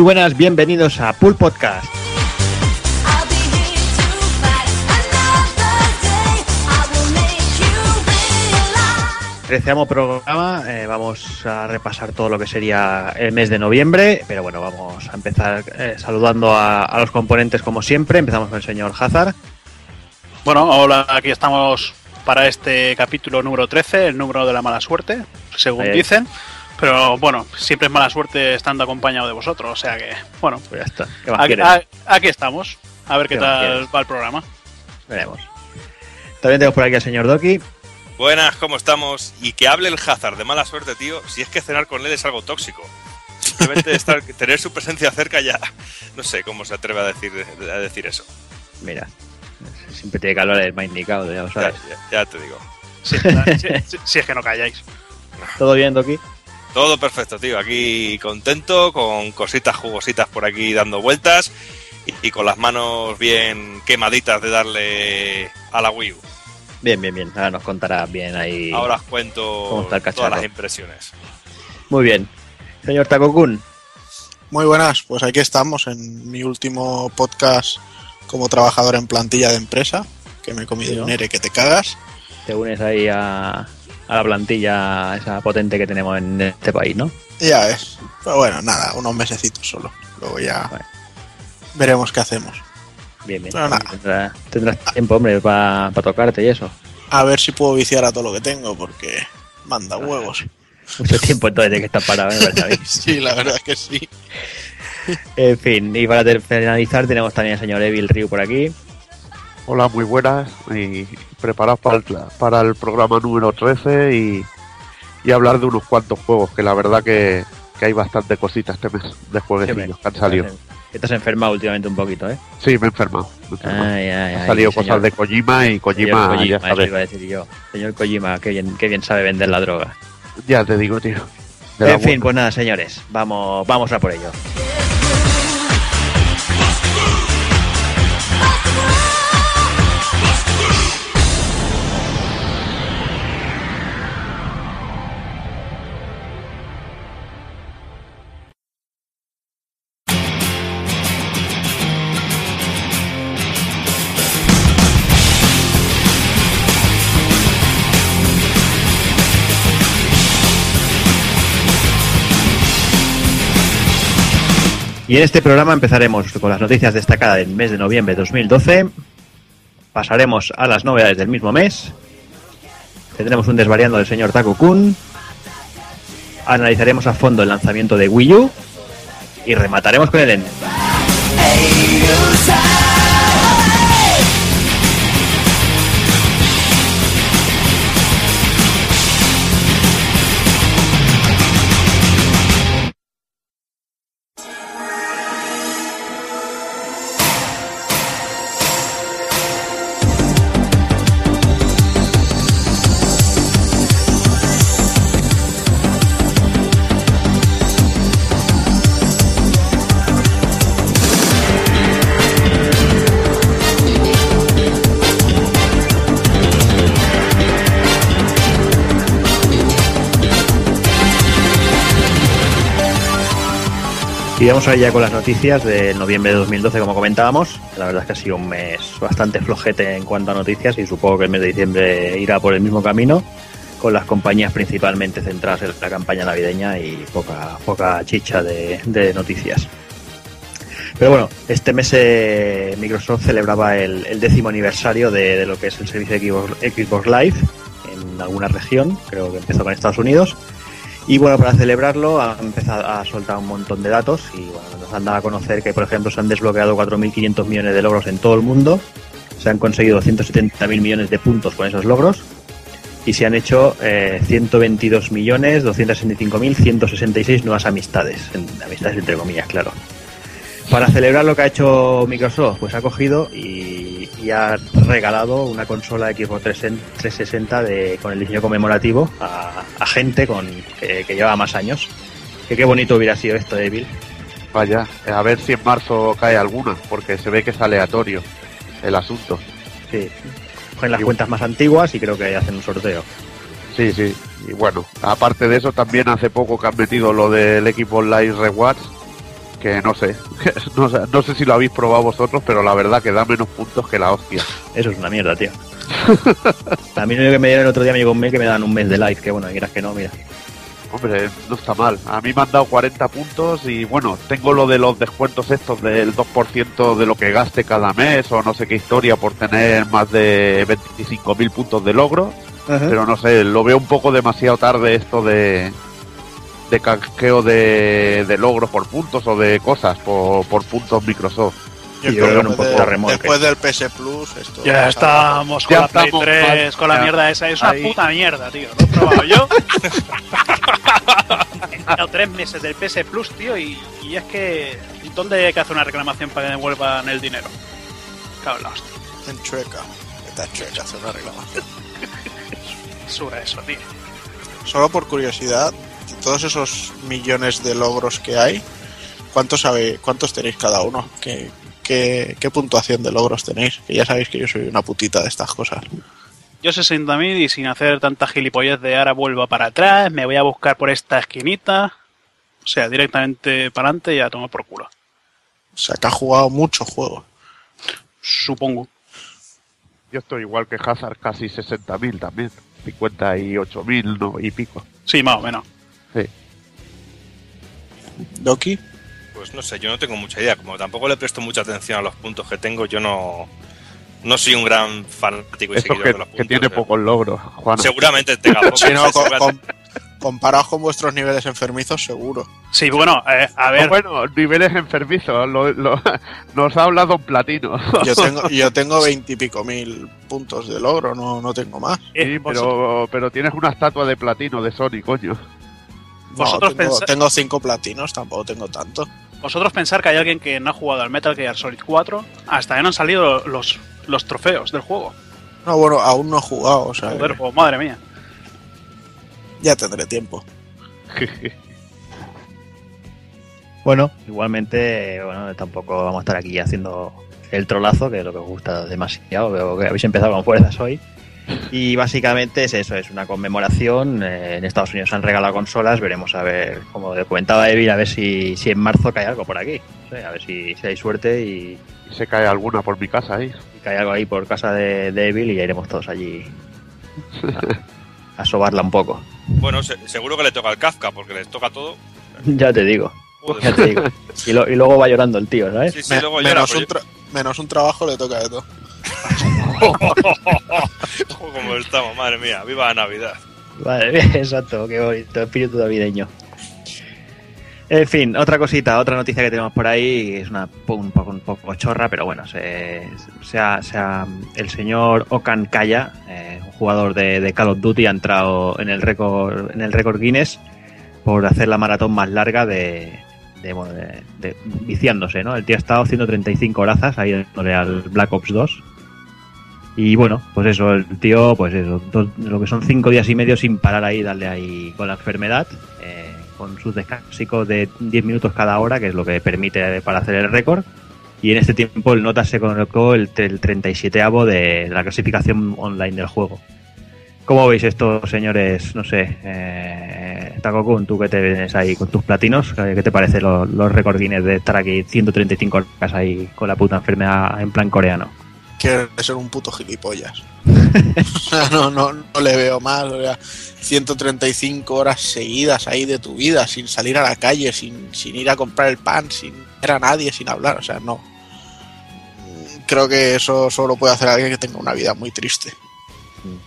Muy buenas, bienvenidos a Pool Podcast. Treceamo programa, eh, vamos a repasar todo lo que sería el mes de noviembre, pero bueno, vamos a empezar eh, saludando a, a los componentes como siempre. Empezamos con el señor Hazard. Bueno, hola, aquí estamos para este capítulo número 13, el número de la mala suerte, según Ahí. dicen. Pero bueno, siempre es mala suerte estando acompañado de vosotros, o sea que, bueno, Pues ya está. ¿Qué más aquí, quieres? a- aquí estamos. A ver qué, ¿Qué más tal quieres? va el programa. Veremos. También tenemos por aquí al señor Doki. Buenas, ¿cómo estamos? Y que hable el Hazard de mala suerte, tío. Si es que cenar con él es algo tóxico. Simplemente estar, tener su presencia cerca ya. No sé cómo se atreve a decir, a decir eso. Mira, siempre tiene que hablar el más indicado, ya lo Ya, sabes. ya- ya te digo. Si, si- si- si es que no calláis. ¿Todo bien, Doki? Todo perfecto, tío. Aquí contento, con cositas jugositas por aquí dando vueltas y, y con las manos bien quemaditas de darle a la Wii U. Bien, bien, bien. Ahora nos contará bien ahí. Ahora os ¿Cómo cuento todas las impresiones. Muy bien. Señor Takokun. Muy buenas, pues aquí estamos en mi último podcast como trabajador en plantilla de empresa, que me he comido Sí, ¿no? un ERE que te cagas. te unes ahí a, a la plantilla esa potente que tenemos en este país, ¿no? Ya ves. Pero bueno, nada, unos mesecitos solo. Luego ya Vale. veremos qué hacemos. Bien, bien. Pero nada. Tendrás, tendrás tiempo, hombre, para tocarte y eso. A ver si puedo viciar a todo lo que tengo, porque manda huevos. Mucho tiempo entonces de que estás parado, ¿eh? Sí, la verdad es que sí. En fin, y para finalizar tenemos también al señor Evil Ryu por aquí. Hola, muy buenas y preparados para el, para el programa número 13 y, y hablar de unos cuantos juegos, que la verdad que, que hay bastante cositas este mes de jueguecillos que han salido. Has enfermado últimamente un poquito, ¿eh? Sí, me he enfermado. me he enfermado. Ay, ay, Han ay, salido señor- cosas de Kojima y Kojima, Kojima, ya sabes. iba a decir yo. Señor Kojima, qué bien, qué bien sabe vender la droga. Ya te digo, tío. En fin, buena. pues nada, señores, vamos, vamos a por ello. Y en este programa empezaremos con las noticias destacadas del mes de noviembre de 2012. Pasaremos a las novedades del mismo mes. Tendremos un desvariando del señor Taku Kun. Analizaremos a fondo el lanzamiento de Wii U. Y remataremos con el N. vamos a ya con las noticias de noviembre de 2012, como comentábamos. La verdad es que ha sido un mes bastante flojete en cuanto a noticias y supongo que el mes de diciembre irá por el mismo camino, con las compañías principalmente centradas en la campaña navideña y poca, poca chicha de, noticias. Pero bueno, este mes eh, Microsoft celebraba el, décimo aniversario de, lo que es el servicio de Xbox Live en alguna región, creo que empezó con Estados Unidos. Y bueno, para celebrarlo ha empezado a soltar un montón de datos y bueno, nos han dado a conocer que, por ejemplo, se han desbloqueado 4.500 millones de logros en todo el mundo, se han conseguido 170.000 millones de puntos con esos logros y se han hecho eh, 122.265.166 nuevas amistades, amistades entre comillas, claro. Para celebrar lo que ha hecho Microsoft, pues ha cogido y, y ha regalado una consola Xbox 360 de, con el diseño conmemorativo a, a gente con, que, que llevaba más años. Que qué bonito hubiera sido esto, Evil. Vaya, a ver si en marzo cae alguna, porque se ve que es aleatorio el asunto. Sí. Cogen las Y- cuentas más antiguas y creo que hacen un sorteo. Sí, sí. Y bueno, aparte de eso, también hace poco que han metido lo del Xbox Live Rewards, que no sé, no sé, no sé si lo habéis probado vosotros, pero la verdad que da menos puntos que la hostia. Eso es una mierda, tío. A mí lo que me dieron el otro día me llegó un mail que me dan un mes de live, que bueno, quieras que no, mira. Hombre, no está mal. A mí me han dado 40 puntos y bueno, tengo lo de los descuentos estos del 2% de lo que gaste cada mes o no sé qué historia por tener más de 25.000 puntos de logro. Pero no sé, lo veo un poco demasiado tarde esto de de casqueo de, de logros por puntos o de cosas por, por puntos Microsoft. Yo creo que después, de- remolque. después del PS Plus, esto. Ya estamos con Ya la Play estamos 3, mal, con la ya. mierda esa. Es una Ahí. puta mierda, tío. Lo he probado yo. He estado tres meses del PS Plus, tío, y, y es que... ¿Dónde hay que hacer una reclamación para que me devuelvan el dinero? Cago en la hostia. En Chueca. Está en Chueca, hace una reclamación. Basura eso, tío. Solo por curiosidad, de todos esos millones de logros que hay, ¿cuántos, sabe, cuántos tenéis cada uno? ¿Qué, qué, qué puntuación de logros tenéis? Que ya sabéis que yo soy una putita de estas cosas. Yo 60.000 y sin hacer tanta gilipollez de ahora vuelvo para atrás, me voy a buscar por esta esquinita. O sea, directamente para adelante y a tomar por culo. O sea, que ha jugado mucho juego. Supongo. Yo estoy igual que Hazard, casi 60.000 también. 58.000 no, y pico. Sí, más o menos. Sí. Doki, Pues no sé, yo no tengo mucha idea. Como tampoco le presto mucha atención a los puntos que tengo, yo no, no soy un gran fanático y Eso seguidor que, de los que puntos. tiene eh. pocos logros, Juan. Seguramente tenga pocos. si no, sí, co- seguramente- com- comparados con vuestros niveles enfermizos, seguro. Sí, bueno, eh, a ver, Bueno, niveles enfermizos, lo- lo- nos ha hablado Don Platino. Yo tengo, yo tengo veintipico mil puntos de logro, no, no tengo más. eh, Sí, pero, pero tienes una estatua de platino de Sony, coño. No, Vosotros tengo, pensa- tengo cinco platinos, tampoco tengo tanto. vosotros pensar que hay alguien que no ha jugado al Metal Gear Solid 4, hasta que no han salido los, los trofeos del juego. No, bueno, aún no he jugado, o sea, Joder, oh, madre mía. ya tendré tiempo. Bueno, igualmente, bueno, tampoco vamos a estar aquí haciendo el trolazo, que es lo que os gusta demasiado. Veo que habéis empezado con fuerzas hoy. Y básicamente es eso, es una conmemoración. eh, en Estados Unidos han regalado consolas, veremos a ver, como comentaba Evil, a ver si, si en marzo cae algo por aquí. No sé, a ver si, si hay suerte y, Y se cae alguna por mi casa ahí. y cae algo ahí por casa de, de Evil y ya iremos todos allí a, a sobarla un poco. Bueno, se- seguro que le toca al Kafka, porque les toca todo. Ya te digo, ya te digo. Y, lo- y luego va llorando el tío, ¿sabes? Sí, sí, luego llora, menos, un menos un trabajo le toca de todo. como estamos, madre mía, viva la Navidad. Vale, bien, exacto, qué bonito, espíritu navideño. En fin, otra cosita, otra noticia que tenemos por ahí, es una un poco, un poco chorra, pero bueno, se, se el señor Okan Kaya, eh, un jugador de, Call of Duty, ha entrado en el récord en el récord Guinness por hacer la maratón más larga de, de, bueno, de- viciándose, ¿no? El tío ha estado 135 horazas ahí dándole al Black Ops 2. Y bueno, pues eso, el tío, pues eso, lo que son cinco días y medio sin parar ahí, darle ahí con la enfermedad, eh, con sus descansicos de 10 minutos cada hora, que es lo que permite para hacer el récord. Y en este tiempo el Nota se colocó el, el 37avo de, la clasificación online del juego. ¿Cómo veis esto, señores? No sé, eh, Takokun, tú que te vienes ahí con tus platinos, ¿qué te parece los, los de estar aquí 135 horas ahí con la puta enfermedad en plan coreano? Quiere ser un puto gilipollas. O sea, no, no, no le veo más. O sea, 135 horas seguidas ahí de tu vida, sin salir a la calle, sin, sin ir a comprar el pan, sin ver a nadie, sin hablar. O sea, no. Creo que eso solo puede hacer alguien que tenga una vida muy triste.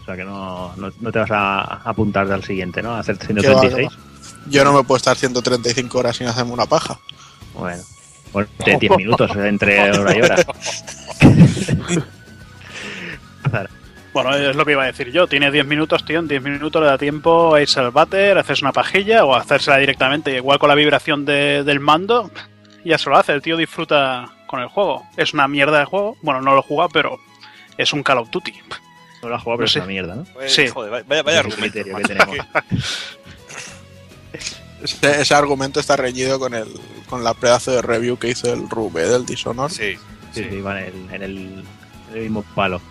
O sea que no, no, no te vas a apuntar al siguiente, ¿no? A hacer ¿Qué 136. Yo no me puedo estar 135 horas sin hacerme una paja. Bueno, bueno, de 10 minutos entre hora y hora. Bueno, es lo que iba a decir yo. Tiene 10 minutos, tío. En 10 minutos le da tiempo a irse al váter, hacerse una pajilla o hacérsela directamente. Igual con la vibración de- del mando, ya se lo hace. El tío disfruta con el juego. Es una mierda de juego. Bueno, no lo he jugado, pero es un Call of Duty. No lo has jugado, pero No es una mierda, ¿no? Pues, Sí. Joder, vaya, vaya Ese es el argumento. criterio que tenemos. Ese, ese argumento está reñido con el con la pedazo de review que hizo el Rube del Dishonored. Sí, Sí, sí. van en el, en el, en el mismo palo.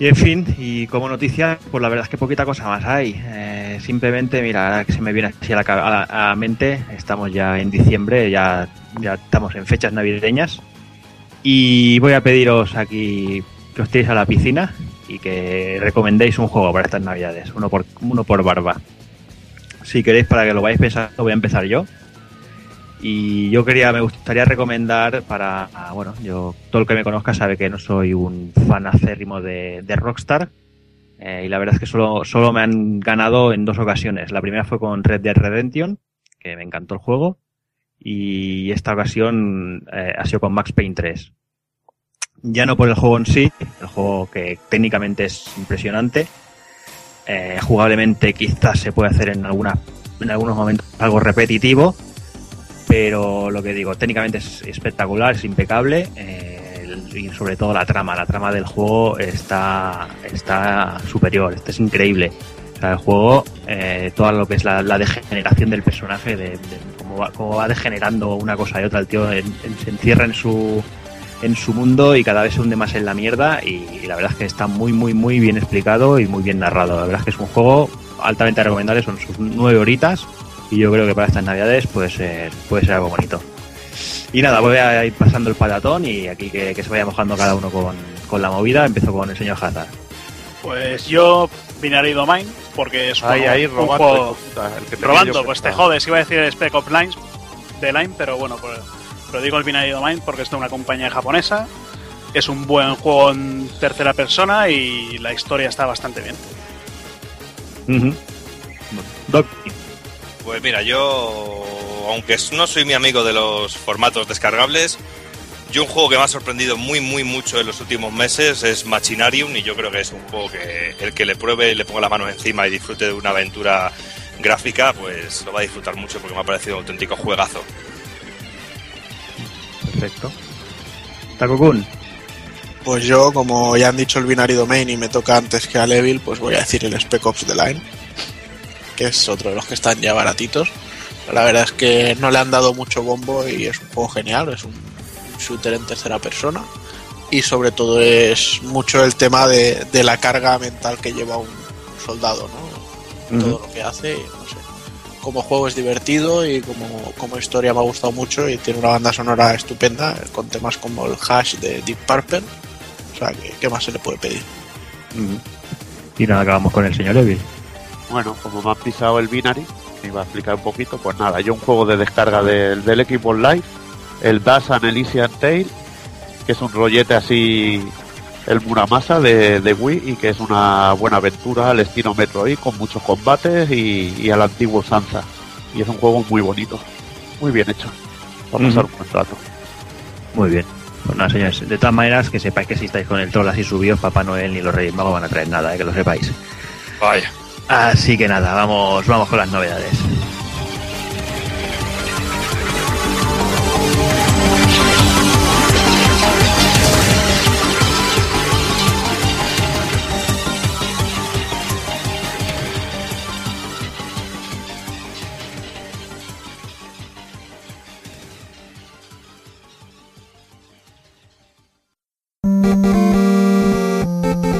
Y en fin, y como noticia, pues la verdad es que poquita cosa más hay. Eh, simplemente, mira, ahora que se me viene así a la, a la- a la mente, estamos ya en diciembre, ya, ya estamos en fechas navideñas. Y voy a pediros aquí que os tiréis a la piscina y que recomendéis un juego para estas navidades, uno por, uno por barba. Si queréis, para que lo vayáis pensando, voy a empezar yo. Y yo quería, me gustaría recomendar para, bueno, yo, todo el que me conozca sabe que no soy un fan acérrimo de, de Rockstar. Eh, y la verdad es que solo, solo me han ganado en dos ocasiones. La primera fue con Red Dead Redemption, que me encantó el juego. Y esta ocasión eh, ha sido con Max Payne 3. Ya no por el juego en sí, el juego que técnicamente es impresionante. Eh, jugablemente quizás se puede hacer en, alguna, en algunos momentos algo repetitivo, pero lo que digo, técnicamente es espectacular, es impecable eh, y sobre todo la trama, la trama del juego está, está superior, este es increíble. O sea, el juego, eh, todo lo que es la, degeneración del personaje, de, cómo, va, cómo va degenerando una cosa y otra, el tío se encierra en su en su mundo y cada vez se hunde más en la mierda y, y la verdad es que está muy muy muy bien explicado y muy bien narrado. La verdad es que es un juego altamente recomendable, son sus nueve horitas y yo creo que para estas navidades puede ser, puede ser algo bonito. Y nada, voy a ir pasando el patatón y aquí que, que se vaya mojando cada uno con, con la movida. Empiezo con el señor Hazard. Pues yo Binary Domain, porque es un, Ahí, ahí, un robando. juego- cositas, el que tenía robando, pues te pensado. jodes, iba a decir el Spec Ops Lines de Line, pero bueno, pues, pero digo el Binary Domain porque es de una compañía japonesa. Es un buen juego en tercera persona y la historia está bastante bien. Ujú. Doc, Pues mira, yo, aunque no soy mi amigo de los formatos descargables, yo un juego que me ha sorprendido muy, muy mucho en los últimos meses es Machinarium y yo creo que es un juego que el que le pruebe y le ponga la mano encima y disfrute de una aventura gráfica, pues lo va a disfrutar mucho porque me ha parecido un auténtico juegazo. Perfecto. Takokun, Pues yo, como ya han dicho el Binary Domain y me toca antes que a Evil, pues voy a decir el Spec Ops The Line, que es otro de los que están ya baratitos. La verdad es que no le han dado mucho bombo y es un juego genial, es un shooter en tercera persona. Y sobre todo es mucho el tema de, de la carga mental que lleva un soldado, ¿no? Todo lo que hace, y no sé. Como juego es divertido y como, como historia me ha gustado mucho y tiene una banda sonora estupenda con temas como el hash de Deep Purple. O sea, ¿qué, qué más se le puede pedir? Y nada, acabamos con el señor Evil. Bueno, como me han pisado el Binary, me iba a explicar un poquito, pues nada, yo un juego de descarga del, del equipo Live, el Das and Elysian Tale, que es un rollete así, el Muramasa de, de Wii, y que es una buena aventura al estilo Metroid, con muchos combates y, y al antiguo Sansa. Y es un juego muy bonito, muy bien hecho, para pasar un buen rato. Muy bien. Pues nada, señores, de todas maneras, que sepáis que si estáis con el troll así subido, Papá Noel ni los Reyes Magos van a traer nada, eh, que lo sepáis. Vaya. Así que nada, vamos, vamos con las novedades.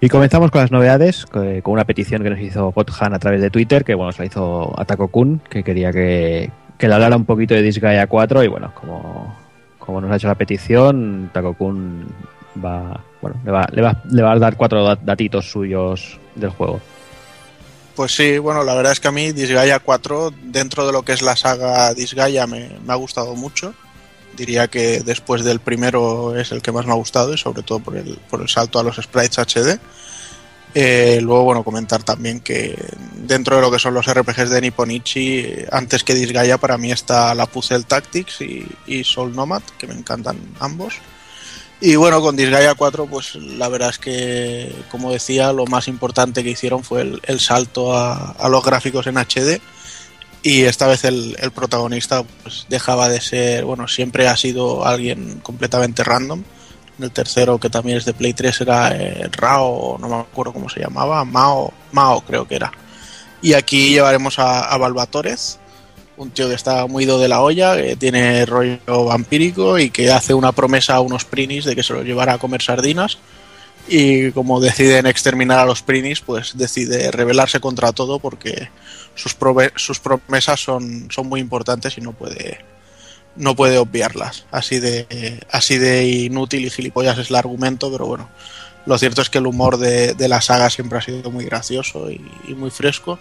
Y comenzamos con las novedades, con una petición que nos hizo Godhan a través de Twitter, que bueno, se la hizo Ataco Kun, que quería que, que le hablara un poquito de Disgaea 4, y bueno, como, como nos ha hecho la petición, Taco Kun va, bueno, le va, le va, le va a dar cuatro dat- datitos suyos del juego. Pues sí, bueno, la verdad es que a mí Disgaea 4, dentro de lo que es la saga Disgaea, me ha gustado mucho. Diría que después del primero es el que más me ha gustado y sobre todo por el, por el salto a los sprites HD. Eh, luego, bueno, comentar también que dentro de lo que son los RPGs de Nipponichi, antes que Disgaea para mí está la Puzzle Tactics y, Soul Nomad, que me encantan ambos. Y bueno, con Disgaea 4, pues la verdad es que, como decía, lo más importante que hicieron fue el, el salto a los gráficos en HD. Y esta vez el, el protagonista pues dejaba de ser, bueno, siempre ha sido alguien completamente random. El tercero, que también es de Play 3, era eh, Rao, no me acuerdo cómo se llamaba, Mao, Mao creo que era. Y aquí llevaremos a, a un tío que está muy de la olla, que tiene rollo vampírico y que hace una promesa a unos prinis de que se los llevará a comer sardinas. Y como deciden exterminar a los prinis, pues decide rebelarse contra todo porque sus, promesas son, son muy importantes y no puede, no puede obviarlas. Así de, así de inútil y gilipollas es el argumento, pero bueno. Lo cierto es que el humor de, de la saga siempre ha sido muy gracioso y, y muy fresco.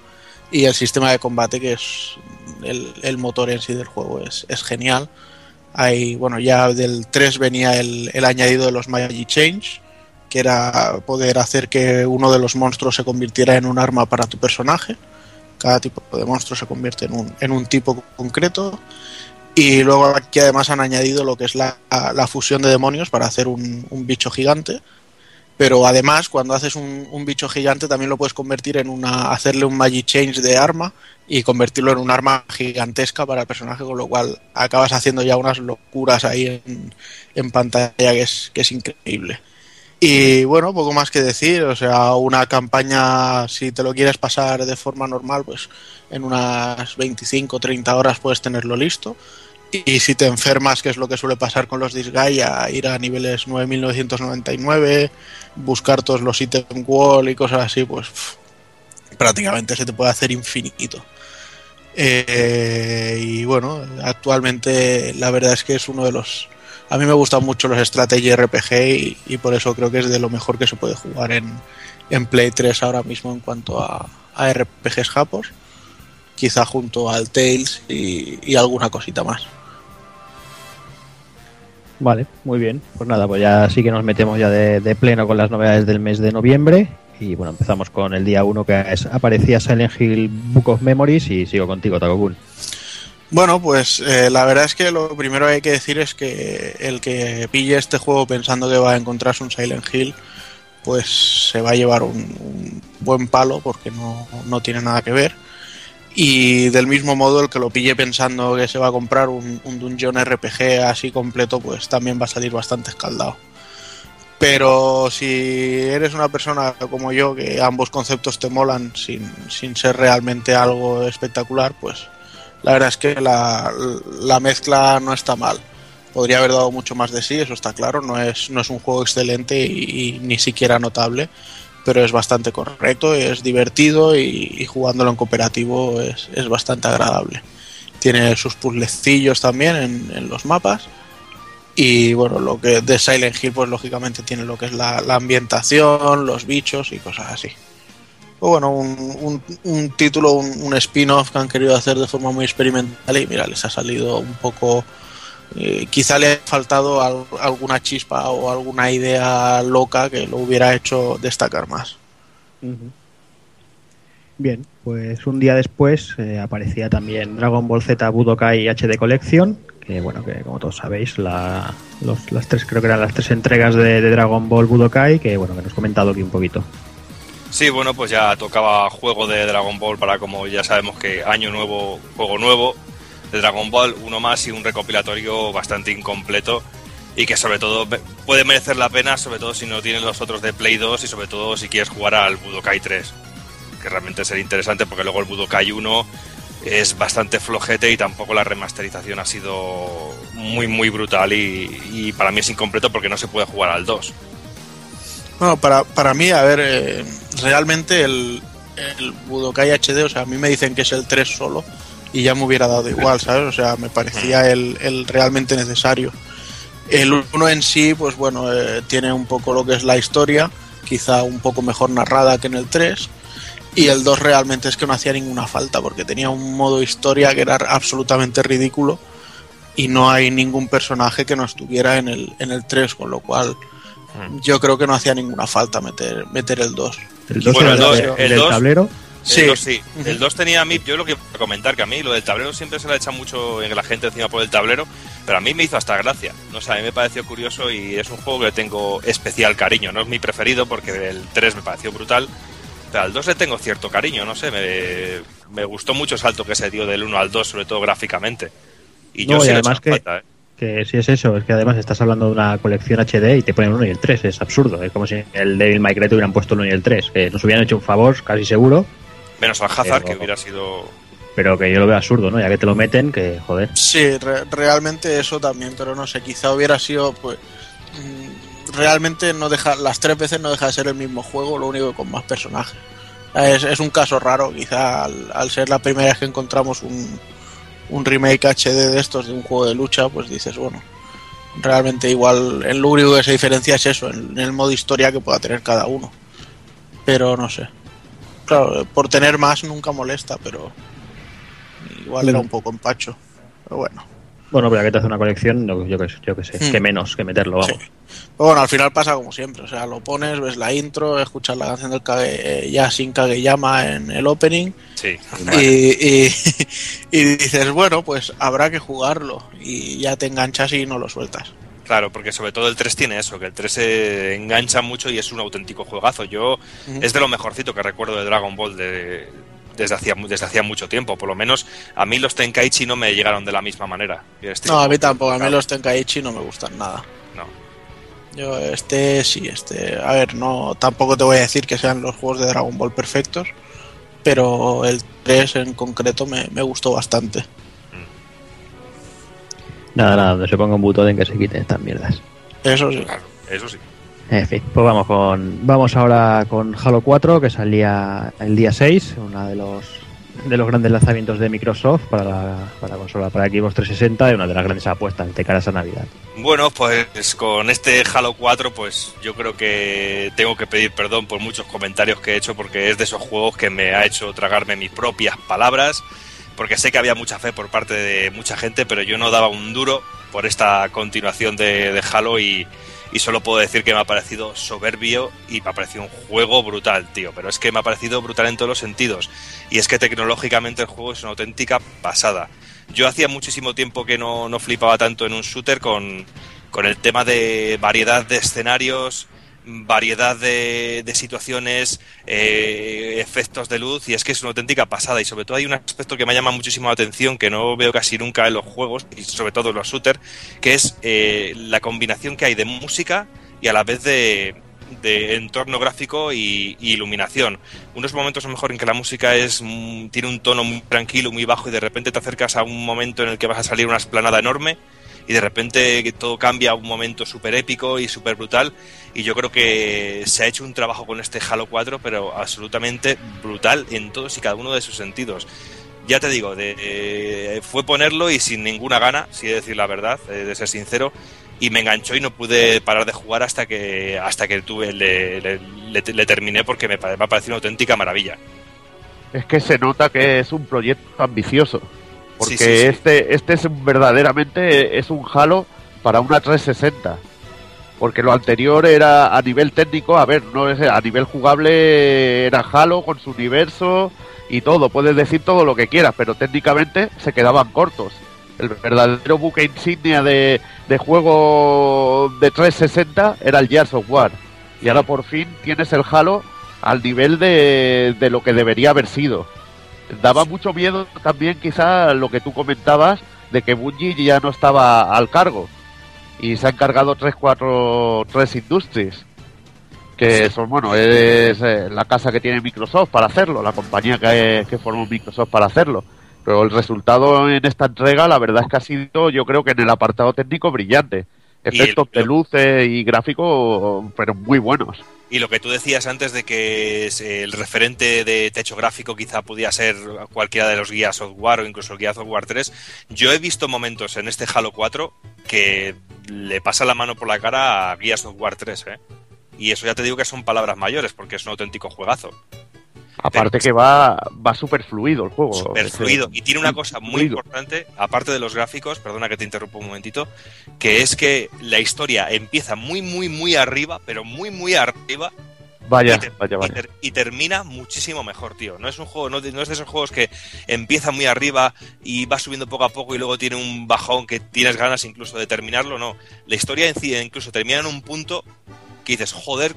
Y el sistema de combate, que es el, el motor en sí del juego, es, es genial. Hay, bueno, ya del 3 venía el, el añadido de los Magic Change, que era poder hacer que uno de los monstruos se convirtiera en un arma para tu personaje. Cada tipo de monstruo se convierte en un, en un tipo concreto. Y luego aquí además han añadido lo que es la, la fusión de demonios para hacer un, un bicho gigante. Pero además, cuando haces un, un bicho gigante, también lo puedes convertir en una. hacerle un magic change de arma y convertirlo en un arma gigantesca para el personaje, con lo cual acabas haciendo ya unas locuras ahí en, en pantalla que es, que es increíble. Y bueno, poco más que decir, o sea, una campaña, si te lo quieres pasar de forma normal, pues en unas 25 o 30 horas puedes tenerlo listo. Y si te enfermas, que es lo que suele pasar con los Disgaea, ir a niveles 9999, buscar todos los ítems wall y cosas así, pues prácticamente se te puede hacer infinito. Eh, y bueno, actualmente la verdad es que es uno de los... A mí me gustan mucho los strategy RPG y, por eso creo que es de lo mejor que se puede jugar en, en Play 3 ahora mismo en cuanto a, a RPGs japos. Quizá junto al Tales y, y alguna cosita más. Vale, muy bien. Pues nada, pues ya sí que nos metemos ya de, de pleno con las novedades del mes de noviembre. Y bueno, empezamos con el día 1 que es- aparecía Silent Hill Book of Memories y sigo contigo, Takokun. Bueno, pues eh, la verdad es que lo primero que hay que decir es que el que pille este juego pensando que va a encontrarse un Silent Hill, pues se va a llevar un, buen palo porque no, no tiene nada que ver. Y del mismo modo, el que lo pille pensando que se va a comprar un, un Dungeon RPG así completo, pues también va a salir bastante escaldado. Pero si eres una persona como yo, que ambos conceptos te molan sin, sin ser realmente algo espectacular, pues la verdad es que la, la mezcla no está mal. Podría haber dado mucho más de sí, eso está claro. No es, no es un juego excelente y, ni siquiera notable, pero es bastante correcto, es divertido y, jugándolo en cooperativo es, es bastante agradable. Tiene sus puzzlecillos también en, en los mapas. Y bueno, lo que de Silent Hill, pues lógicamente tiene lo que es la ambientación, los bichos y cosas así. Pues bueno, un, un- un título, un, un spin-off que han querido hacer de forma muy experimental y mira, les ha salido un poco... eh, quizá le ha faltado al- alguna chispa o alguna idea loca que lo hubiera hecho destacar más. Bien, pues un día después eh, aparecía también Dragon Ball Z Budokai HD Collection, que bueno, que como todos sabéis, la, los- las tres, creo que eran las tres entregas de, Dragon Ball Budokai, que bueno, que nos comentado aquí un poquito. Sí, bueno, pues ya tocaba juego de Dragon Ball para como ya sabemos que año nuevo, juego nuevo de Dragon Ball, uno más y un recopilatorio bastante incompleto y que sobre todo puede merecer la pena, sobre todo si no tienes los otros de Play 2 y sobre todo si quieres jugar al Budokai 3, que realmente sería interesante porque luego el Budokai 1 es bastante flojete y tampoco la remasterización ha sido muy muy brutal y, y para mí es incompleto porque no se puede jugar al 2. Bueno, para, para mí, a ver, eh, realmente el, el Budokai HD, o sea, a mí me dicen que es el 3 solo y ya me hubiera dado igual, ¿sabes? O sea, me parecía el, el realmente necesario. El 1 en sí, pues bueno, eh, tiene un poco lo que es la historia, quizá un poco mejor narrada que en el 3. Y el 2 realmente es que no hacía ninguna falta, porque tenía un modo historia que era absolutamente ridículo y no hay ningún personaje que no estuviera en el, en el 3, con lo cual yo creo que no hacía ninguna falta meter, meter el 2. El 2 Bueno, el dos- el dos- tablero. Sí. El 2 sí. El 2 tenía a mí, yo lo que quiero comentar, que a mí lo del tablero siempre se le echa mucho en la gente encima por el tablero, pero a mí me hizo hasta gracia. No sé, a mí me pareció curioso y es un juego que le tengo especial cariño. No es mi preferido porque el 3 me pareció brutal, Pero al 2 le tengo cierto cariño, no sé, me, me gustó mucho el salto que se dio del 1 al 2, sobre todo gráficamente. Y yo No, sí y le además echo que- falta, ¿eh? Que si es eso, es que además estás hablando de una colección HD y te ponen el 1 y el 3, es absurdo. Es como si el Devil May Cry te hubieran puesto el 1 y el 3, que nos hubieran hecho un favor, casi seguro, Menos al Hazard, Pero- que hubiera sido... pero que yo lo veo absurdo, ¿no? Ya que te lo meten, que joder. Sí, re- realmente eso también, pero no sé, quizá hubiera sido, pues, mm, realmente no deja, las tres veces no deja de ser el mismo juego, lo único que con más personajes. Es, es un caso raro, quizá al, al ser la primera vez que encontramos un, un remake HD de estos de un juego de lucha, pues dices, bueno, realmente igual, el único que se diferencia es eso, en el modo historia que pueda tener cada uno. Pero no sé. Claro, por tener más nunca molesta, pero igual era un poco empacho. Pero bueno. Bueno, pero ya que te hace una colección, no, yo que, yo que sé, Hmm. que menos que meterlo, vamos. Sí. Bueno, al final pasa como siempre, o sea, lo pones, ves la intro, escuchas la canción del Kage, eh, Yasin Kageyama en el opening Sí, y, y, y dices, bueno, pues habrá que jugarlo y ya te enganchas y no lo sueltas. claro, porque sobre todo el 3 tiene eso, que el 3 se engancha mucho y es un auténtico juegazo. Yo es de lo mejorcito que recuerdo de Dragon Ball de, desde, hacía, desde hacía mucho tiempo. Por lo menos a mí los Tenkaichi no me llegaron de la misma manera. Este No, a mí tampoco, a mí los Tenkaichi no me gustan nada. No. Yo este sí, este, a ver, no tampoco te voy a decir que sean los juegos de Dragon Ball perfectos, pero el 3 en concreto me, me gustó bastante. Nada, nada, donde se ponga un botón en que se quiten estas mierdas. Eso sí. Claro, eso sí. En fin, pues vamos con vamos ahora con Halo 4 que salía el día 6, uno de los de los grandes lanzamientos de Microsoft para la, para la consola para Xbox 360 y una de las grandes apuestas de cara a Navidad. Bueno, pues con este Halo 4, pues yo creo que tengo que pedir perdón por muchos comentarios que he hecho, porque es de esos juegos que me ha hecho tragarme mis propias palabras, porque sé que había mucha fe por parte de mucha gente, pero yo no daba un duro por esta continuación de Halo y, y solo puedo decir que me ha parecido soberbio y me ha parecido un juego brutal, tío. Pero es que me ha parecido brutal en todos los sentidos. Y es que tecnológicamente el juego es una auténtica pasada. Yo hacía muchísimo tiempo que no, no flipaba tanto en un shooter con, con el tema de variedad de escenarios, variedad de, de situaciones, eh, efectos de luz, y es que es una auténtica pasada. Y sobre todo hay un aspecto que me llama muchísimo la atención, que no veo casi nunca en los juegos, y sobre todo en los shooters, que es eh, la combinación que hay de música y a la vez de, de entorno gráfico y, iluminación. Unos momentos a lo mejor en que la música es mm, tiene un tono muy tranquilo, muy bajo, y de repente te acercas a un momento en el que vas a salir una esplanada enorme y de repente todo cambia a un momento súper épico y súper brutal. Y yo creo que se ha hecho un trabajo con este Halo 4, pero absolutamente brutal en todos y cada uno de sus sentidos. Ya te digo, de- eh, fue ponerlo y sin ninguna gana, si he de decir la verdad, eh, de ser sincero, y me enganchó y no pude parar de jugar hasta que hasta que tuve le, le- terminé porque me, me ha parecido una auténtica maravilla. Es que se nota que es un proyecto ambicioso. Porque Sí, sí, sí. este este es verdaderamente es un Halo para una 360. Porque lo anterior era a nivel técnico, a ver, no es a nivel jugable era Halo con su universo y todo, puedes decir todo lo que quieras, pero técnicamente se quedaban cortos. El verdadero buque insignia de, de juego de 360 era el Gears of War. Y ahora por fin tienes el Halo al nivel de, de lo que debería haber sido. Daba mucho miedo también quizá lo que tú comentabas de que Bungie ya no estaba al cargo y se han cargado 3, 4, 3 Industries que son, bueno, es eh, la casa que tiene Microsoft para hacerlo, la compañía que, que formó Microsoft para hacerlo. Pero el resultado en esta entrega, la verdad es que ha sido, yo creo que en el apartado técnico brillante. Efectos el- de luces y gráficos, pero muy buenos. Y lo que tú decías antes de que eh, el referente de techo gráfico quizá podía ser cualquiera de los guías software o incluso el guía software 3, yo he visto momentos en este Halo 4 que le pasa la mano por la cara a guía software 3, ¿eh? Y eso ya te digo que son palabras mayores porque es un auténtico juegazo. Aparte que va, va súper fluido el juego. Eh, fluido. Y tiene una cosa muy fluido. importante, aparte de los gráficos, perdona que te interrumpa un momentito, que es que la historia empieza muy, muy, muy arriba, pero muy, muy arriba, Vaya, y, ter- vaya, y vaya. ter- y termina muchísimo mejor, tío. No es un juego, no, de- no es de esos juegos que empieza muy arriba y va subiendo poco a poco y luego tiene un bajón que tienes ganas incluso de terminarlo, no. La historia en sí incluso termina en un punto que dices, joder,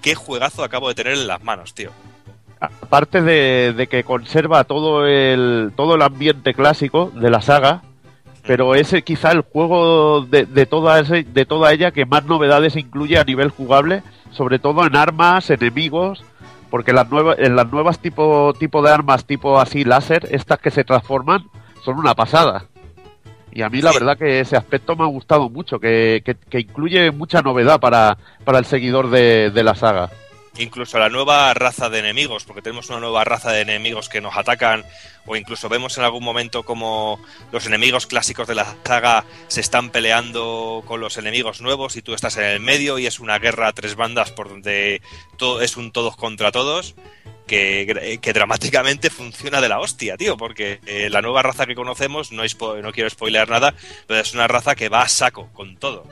qué juegazo acabo de tener en las manos, tío. Aparte de, de que conserva todo el, todo el ambiente clásico de la saga, pero es eh, quizá el juego de, de, toda ese- de toda ella que más novedades incluye a nivel jugable, sobre todo en armas, enemigos, porque las nuevas, en las nuevas tipo, tipo de armas, tipo así láser, estas que se transforman, son una pasada. Y a mí la verdad que ese aspecto me ha gustado mucho, que, que- que incluye mucha novedad para, para el seguidor de, de la saga. Incluso la nueva raza de enemigos, porque tenemos una nueva raza de enemigos que nos atacan, o incluso vemos en algún momento como los enemigos clásicos de la saga se están peleando con los enemigos nuevos y tú estás en el medio y es una guerra a tres bandas por donde todo es un todos contra todos. Que, que dramáticamente funciona de la hostia, tío, porque eh, la nueva raza que conocemos, no, no quiero spoilear nada, pero es una raza que va a saco con todo.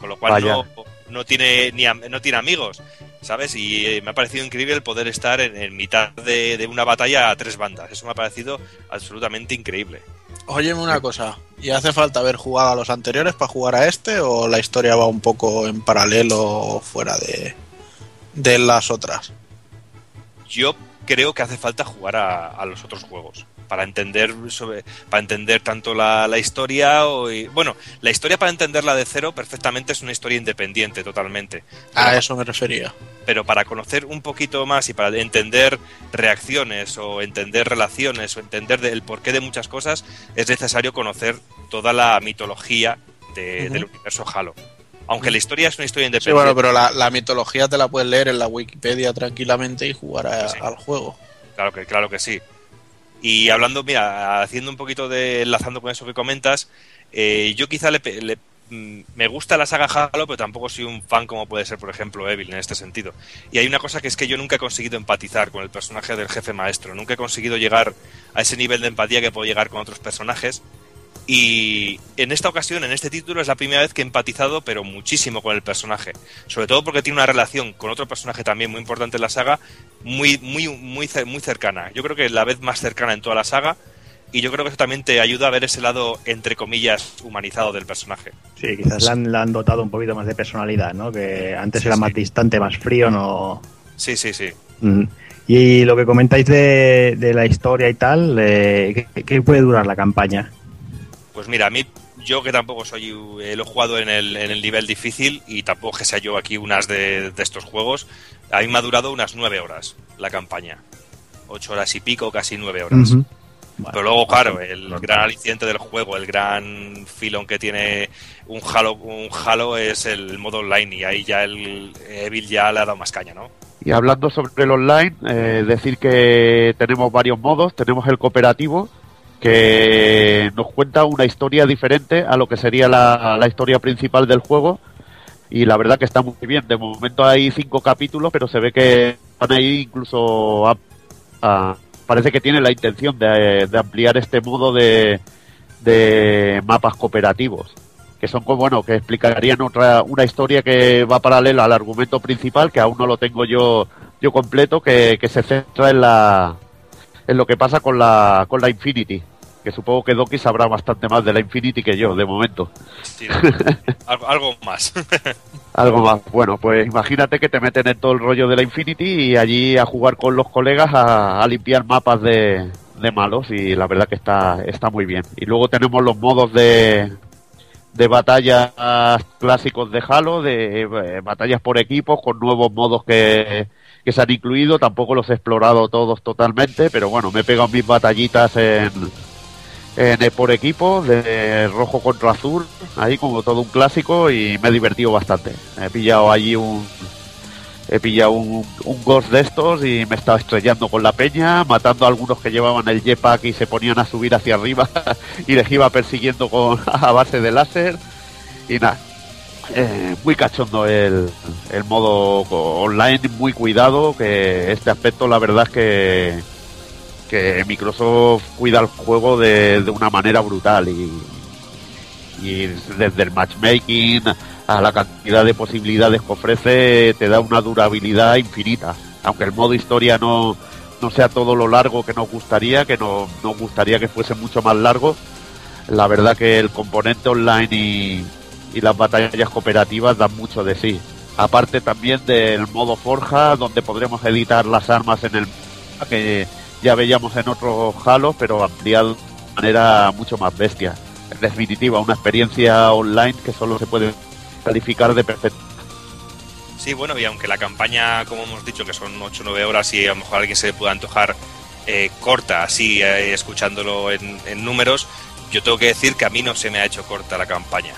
Con lo cual Vaya. no, no tiene ni no tiene amigos, ¿sabes? Y eh, me ha parecido increíble el poder estar en, en mitad de, de una batalla a tres bandas. Eso me ha parecido absolutamente increíble. Óyeme una cosa, ¿y hace falta haber jugado a los anteriores para jugar a este o la historia va un poco en paralelo o fuera de, de las otras? Yo creo que hace falta jugar a, a los otros juegos para entender sobre para entender tanto la, la historia o y- bueno la historia para entenderla de cero perfectamente es una historia independiente totalmente A eso me refería. pero para conocer un poquito más y para entender reacciones o entender relaciones o entender de- el porqué de muchas cosas, es necesario conocer toda la mitología de- del universo Halo. Aunque la historia es una historia Sí, independiente. bueno, pero la, la mitología te la puedes leer en la Wikipedia tranquilamente y jugar a- Sí. al juego. Claro que, claro que sí. Y hablando, mira, haciendo un poquito de enlazando con eso que comentas, eh, yo quizá le, le- mm, me gusta la saga Halo, pero tampoco soy un fan como puede ser, por ejemplo, Evil en este sentido. Y hay una cosa que es que yo nunca he conseguido empatizar con el personaje del jefe maestro, nunca he conseguido llegar a ese nivel de empatía que puedo llegar con otros personajes. Y en esta ocasión, en este título, es la primera vez que he empatizado, pero muchísimo con el personaje. Sobre todo porque tiene una relación con otro personaje también muy importante en la saga, muy, muy, muy, muy cercana. Yo creo que la vez más cercana en toda la saga. Y yo creo que eso también te ayuda a ver ese lado, entre comillas, humanizado del personaje. Sí, quizás le han, le han dotado un poquito más de personalidad, ¿no? Que antes Sí, era sí. más distante, más frío, no. Sí, sí, sí. Mm. Y lo que comentáis de, de la historia y tal, eh, ¿qué, qué puede durar la campaña? Pues mira, a mí, yo que tampoco soy, eh, lo he jugado en el, en el nivel difícil y tampoco que sea yo aquí unas de, de estos juegos, a mí me ha durado unas nueve horas la campaña. Ocho horas y pico, casi nueve horas. Pero luego, claro, el gran aliciente del juego, el gran filón que tiene un Halo, un Halo es el modo online y ahí ya el Evil ya le ha dado más caña, ¿no? Y hablando sobre el online, eh, decir que tenemos varios modos. Tenemos el cooperativo, que nos cuenta una historia diferente a lo que sería la, la historia principal del juego. Y la verdad que está muy bien. De momento hay cinco capítulos, pero se ve que van incluso a- a- parece que tiene la intención de, de ampliar este modo de, de mapas cooperativos que son como bueno que explicarían otra una historia que va paralela al argumento principal que aún no lo tengo yo yo completo que, que se centra en la en lo que pasa con la con la Infinity que supongo que Doki sabrá bastante más de la Infinity que yo de momento Sí, algo, algo más. algo más bueno pues imagínate que te meten en todo el rollo de la Infinity y allí a jugar con los colegas a, a limpiar mapas de, de malos y la verdad que está está muy bien y luego tenemos los modos de de batallas clásicos de Halo, de eh, batallas por equipos con nuevos modos que, que se han incluido. Tampoco los he explorado todos totalmente, pero bueno, me he pegado mis batallitas en, eh, por equipo, de rojo contra azul, ahí como todo un clásico y me he divertido bastante. He pillado allí un, he pillado un, un ghost de estos y me estaba estrellando con la peña, matando a algunos que llevaban el jetpack y se ponían a subir hacia arriba y les iba persiguiendo con, a base de láser y nada. eh, muy cachondo el, el modo online, muy cuidado, que este aspecto la verdad es que, que Microsoft cuida el juego de, de una manera brutal y, y desde el matchmaking a la cantidad de posibilidades que ofrece te da una durabilidad infinita. Aunque el modo historia no, no sea todo lo largo que nos gustaría, que no, nos gustaría que fuese mucho más largo, la verdad que el componente online y, y las batallas cooperativas dan mucho de sí. Aparte también del modo forja, donde podremos editar las armas en el, que ya veíamos en otros Halo, pero ampliado de manera mucho más bestia. En definitiva, una experiencia online que solo se puede calificar de perfecta. Sí, bueno, y aunque la campaña, como hemos dicho, que son 8 o 9 horas y a lo mejor a alguien se le pueda antojar eh, corta, así eh, escuchándolo en, en números, yo tengo que decir que a mí no se me ha hecho corta la campaña.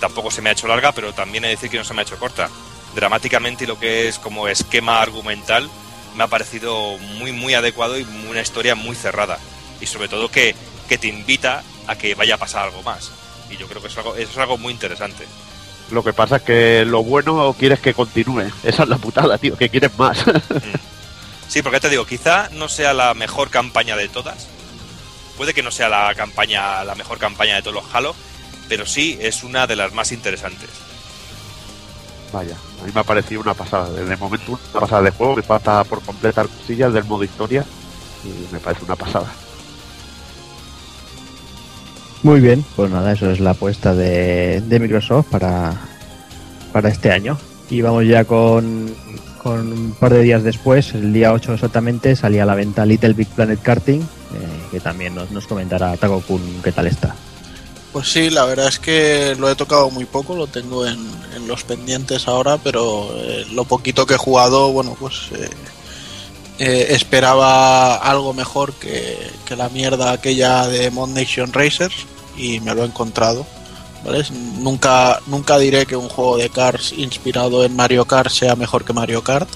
Tampoco se me ha hecho larga, pero también he de decir que no se me ha hecho corta. Dramáticamente lo que es como esquema argumental me ha parecido muy, muy adecuado y una historia muy cerrada. Y sobre todo que, que te invita a que vaya a pasar algo más. Y yo creo que eso es algo, eso es algo muy interesante. Lo que pasa es que lo bueno quieres que continúe. Esa es la putada, tío, que quieres más. Sí, porque te digo, quizá no sea la mejor campaña de todas. Puede que no sea la campaña, la mejor campaña de todos los Halo, pero sí es una de las más interesantes. Vaya, a mí me ha parecido una pasada. Desde el momento una pasada de juego, me falta por completar cosillas del modo historia y me parece una pasada. Muy bien, pues nada, eso es la apuesta de, Microsoft para, para este año. Y vamos ya con, con un par de días después, el día 8 exactamente, salía a la venta Little Big Planet Karting, eh, que también nos, nos comentará Taco Kun qué tal está. Pues sí, la verdad es que lo he tocado muy poco, lo tengo en, en los pendientes ahora, pero eh, lo poquito que he jugado, bueno, pues eh, eh, esperaba algo mejor que, que la mierda aquella de Mod Nation Racers y me lo he encontrado. ¿vale? Nunca, nunca diré que un juego de cars inspirado en Mario Kart sea mejor que Mario Kart,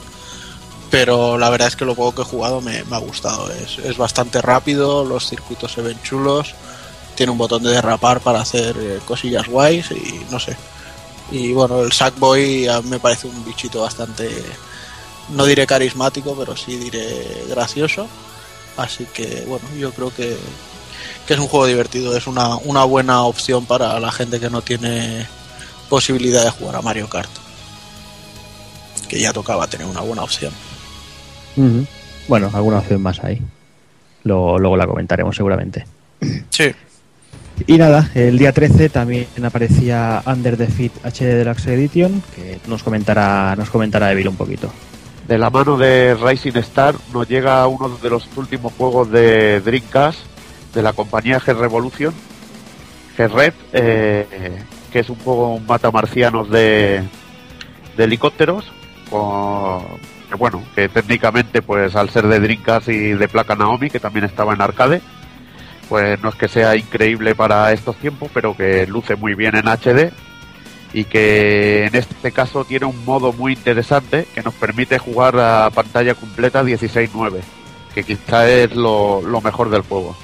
pero la verdad es que lo poco que he jugado me, me ha gustado. Es, es bastante rápido, los circuitos se ven chulos, tiene un botón de derrapar para hacer eh, cosillas guays y no sé. Y bueno, el Sackboy a mí me parece un bichito bastante, no diré carismático, pero sí diré gracioso. Así que bueno, yo creo que, que es un juego divertido, es una, una buena opción para la gente que no tiene posibilidad de jugar a Mario Kart. Que ya tocaba tener una buena opción. Bueno, alguna opción más ahí. Luego, luego la comentaremos seguramente. Sí. Y nada, el día 13 también aparecía Under the Fit HD Deluxe Edition, que nos comentará, nos comentará Evil un poquito. De la mano de Rising Star nos llega uno de los últimos juegos de Dreamcast de la compañía G-Revolution, G-Red, eh, que es un juego matamarcianos de, de helicópteros, con, que bueno, que técnicamente pues al ser de Dreamcast y de placa Naomi, que también estaba en arcade, pues no es que sea increíble para estos tiempos, pero que luce muy bien en HD y que en este caso tiene un modo muy interesante que nos permite jugar a pantalla completa 16.9, que quizá es lo, mejor del juego.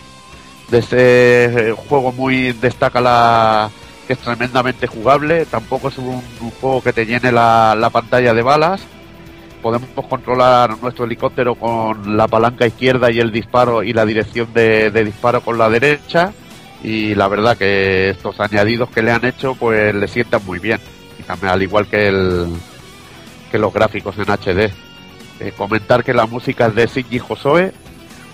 De este juego muy destaca la que es tremendamente jugable, tampoco es un, juego que te llene la pantalla de balas, podemos controlar nuestro helicóptero con la palanca izquierda y el disparo y la dirección de, disparo con la derecha. Y la verdad que estos añadidos que le han hecho pues le sientan muy bien. Y también al igual que el que los gráficos en HD Eh, comentar que la música es de Shinji Hosoe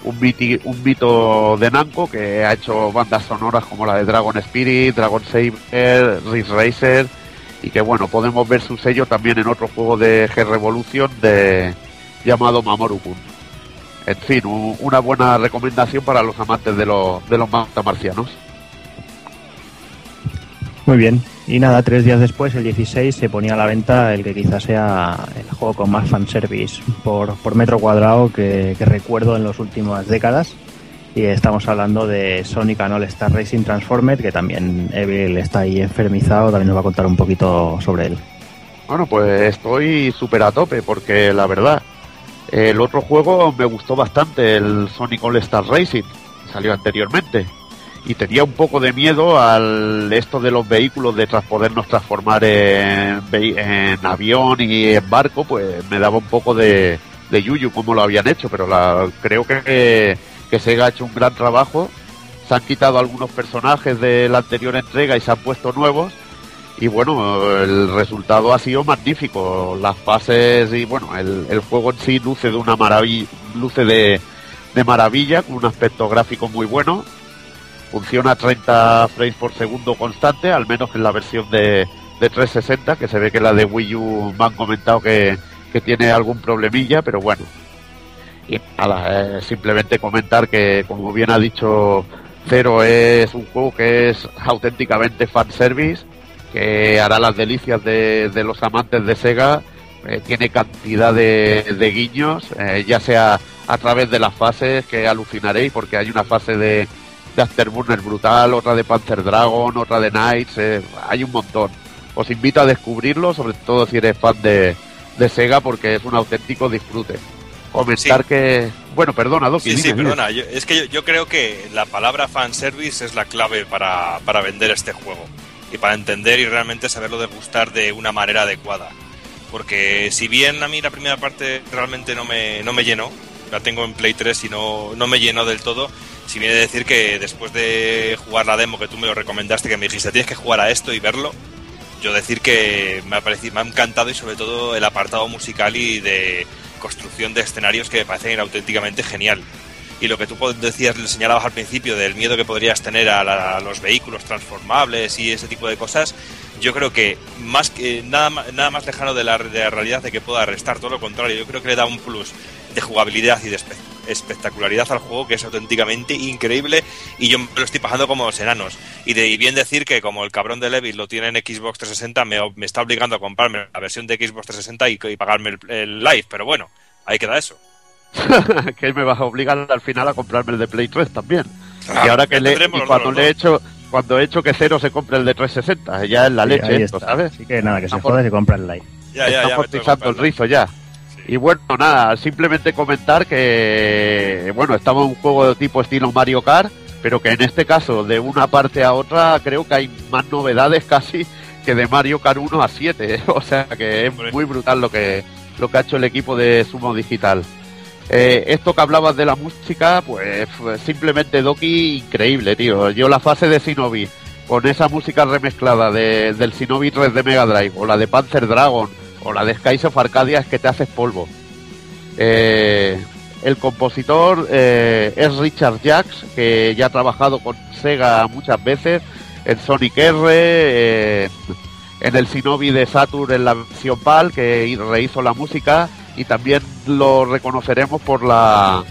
un mito de Namco que ha hecho bandas sonoras como la de Dragon Spirit, Dragon Saber, Ridge Racer y que bueno, podemos ver su sello también en otro juego de G-Revolution de llamado Mamoru-kun. En fin, una buena recomendación para los amantes de los, de los marcianos. Muy bien. Y nada, tres días después, el 16, se ponía a la venta el que quizás sea el juego con más fanservice por, por metro cuadrado que recuerdo en las últimas décadas. Y estamos hablando de Sonic and All Star Racing Transformed, que también Evil está ahí enfermizado, también nos va a contar un poquito sobre él. Bueno, pues estoy súper a tope porque la verdad, el otro juego me gustó bastante, el Sonic All Star Racing, salió anteriormente. Y tenía un poco de miedo al esto de los vehículos, de tras podernos transformar en, avión y en barco, pues me daba un poco de, de yuyu como lo habían hecho, pero la, creo que, que Sega ha hecho un gran trabajo. Se han quitado algunos personajes de la anterior entrega y se han puesto nuevos y bueno, el resultado ha sido magnífico. Las fases y bueno, el, juego en sí luce de una maravilla, luce de, maravilla, con un aspecto gráfico muy bueno. Funciona a 30 frames por segundo constante, al menos en la versión de, de 360, que se ve que la de Wii U me han comentado que, que tiene algún problemilla, pero bueno. Simplemente comentar que, como bien ha dicho Cero, es un juego que es auténticamente fanservice, que hará las delicias de, los amantes de Sega. Eh, tiene cantidad de, de guiños, eh, ya sea a través de las fases, que alucinaréis, porque hay una fase de, de Afterburner brutal, otra de Panzer Dragon, otra de Knights, eh, hay un montón. Os invito a descubrirlo, sobre todo si eres fan de, de Sega, porque es un auténtico disfrute. Comentar Sí. que... Bueno, perdona, Doki. Sí, sí, dime, dime. perdona. yo- es que yo, yo creo que la palabra fanservice es la clave para, para vender este juego. Y para entender y realmente saberlo degustar de una manera adecuada. Porque si bien a mí la primera parte realmente no me, no me llenó, la tengo en Play 3 y no, no me llenó del todo, si viene a decir que después de jugar la demo que tú me lo recomendaste, que me dijiste tienes que jugar a esto y verlo, yo decir que me ha parecido, me ha encantado y sobre todo el apartado musical y de construcción de escenarios que me parecen auténticamente genial. Y lo que tú decías, le señalabas al principio del miedo que podrías tener a, los vehículos transformables y ese tipo de cosas, yo creo que más que nada, nada más lejano de la, de la realidad de que pueda restar, todo lo contrario, yo creo que le da un plus de jugabilidad y de espe- espectacularidad al juego que es auténticamente increíble y yo me lo estoy pasando como los enanos. Y de y bien decir que como el cabrón de Levis lo tiene en Xbox 360, me, me está obligando a comprarme la versión de Xbox 360 y, y pagarme el, el live, pero bueno, ahí queda eso. que me vas a obligar al final a comprarme el de Play 3 también. Ah, y ahora que le, y cuando le he hecho cuando he hecho que Cero se compre el de 360, ya es la Sí, leche esto, está. ¿sabes? Así que nada, que se por- y se compra el live. Ya, ya, Está ya. el rizo ya. Y bueno, nada, simplemente comentar que, bueno, estaba un juego de tipo estilo Mario Kart, pero que en este caso, de una parte a otra, creo que hay más novedades casi que de Mario Kart 1 a 7. O sea que es muy brutal lo que, lo que ha hecho el equipo de Sumo Digital. Eh, esto que hablabas de la música, pues simplemente Doki, increíble, tío. Yo la fase de Shinobi, con esa música remezclada de- del Shinobi 3 de Mega Drive, o la de Panzer Dragon, o la de Skies of Arcadia, es que te haces polvo. Eh, el compositor eh, es Richard Jacks, que ya ha trabajado con Sega muchas veces, en Sonic R, eh, en el Shinobi de Saturn en la versión PAL, que rehizo la música, y también lo reconoceremos por la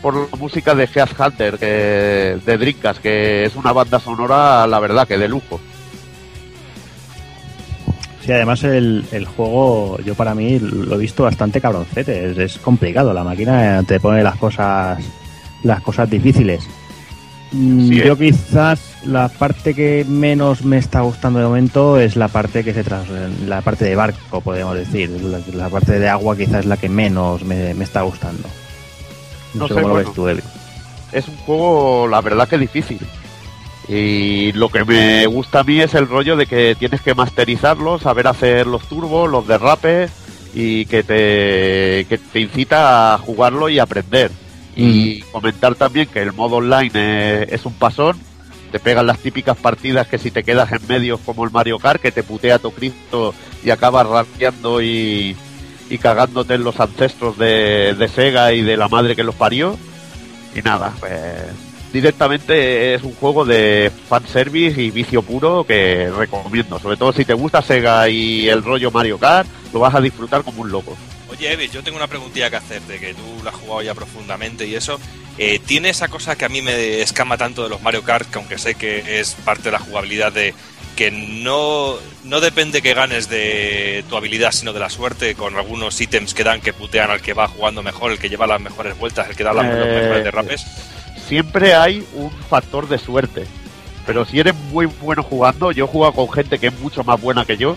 por la música de Geaz Hunter de Dreamcast, que es una banda sonora, la verdad, que de lujo. Sí, además el, el juego, yo para mí lo he visto bastante cabroncete. Es, es complicado. La máquina te pone las cosas, las cosas difíciles. Mm, Sí, yo eh. quizás la parte que menos me está gustando de momento es la parte que se tras, la parte de barco, podemos decir. La, la parte de agua quizás es la que menos me, me está gustando. No, No sé cómo lo ves tú, Evi. es un juego, la verdad que difícil. Y lo que me gusta a mí es el rollo de que tienes que masterizarlo, saber hacer los turbos, los derrapes y que te, que te incita a jugarlo y aprender. Y comentar también que el modo online es un pasón, te pegan las típicas partidas que si te quedas en medio como el Mario Kart, que te putea tu Cristo y acabas rapeando y, y cagándote en los ancestros de, de Sega y de la madre que los parió. Y nada, pues directamente es un juego de fanservice y vicio puro que recomiendo. Sobre todo si te gusta Sega y el rollo Mario Kart, lo vas a disfrutar como un loco. Oye, Evi, yo tengo una preguntilla que hacerte, que tú la has jugado ya profundamente y eso. Eh, ¿Tiene esa cosa que a mí me escama tanto de los Mario Kart, que aunque sé que es parte de la jugabilidad de que no, no depende que ganes de tu habilidad, sino de la suerte, con algunos ítems que dan que putean al que va jugando mejor, el que lleva las mejores vueltas, el que da las Eh, mejores derrapes? Siempre hay un factor de suerte. Pero si eres muy bueno jugando, yo he jugado con gente que es mucho más buena que yo,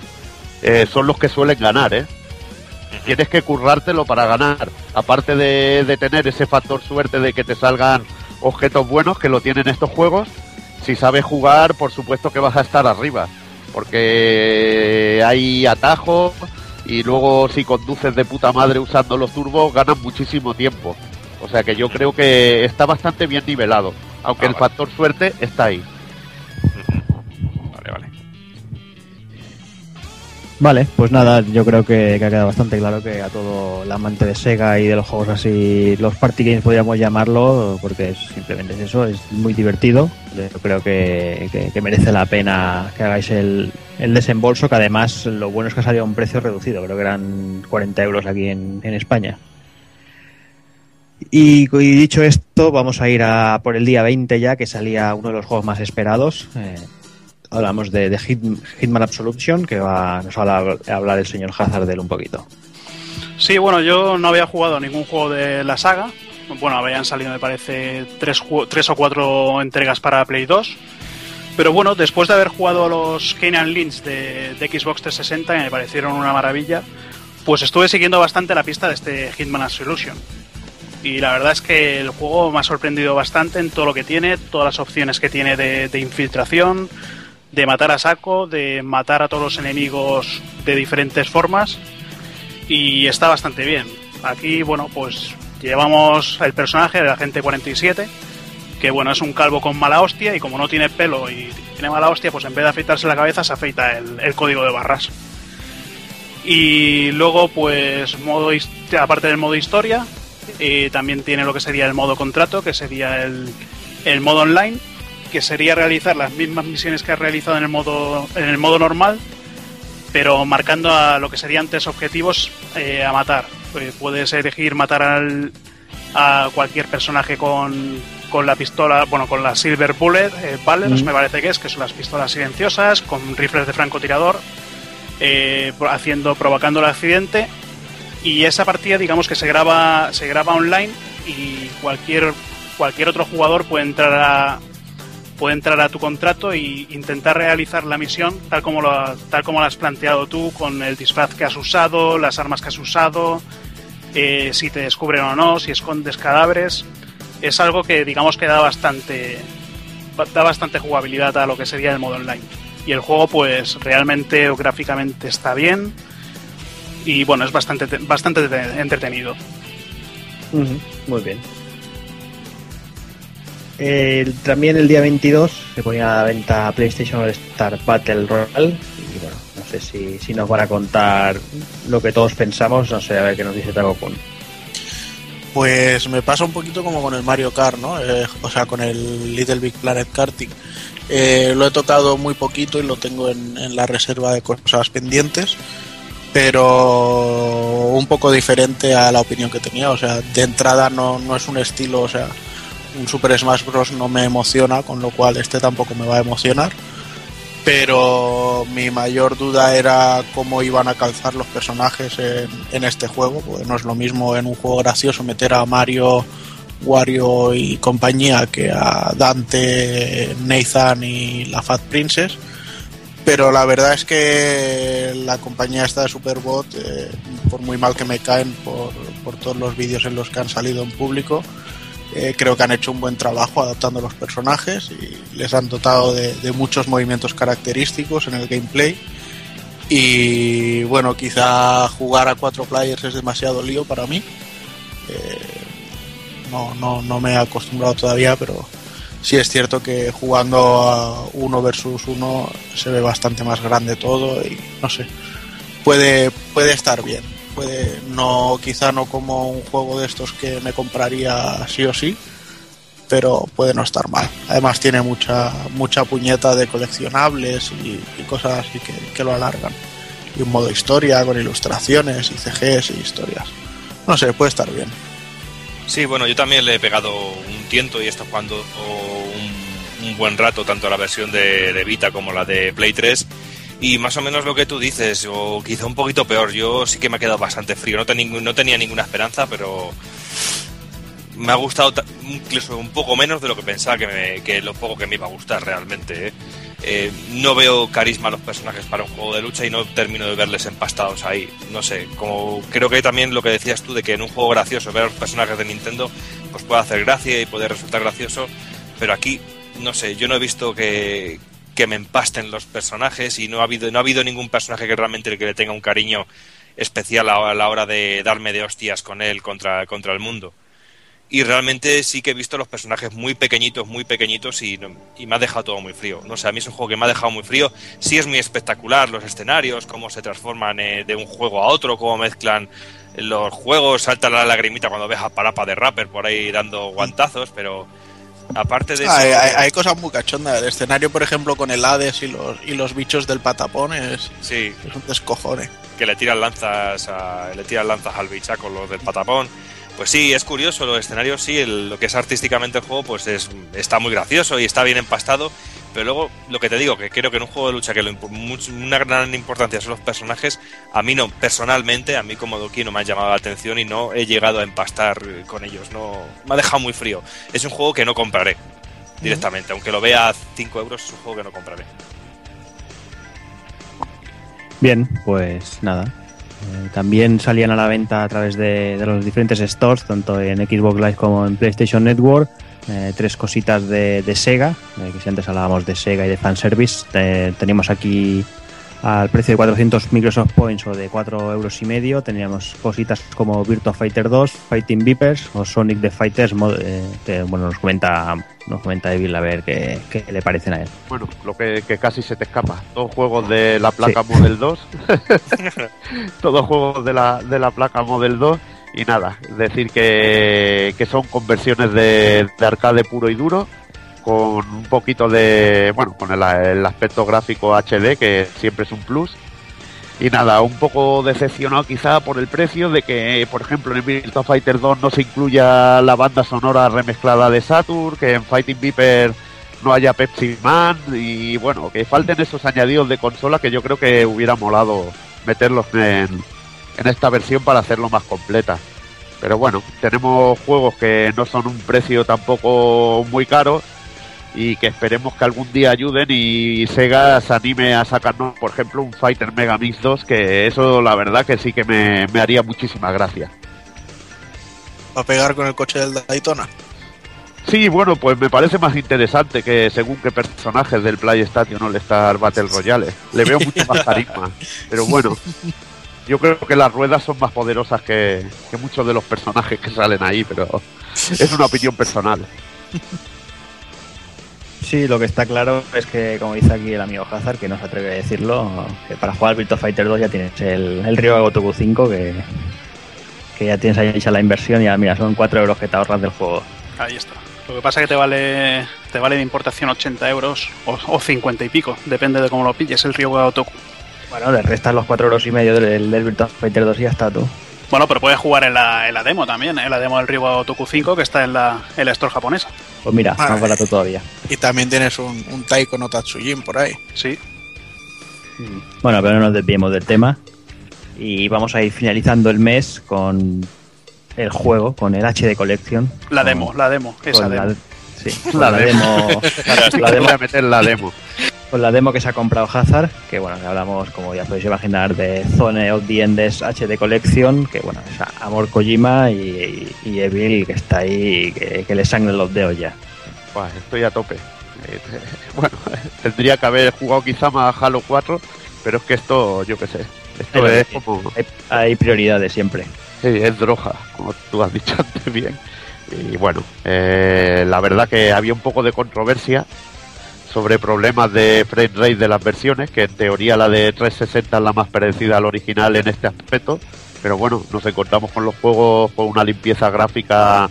eh, son los que suelen ganar, ¿eh? Tienes que currártelo para ganar. Aparte de, de tener ese factor suerte de que te salgan objetos buenos, que lo tienen estos juegos, si sabes jugar, por supuesto que vas a estar arriba. Porque hay atajos y luego si conduces de puta madre usando los turbos, ganas muchísimo tiempo. O sea que yo creo que está bastante bien nivelado. Aunque Ah, el vale. factor suerte está ahí. Vale, vale. Vale, pues nada, yo creo que, que ha quedado bastante claro que a todo el amante de Sega y de los juegos así, los party games podríamos llamarlo, porque es, simplemente es eso, es muy divertido. Yo creo que, que- que merece la pena que hagáis el, el desembolso, que además lo bueno es que ha salido a un precio reducido, creo que eran 40 euros aquí en, en España. Y, dicho esto, vamos a ir a por el día 20 ya, que salía uno de los juegos más esperados. Eh, hablamos de, de Hit- Hitman Absolution, que va, nos va a hablar- el señor Hazard de un poquito. Sí, bueno, yo no había jugado ningún juego de la saga. Bueno, habían salido, me parece, tres, tres o cuatro entregas para Play 2. Pero bueno, después de haber jugado a los Canaan Lynch de, de Xbox 360, que me parecieron una maravilla, pues estuve siguiendo bastante la pista de este Hitman Absolution. Y la verdad es que el juego me ha sorprendido bastante en todo lo que tiene, todas las opciones que tiene de, infiltración, de matar a saco, de matar a todos los enemigos de diferentes formas y está bastante bien. Aquí, bueno, pues llevamos el personaje del agente 47, que bueno, es un calvo con mala hostia y como no tiene pelo y tiene mala hostia, pues en vez de afeitarse la cabeza se afeita el, el código de barras. Y luego, pues, modo aparte del modo historia, eh, también tiene lo que sería el modo contrato, que sería el, el modo online, que sería realizar las mismas misiones que has realizado en el modo, en el modo normal, pero marcando a lo que serían tres objetivos eh, a matar. Eh, puedes elegir matar al, a cualquier personaje con, con la pistola, bueno, con la Silver Bullet, eh, Ballers, Mm. me parece que es, que son las pistolas silenciosas, con rifles de francotirador, eh, haciendo, provocando el accidente. Y esa partida, digamos que se graba, se graba online y cualquier, cualquier otro jugador puede entrar a, puede entrar a tu contrato e intentar realizar la misión tal como lo, tal como la has planteado tú, con el disfraz que has usado, las armas que has usado, eh, si te descubren o no, si escondes cadáveres. Es algo que digamos que da bastante da bastante jugabilidad a lo que sería el modo online. Y el juego pues realmente o gráficamente está bien y bueno, es bastante bastante entretenido. Muy bien. También el día 22 se ponía a la venta PlayStation All Star Battle Royale. Y bueno, no sé si, si nos van a contar lo que todos pensamos. No sé, a ver qué nos dice Takokun. Pues me pasa un poquito como con el Mario Kart, ¿no? Eh, o sea, con el Little Big Planet Karting. Eh, lo he tocado muy poquito y lo tengo en, en la reserva de cosas pendientes, pero un poco diferente a la opinión que tenía. O sea, de entrada no, no es un estilo, o sea, un Super Smash Bros. no me emociona, con lo cual este tampoco me va a emocionar. Pero mi mayor duda era cómo iban a calzar los personajes en, en este juego, porque no es lo mismo en un juego gracioso meter a Mario, Wario y compañía que a Dante, Nathan y la Fat Princess. Pero la verdad es que la compañía esta de Superbot, eh, por muy mal que me caen por, por todos los vídeos en los que han salido en público, eh, creo que han hecho un buen trabajo adaptando los personajes y les han dotado de, de muchos movimientos característicos en el gameplay. Y bueno, quizá jugar a cuatro players es demasiado lío para mí. Eh, no, no, no me he acostumbrado todavía, pero sí es cierto que jugando a uno versus uno se ve bastante más grande todo y no sé, puede, puede estar bien. Puede, no, quizá no como un juego de estos que me compraría sí o sí, pero puede no estar mal. Además tiene mucha, mucha puñeta de coleccionables y, cosas así que, que lo alargan. Y un modo historia con ilustraciones y CGs y historias. No sé, puede estar bien. Sí, bueno, yo también le he pegado un tiento y he estado jugando un, un buen rato, tanto la versión de, Vita como la de Play 3. Y más o menos lo que tú dices, o quizá un poquito peor. Yo sí que me he quedado bastante frío. No, ten- no tenía ninguna esperanza, pero me ha gustado ta- incluso un poco menos de lo que pensaba que, me- lo poco que me iba a gustar realmente. ¿eh? Eh, no veo carisma a los personajes para un juego de lucha y no termino de verles empastados ahí. No sé, como creo que también lo que decías tú de que en un juego gracioso ver a los personajes de Nintendo pues puede hacer gracia y puede resultar gracioso, pero aquí no sé, yo no he visto que, que me empasten los personajes y no ha habido no ha habido ningún personaje que realmente que le tenga un cariño especial a, a la hora de darme de hostias con él contra, contra el mundo. Y realmente sí que he visto los personajes muy pequeñitos, muy pequeñitos y, y me ha dejado todo muy frío. No sé, a mí es un juego que me ha dejado muy frío. Sí es muy espectacular los escenarios, cómo se transforman eh, de un juego a otro, cómo mezclan los juegos, salta la lagrimita cuando ves a Parapa de Rapper por ahí dando guantazos, pero aparte de eso... Hay, hay- hay cosas muy cachondas. El escenario, por ejemplo, con el Hades y los, y los bichos del patapón es, Sí, es un descojone. que le tiran lanzas a- le tiran lanzas al bichaco los del patapón Pues sí, es curioso, los escenarios sí, lo que es artísticamente el juego, pues es, está muy gracioso y está bien empastado, pero luego lo que te digo, que creo que en un juego de lucha que lo una gran importancia son los personajes, a mí no, personalmente, a mí como Doki no me ha llamado la atención y no he llegado a empastar con ellos, no me ha dejado muy frío. Es un juego que no compraré directamente, aunque lo vea a 5 euros, es un juego que no compraré. Bien, pues nada. Eh, también salían a la venta a través de, los diferentes stores, tanto en Xbox Live como en PlayStation Network. eh, tres cositas de, Sega, eh, que si antes hablábamos de Sega y de fanservice, teníamos aquí al precio de 400 Microsoft Points o de 4 euros y medio. Teníamos cositas como Virtua Fighter 2, Fighting Vipers o Sonic the Fighters, mod- eh, que bueno, nos comenta, nos comenta Evil a ver qué, qué le parecen a él. Bueno, lo que, que casi se te escapa. Todos juegos de la placa Model 2. Todos juegos de la, de la placa Model 2. Y nada, decir que, que son conversiones de, de arcade puro y duro. Con un poquito de. Bueno, con el, aspecto gráfico HD, que siempre es un plus. Y nada, un poco decepcionado quizá por el precio de que, por ejemplo, en Virtua Fighter 2 no se incluya la banda sonora remezclada de Saturn, que en Fighting Viper no haya Pepsi Man y bueno, que falten esos añadidos de consola que yo creo que hubiera molado meterlos en, en esta versión para hacerlo más completa. Pero bueno, tenemos juegos que no son un precio tampoco muy caro y que esperemos que algún día ayuden y Sega se anime a sacarnos, por ejemplo, un Fighter Mega Mix 2, que eso la verdad que sí que me, me haría muchísima gracia. Va a pegar con el coche del Daytona. Sí, bueno, pues me parece más interesante que según qué personajes del PlayStation All Star Battle Royale. Le veo mucho más carisma. Pero bueno, yo creo que las ruedas son más poderosas que, que muchos de los personajes que salen ahí, pero es una opinión personal. Sí, lo que está claro es que, como dice aquí el amigo Hazard, que no se atreve a decirlo, que para jugar Virtua Fighter 2 ya tienes el, el Ryo Gotoku 5, que, que ya tienes ahí hecha la inversión y ya, mira, son 4 euros que te ahorras del juego. Ahí está. Lo que pasa es que te vale, te vale de importación 80 euros o, o 50 y pico, depende de cómo lo pilles el Ryuga Otoku. Bueno, le restas los 4 euros y medio del, del Virtua Fighter 2 y ya está tú. Bueno, pero puedes jugar en la, en la demo también, ¿eh? en la demo del Ryuga Otoku 5 que está en la, en la store japonesa. Pues mira, más barato todavía. Y también tienes un, un Taiko no Tatsujin por ahí. Sí. Bueno, pero no nos desviemos del tema. Y vamos a ir finalizando el mes con el juego, con el HD Collection. La con- demo, la demo, esa demo. la, sí, la demo. la demo Voy a meter la demo. Con la demo que se ha comprado Hazard, que bueno, que hablamos, como ya podéis imaginar, de Zone of the Enders HD Collection, que bueno, es Amor Kojima y, Evil, que está ahí, que, que le sangren los dedos ya. Buah, estoy a tope. Eh, bueno, tendría que haber jugado quizá más Halo 4, pero es que esto, yo qué sé, esto es como... Hay, hay prioridades siempre. Sí, es droga, como tú has dicho antes bien. Y bueno, eh, la verdad que había un poco de controversia sobre problemas de frame rate de las versiones, que en teoría la de 360 es la más parecida al original en este aspecto, pero bueno, nos encontramos con los juegos con una limpieza gráfica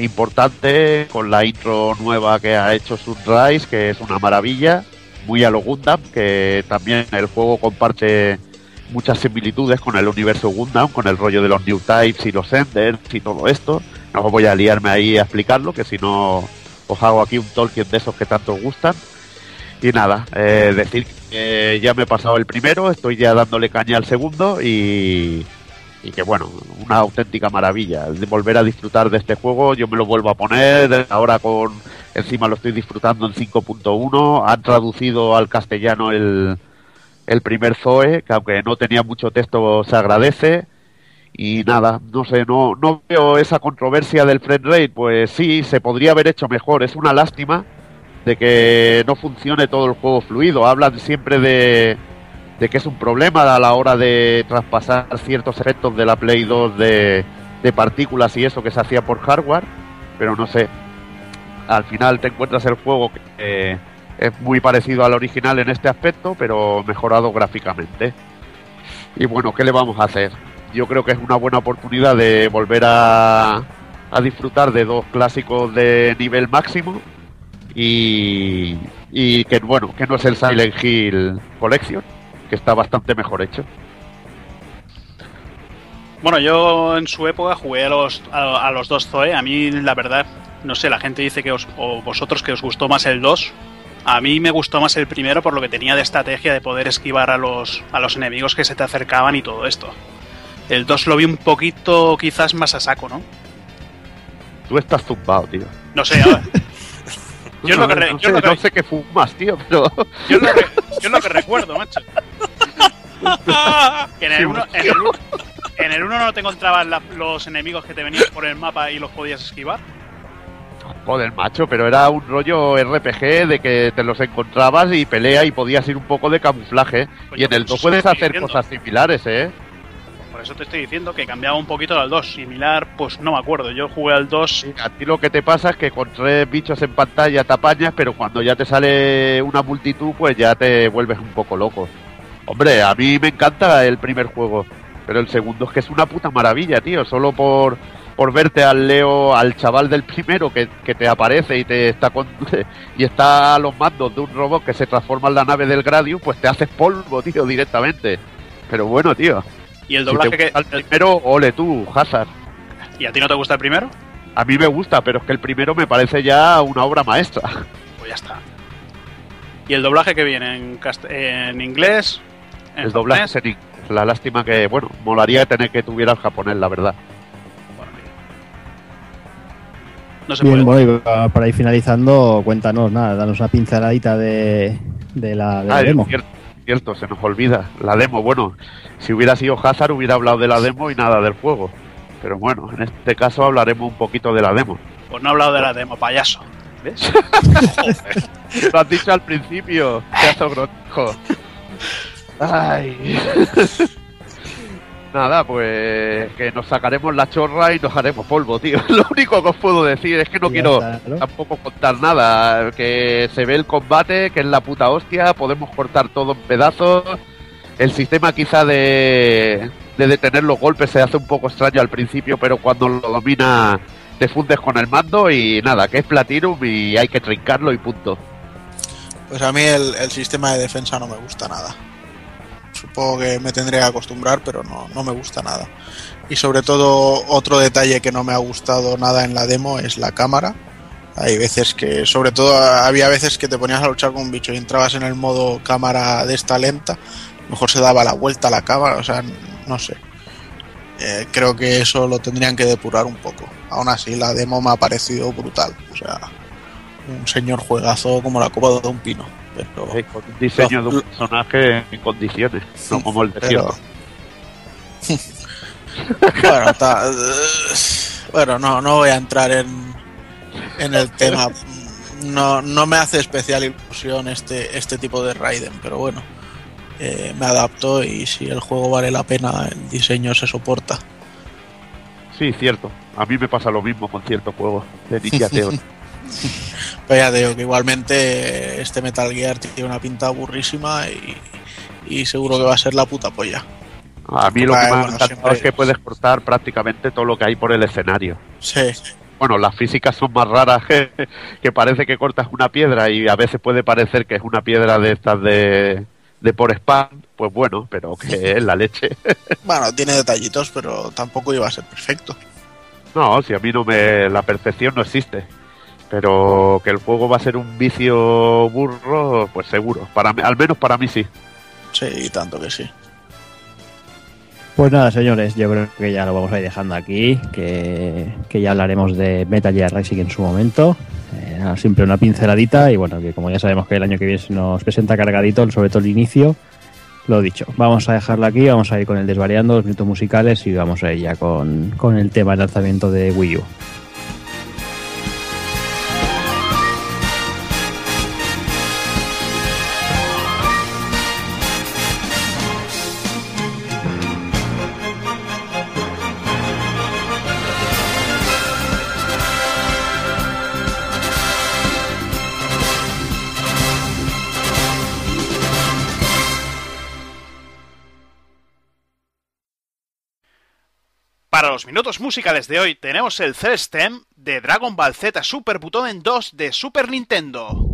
importante, con la intro nueva que ha hecho Sunrise, que es una maravilla, muy a lo Gundam, que también el juego comparte muchas similitudes con el universo Gundam, con el rollo de los New Types y los Enders y todo esto. No voy a liarme ahí a explicarlo, que si no os aquí un Tolkien de esos que tanto gustan. Y nada, eh, decir que ya me he pasado el primero, estoy ya dándole caña al segundo y, y que bueno, una auténtica maravilla. Volver a disfrutar de este juego, yo me lo vuelvo a poner, ahora con encima lo estoy disfrutando en 5.1, han traducido al castellano el, el primer Zoe, que aunque no tenía mucho texto se agradece. Y nada, no sé, no, no veo esa controversia del frame rate, pues sí, se podría haber hecho mejor, es una lástima de que no funcione todo el juego fluido. Hablan siempre de, de que es un problema a la hora de traspasar ciertos efectos de la Play 2 de, de partículas y eso que se hacía por hardware, pero no sé. Al final te encuentras el juego que eh, es muy parecido al original en este aspecto, pero mejorado gráficamente. Y bueno, ¿qué le vamos a hacer? Yo creo que es una buena oportunidad de volver a, a disfrutar de dos clásicos de nivel máximo y, y que bueno, que no es el Silent Hill Collection, que está bastante mejor hecho. Bueno, yo en su época jugué a los, a, los dos Zoe. A mí, la verdad, no sé, la gente dice que os, o vosotros que os gustó más el 2. A mí me gustó más el primero por lo que tenía de estrategia de poder esquivar a los, a los enemigos que se te acercaban y todo esto. El 2 lo vi un poquito quizás más a saco, ¿no? Tú estás zumbado, tío. No sé, a ver. Yo es lo que, no, yo sé, lo que- no sé qué fumas, tío, pero... yo lo que- yo lo que recuerdo, macho. Que en el 1 en el uno- en el uno no te encontrabas la- los enemigos que te venían por el mapa y los podías esquivar. Joder, macho, pero era un rollo RPG de que te los encontrabas y pelea y podías ir un poco de camuflaje. Pues y en el por 2 eso puedes hacer diciendo. cosas similares, ¿eh? Eso te estoy diciendo que cambiaba un poquito al 2. Similar, pues no me acuerdo. Yo jugué al 2. A ti lo que te pasa es que con tres bichos en pantalla te apañas, pero cuando ya te sale una multitud, pues ya te vuelves un poco loco. Hombre, a mí me encanta el primer juego, pero el segundo es que es una puta maravilla, tío. Solo por, por verte al Leo, al chaval del primero que, que te aparece y te está con, y está a los mandos de un robot que se transforma en la nave del Gradius, pues te haces polvo, tío, directamente. Pero bueno, tío. Y el Si doblaje te que. el primero, ole tú, Hazard. ¿Y a ti no te gusta el primero? A mí me gusta, pero es que el primero me parece ya una obra maestra. Pues ya está. ¿Y el doblaje que viene en, cast- en inglés? ¿En el doblaje es en inglés. La lástima que, bueno, molaría tener que tuviera el japonés, la verdad. Bueno. No se Bien, puede. bueno, y pa- para ir finalizando, cuéntanos, nada, danos una pinceladita de, de la, de Ah, es demo. cierto, cierto, se nos olvida. La demo, bueno, si hubiera sido Hazard hubiera hablado de la demo y nada del juego. Pero bueno, en este caso hablaremos un poquito de la demo. Pues no he hablado de la demo, payaso. ¿Ves? Lo has dicho al principio, pedazo grotesco. Ay. Nada, pues que nos sacaremos la chorra y nos haremos polvo, tío. Lo único que os puedo decir es que no quiero está, ¿no? tampoco contar nada. Que se ve el combate, que es la puta hostia, podemos cortar todo en pedazos. El sistema quizá de, de detener los golpes se hace un poco extraño al principio, pero cuando lo domina te fundes con el mando y nada, que es Platinum y hay que trincarlo y punto. Pues a mí el, el sistema de defensa no me gusta nada. Que me tendré que acostumbrar, pero no, no me gusta nada. Y sobre todo, otro detalle que no me ha gustado nada en la demo es la cámara. Hay veces que, sobre todo, había veces que te ponías a luchar con un bicho y entrabas en el modo cámara de esta lenta, mejor se daba la vuelta a la cámara, o sea, no sé. Eh, creo que eso lo tendrían que depurar un poco. Aún así, la demo me ha parecido brutal. O sea, un señor juegazo como la copa de un pino. Pero, con un diseño de un personaje en condiciones, no como el pero- desierto. bueno, ta- bueno, no, no voy a entrar en, en el tema. No, no me hace especial ilusión este, este tipo de Raiden, pero bueno, eh, me adapto y si el juego vale la pena, el diseño se soporta. Sí, cierto. A mí me pasa lo mismo con ciertos juegos de Ninja Theory. Pero ya te digo que igualmente este Metal Gear tiene una pinta burrísima y, y seguro que va a ser la puta polla. A mí lo que me ha encantado es que puedes cortar prácticamente todo lo que hay por el escenario. Sí, Bueno, las físicas son más raras que, que parece que cortas una piedra y a veces puede parecer que es una piedra de estas de, de por spam. Pues bueno, pero que es la leche. bueno, tiene detallitos, pero tampoco iba a ser perfecto. No, si a mí no me. La perfección no existe. Pero que el juego va a ser un vicio burro, pues seguro. Para mí- al menos para mí sí. Sí, tanto que sí. Pues nada, señores, yo creo que ya lo vamos a ir dejando aquí, que, que ya hablaremos de Metal Gear Rising en su momento. Eh, nada, siempre una pinceladita y bueno, que como ya sabemos que el año que viene se nos presenta cargadito, sobre todo el inicio, lo dicho, vamos a dejarlo aquí, vamos a ir con el desvariando, los minutos musicales y vamos a ir ya con, con el tema del lanzamiento de Wii U. los minutos musicales de hoy tenemos el Celestem de Dragon Ball Z Super Butoden 2 de Super Nintendo.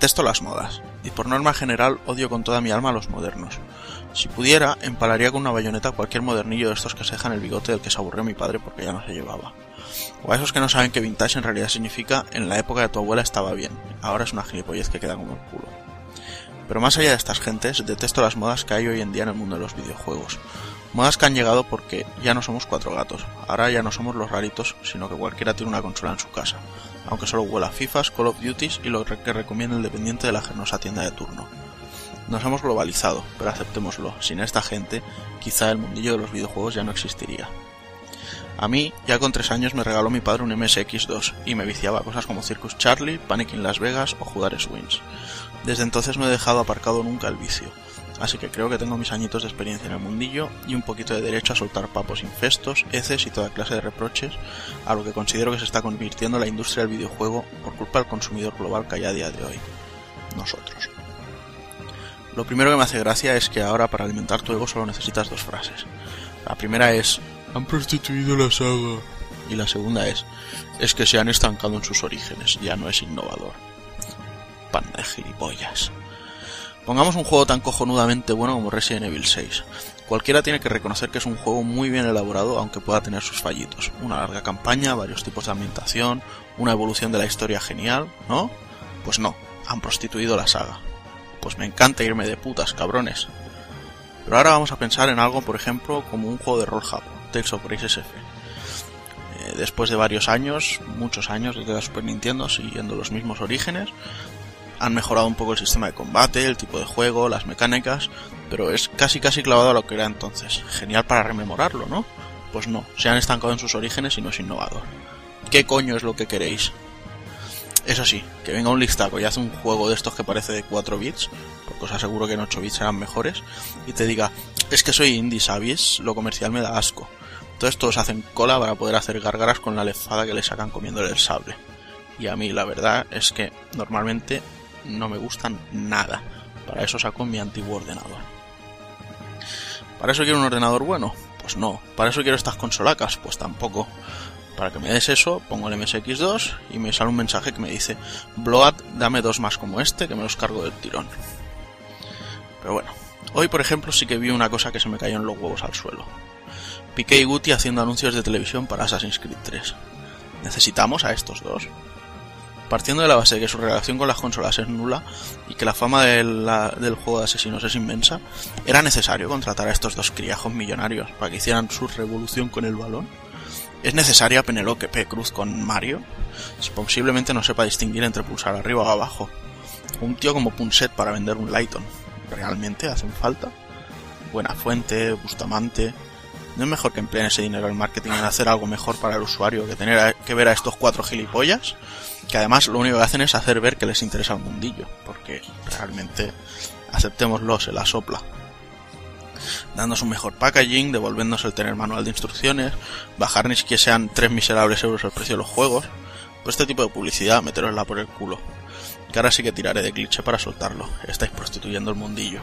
Detesto las modas, y por norma general odio con toda mi alma a los modernos. Si pudiera, empalaría con una bayoneta cualquier modernillo de estos que se dejan el bigote del que se aburrió mi padre porque ya no se llevaba. O a esos que no saben que vintage en realidad significa en la época de tu abuela estaba bien, ahora es una gilipollez que queda como el culo. Pero más allá de estas gentes, detesto las modas que hay hoy en día en el mundo de los videojuegos. Modas que han llegado porque ya no somos cuatro gatos, ahora ya no somos los raritos, sino que cualquiera tiene una consola en su casa, aunque solo huela FIFAs, Call of Duties y lo que recomienda el dependiente de la generosa tienda de turno. Nos hemos globalizado, pero aceptémoslo, sin esta gente, quizá el mundillo de los videojuegos ya no existiría. A mí, ya con tres años me regaló mi padre un MSX2 y me viciaba cosas como Circus Charlie, Panic in Las Vegas o jugar Swings. Desde entonces no he dejado aparcado nunca el vicio, así que creo que tengo mis añitos de experiencia en el mundillo y un poquito de derecho a soltar papos infestos, heces y toda clase de reproches a lo que considero que se está convirtiendo la industria del videojuego por culpa del consumidor global que hay a día de hoy. Nosotros. Lo primero que me hace gracia es que ahora para alimentar tu ego solo necesitas dos frases. La primera es han prostituido la saga. Y la segunda es es que se han estancado en sus orígenes, ya no es innovador. Panda de gilipollas. Pongamos un juego tan cojonudamente bueno como Resident Evil 6. Cualquiera tiene que reconocer que es un juego muy bien elaborado, aunque pueda tener sus fallitos. Una larga campaña, varios tipos de ambientación, una evolución de la historia genial, ¿no? Pues no, han prostituido la saga. Pues me encanta irme de putas, cabrones. Pero ahora vamos a pensar en algo, por ejemplo, como un juego de rol japo, Tales of Grace SF. Eh, después de varios años, muchos años desde la Super Nintendo, siguiendo los mismos orígenes, han mejorado un poco el sistema de combate, el tipo de juego, las mecánicas, pero es casi casi clavado a lo que era entonces. Genial para rememorarlo, ¿no? Pues no, se han estancado en sus orígenes y no es innovador. ¿Qué coño es lo que queréis? Eso sí, que venga un listaco y hace un juego de estos que parece de 4 bits, porque os aseguro que en 8 bits serán mejores, y te diga, es que soy indie, ¿sabes? Lo comercial me da asco. Entonces todos hacen cola para poder hacer gárgaras con la lefada que le sacan comiéndole el sable. Y a mí la verdad es que normalmente no me gustan nada. Para eso saco mi antiguo ordenador. ¿Para eso quiero un ordenador bueno? Pues no. ¿Para eso quiero estas consolacas? Pues tampoco. Para que me des eso, pongo el MSX2 y me sale un mensaje que me dice Bloat, dame dos más como este, que me los cargo del tirón. Pero bueno, hoy por ejemplo sí que vi una cosa que se me cayó en los huevos al suelo. Piqué y Guti haciendo anuncios de televisión para Assassin's Creed 3. ¿Necesitamos a estos dos? Partiendo de la base de que su relación con las consolas es nula y que la fama del juego de asesinos es inmensa, ¿era necesario contratar a estos dos criajos millonarios para que hicieran su revolución con el balón? ¿Es necesaria Penelope P. Cruz con Mario? Si posiblemente no sepa distinguir entre pulsar arriba o abajo. Un tío como Punset para vender un Lighton. ¿Realmente hacen falta? Buena Fuente, Bustamante. ¿No es mejor que empleen ese dinero en marketing en hacer algo mejor para el usuario que tener a- que ver a estos cuatro gilipollas? Que además lo único que hacen es hacer ver que les interesa el mundillo. Porque realmente, aceptémoslo, se la sopla dándonos un mejor packaging, devolviéndonos el tener manual de instrucciones, bajar ni que sean 3 miserables euros el precio de los juegos. Pues este tipo de publicidad, meterosla por el culo. Que ahora sí que tiraré de cliché para soltarlo. Estáis prostituyendo el mundillo.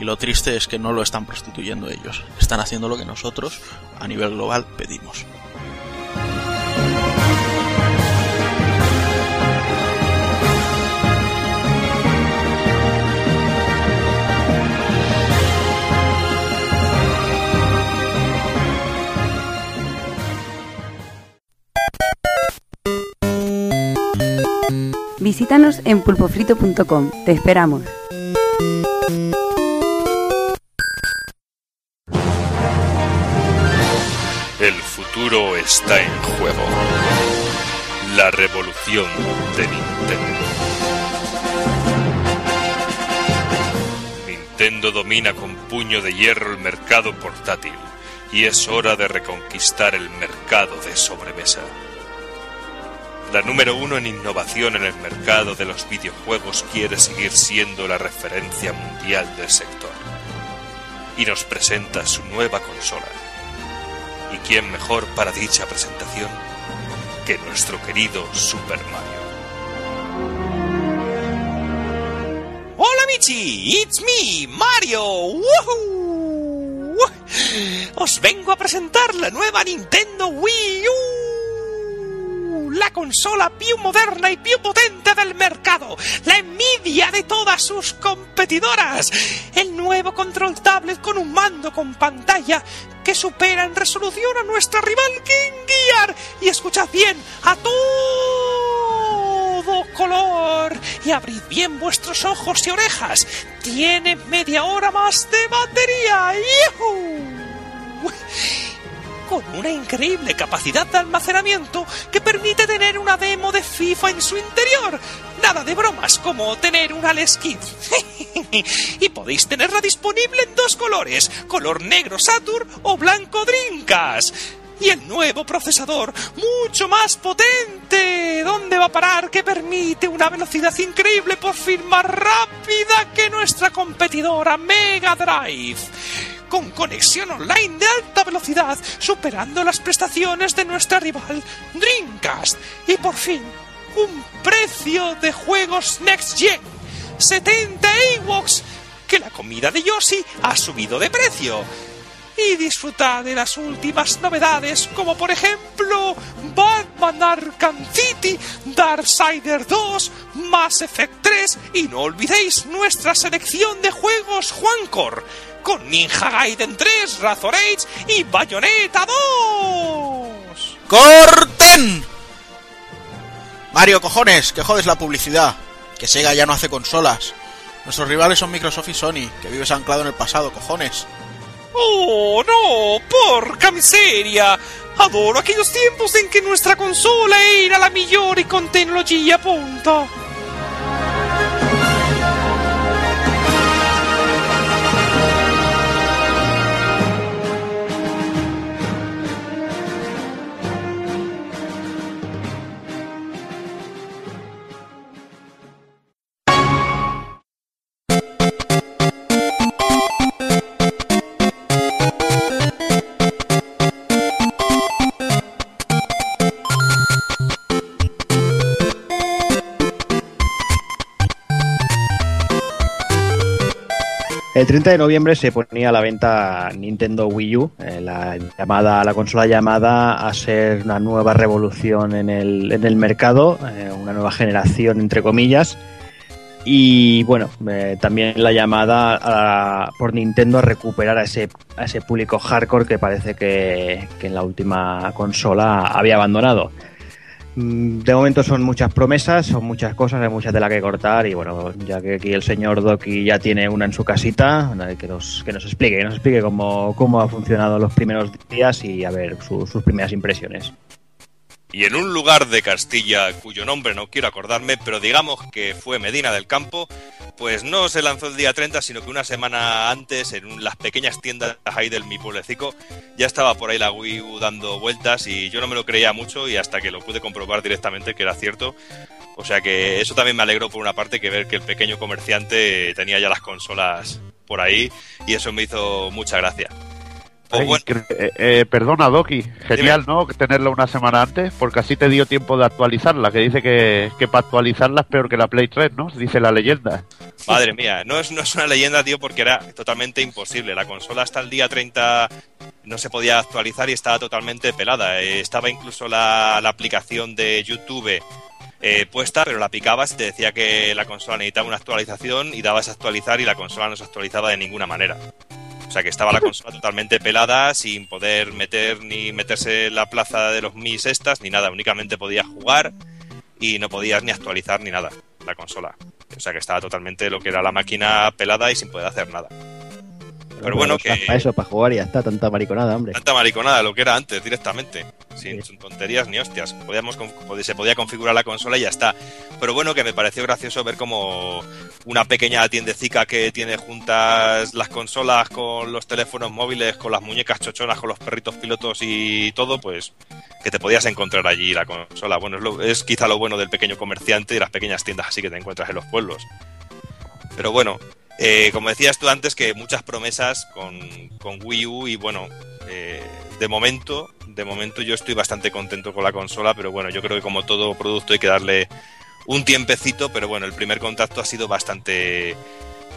Y lo triste es que no lo están prostituyendo ellos. Están haciendo lo que nosotros, a nivel global, pedimos. Visítanos en pulpofrito.com. Te esperamos. Está en juego. La revolución de Nintendo. Nintendo domina con puño de hierro el mercado portátil y es hora de reconquistar el mercado de sobremesa. La número uno en innovación en el mercado de los videojuegos quiere seguir siendo la referencia mundial del sector. Y nos presenta su nueva consola. ¿Y quién mejor para dicha presentación que nuestro querido Super Mario? Hola Michi, it's me, Mario. ¡Woohoo! Os vengo a presentar la nueva Nintendo Wii U. La consola più moderna y più potente del mercado. La envidia de todas sus competidoras. El nuevo control tablet con un mando con pantalla que supera en resolución a nuestra rival King Gear. Y escuchad bien, a todo color. Y abrid bien vuestros ojos y orejas. Tiene media hora más de batería. ¡Yujú! Con una increíble capacidad de almacenamiento que permite tener una demo de FIFA en su interior. Nada de bromas como tener un Alex Kidd. y podéis tenerla disponible en dos colores, color negro Saturn o blanco Dreamcast. Y el nuevo procesador, mucho más potente. ¿Dónde va a parar? Que permite una velocidad increíble, por fin más rápida que nuestra competidora Mega Drive. Con conexión online de alta velocidad, superando las prestaciones de nuestra rival Dreamcast. Y por fin, un precio de juegos Next Gen. 70 Ewoks. Que la comida de Yoshi ha subido de precio y disfrutar de las últimas novedades como por ejemplo Batman Arkham City, Darksider 2, Mass Effect 3 y no olvidéis nuestra selección de juegos Juancor con Ninja Gaiden 3, Razor y Bayonetta 2. ¡Corten! Mario, cojones, que jodes la publicidad. Que Sega ya no hace consolas. Nuestros rivales son Microsoft y Sony, que vives anclado en el pasado, cojones. ¡Oh, no! ¡Porca miseria! Adoro aquellos tiempos en que nuestra consola era la migliore con tecnología punta. 30 de noviembre se ponía a la venta Nintendo Wii U, eh, la, llamada, la consola llamada a ser una nueva revolución en el, en el mercado, eh, una nueva generación entre comillas. Y bueno, eh, también la llamada por Nintendo a recuperar a ese, a ese público hardcore que parece que en la última consola había abandonado. Mm, De momento son muchas promesas, son muchas cosas, hay muchas de la que cortar y bueno, ya que aquí el señor Doki ya tiene una en su casita, que nos, que nos explique, que nos explique cómo, cómo ha funcionado los primeros días y a ver su- sus primeras impresiones. Y en un lugar de Castilla cuyo nombre no quiero acordarme, pero digamos que fue Medina del Campo, pues no se lanzó el día 30, sino que una semana antes, en las pequeñas tiendas ahí del mi pueblecico, ya estaba por ahí la Wii U dando vueltas y yo no me lo creía mucho y hasta que lo pude comprobar directamente que era cierto. O sea que eso también me alegró por una parte que ver que el pequeño comerciante tenía ya las consolas por ahí y eso me hizo mucha gracia. Ay, incre- eh, eh, perdona, Doki. Genial, ¿no? Tenerla una semana antes, porque así te dio tiempo de actualizarla. Que dice que, que para actualizarla es peor que la Play 3, ¿no? Dice la leyenda. Madre mía, no es, no es una leyenda, tío, porque era totalmente imposible. La consola hasta el día 30 no se podía actualizar y estaba totalmente pelada. Eh, estaba incluso la, la aplicación de YouTube eh, puesta, pero la picabas y te decía que la consola necesitaba una actualización y dabas a actualizar y la consola no se actualizaba de ninguna manera. O sea que estaba la consola totalmente pelada, sin poder meter ni meterse en la plaza de los Mis estas, ni nada. Únicamente podías jugar y no podías ni actualizar ni nada la consola. O sea que estaba totalmente lo que era la máquina pelada y sin poder hacer nada. Pero bueno, que Para eso, para jugar y ya está, tanta mariconada, hombre. tanta mariconada lo que era antes directamente. sin, sin tonterías ni hostias. Podíamos, se podía configurar la consola y ya está. Pero bueno, que me pareció gracioso ver como una pequeña tiendecica que tiene juntas las consolas con los teléfonos móviles, con las muñecas chochonas, con los perritos pilotos y todo, pues que te podías encontrar allí la consola. Bueno, es, lo- es quizá lo bueno del pequeño comerciante y las pequeñas tiendas así que te encuentras en los pueblos. Pero bueno, eh, como decías tú antes, que muchas promesas con, Wii U y bueno, eh, de momento, de momento yo estoy bastante contento con la consola, pero bueno, yo creo que como todo producto hay que darle un tiempecito, pero bueno, el primer contacto ha sido bastante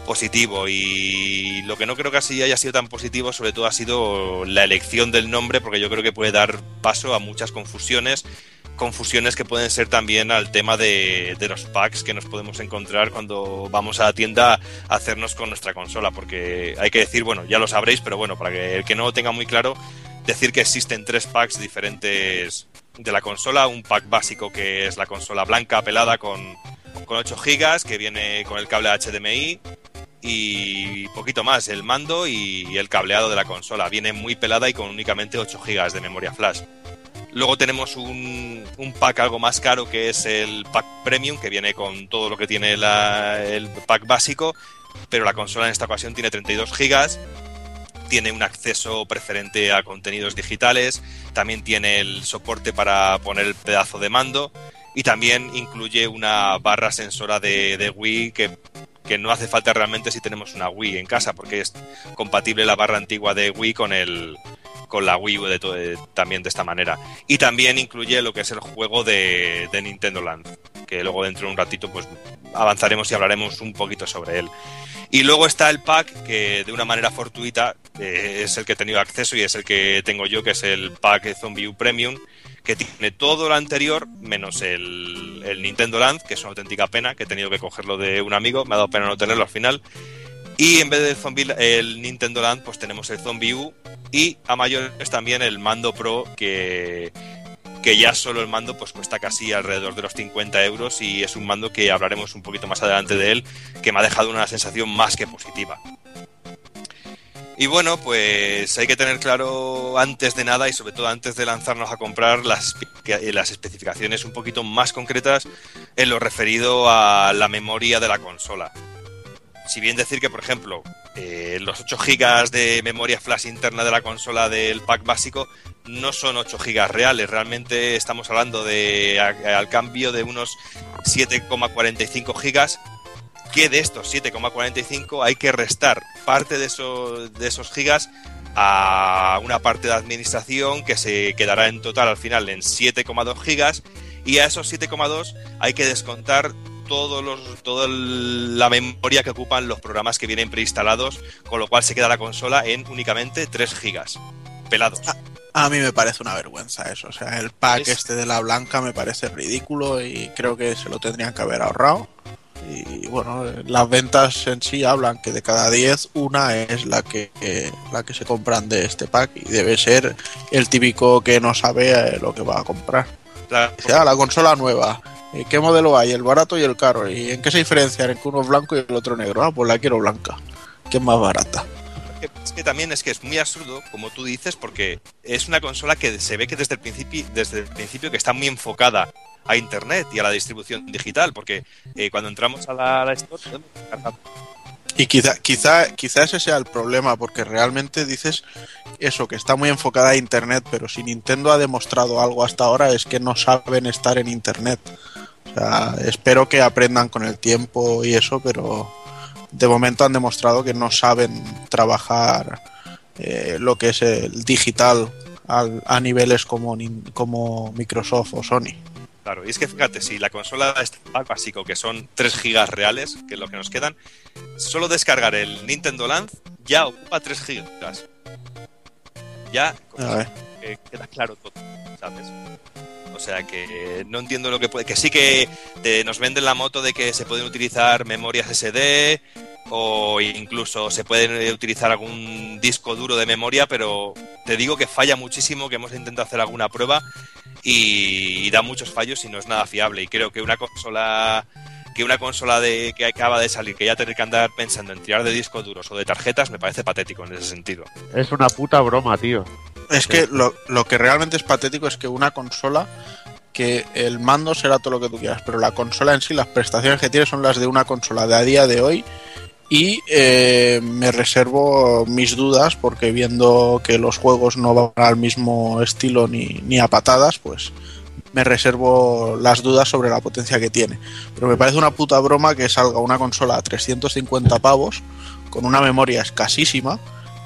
positivo y lo que no creo que así haya sido tan positivo sobre todo ha sido la elección del nombre porque yo creo que puede dar paso a muchas confusiones confusiones que pueden ser también al tema de, los packs que nos podemos encontrar cuando vamos a la tienda a hacernos con nuestra consola porque hay que decir, bueno, ya lo sabréis, pero bueno, para que el que no lo tenga muy claro, decir que existen tres packs diferentes de la consola, un pack básico que es la consola blanca pelada con, con 8 GB que viene con el cable HDMI y poquito más, el mando y el cableado de la consola. Viene muy pelada y con únicamente 8 GB de memoria flash. Luego tenemos un, pack algo más caro que es el pack premium, que viene con todo lo que tiene el pack básico, pero la consola en esta ocasión tiene 32 GB, tiene un acceso preferente a contenidos digitales, también tiene el soporte para poner el pedazo de mando y también incluye una barra sensora de, de Wii que, que no hace falta realmente si tenemos una Wii en casa, porque es compatible la barra antigua de Wii con el con la Wii U de de- también de esta manera. Y también incluye lo que es el juego de, de Nintendo Land, que luego dentro de un ratito pues avanzaremos y hablaremos un poquito sobre él. Y luego está el pack que de una manera fortuita eh, es el que he tenido acceso y es el que tengo yo, que es el pack Zombie U Premium, que tiene todo lo anterior menos el, el Nintendo Land, que es una auténtica pena, que he tenido que cogerlo de un amigo, me ha dado pena no tenerlo al final. Y en vez del zombie, el Nintendo Land, pues tenemos el Zombie U y a mayores también el mando Pro que, que ya solo el mando pues cuesta casi alrededor de los 50 euros y es un mando que hablaremos un poquito más adelante de él que me ha dejado una sensación más que positiva. Y bueno, pues hay que tener claro antes de nada y sobre todo antes de lanzarnos a comprar las, las especificaciones un poquito más concretas en lo referido a la memoria de la consola. Si bien decir que, por ejemplo, eh, los 8 GB de memoria flash interna de la consola del pack básico no son 8 GB reales, realmente estamos hablando de al cambio de unos 7,45 GB que de estos 7,45 hay que restar parte de esos, de esos gigas a una parte de administración que se quedará en total al final en 7,2 gigas y a esos 7,2 hay que descontar todos los, toda la memoria que ocupan los programas que vienen preinstalados, con lo cual se queda la consola en únicamente 3 gigas pelados. A mí me parece una vergüenza eso. O sea, el pack Es- este de la blanca me parece ridículo y creo que se lo tendrían que haber ahorrado. Y bueno, las ventas en sí hablan que de cada 10, una es la que, eh, la que se compran de este pack y debe ser el típico que no sabe eh, lo que va a comprar. Ah, la consola nueva. ¿Y ¿Qué modelo hay? El barato y el caro. ¿Y en qué se diferencian? En que uno es blanco y el otro negro. Ah, pues la quiero blanca. Que es más barata. que- es que también es que es muy absurdo, como tú dices, porque es una consola que se ve que desde el principio, desde el principio que está muy enfocada a internet y a la distribución digital, porque eh, cuando entramos a la, a la store Y quizá, quizá, quizá ese sea el problema, porque realmente dices eso, que está muy enfocada a Internet, pero si Nintendo ha demostrado algo hasta ahora es que no saben estar en Internet. O sea, espero que aprendan con el tiempo y eso, pero de momento han demostrado que no saben trabajar eh, lo que es el digital al- a niveles como, como Microsoft o Sony. Claro, y es que fíjate, si la consola pack básico, que son 3 gigas reales, que es lo que nos quedan, solo descargar el Nintendo Land ya ocupa 3 gigas. Ya que queda claro todo, O sea que eh, no entiendo lo que puede. Que sí que te- nos venden la moto de que se pueden utilizar memorias SD o incluso se puede utilizar algún disco duro de memoria, pero te digo que falla muchísimo, que hemos intentado hacer alguna prueba y, y da muchos fallos y no es nada fiable. Y creo que una consola que una consola de que acaba de salir, que ya tener que andar pensando en tirar de discos duros o de tarjetas, me parece patético en ese sentido. Es una puta broma, tío. Es que lo, lo que realmente es patético es que una consola que el mando será todo lo que tú quieras, pero la consola en sí, las prestaciones que tiene son las de una consola de a día de hoy y eh, me reservo mis dudas porque viendo que los juegos no van al mismo estilo ni, ni a patadas, pues me reservo las dudas sobre la potencia que tiene. Pero me parece una puta broma que salga una consola a 350 pavos con una memoria escasísima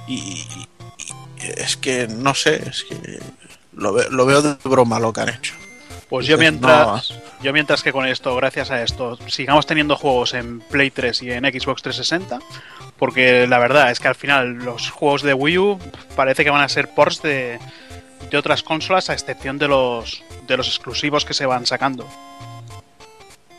y, es que no sé, es que lo, ve- lo veo de broma lo que han hecho. Pues yo mientras, yo mientras que con esto, gracias a esto, sigamos teniendo juegos en Play 3 y en Xbox 360, porque la verdad es que al final los juegos de Wii U parece que van a ser ports de, de otras consolas a excepción de los de los exclusivos que se van sacando.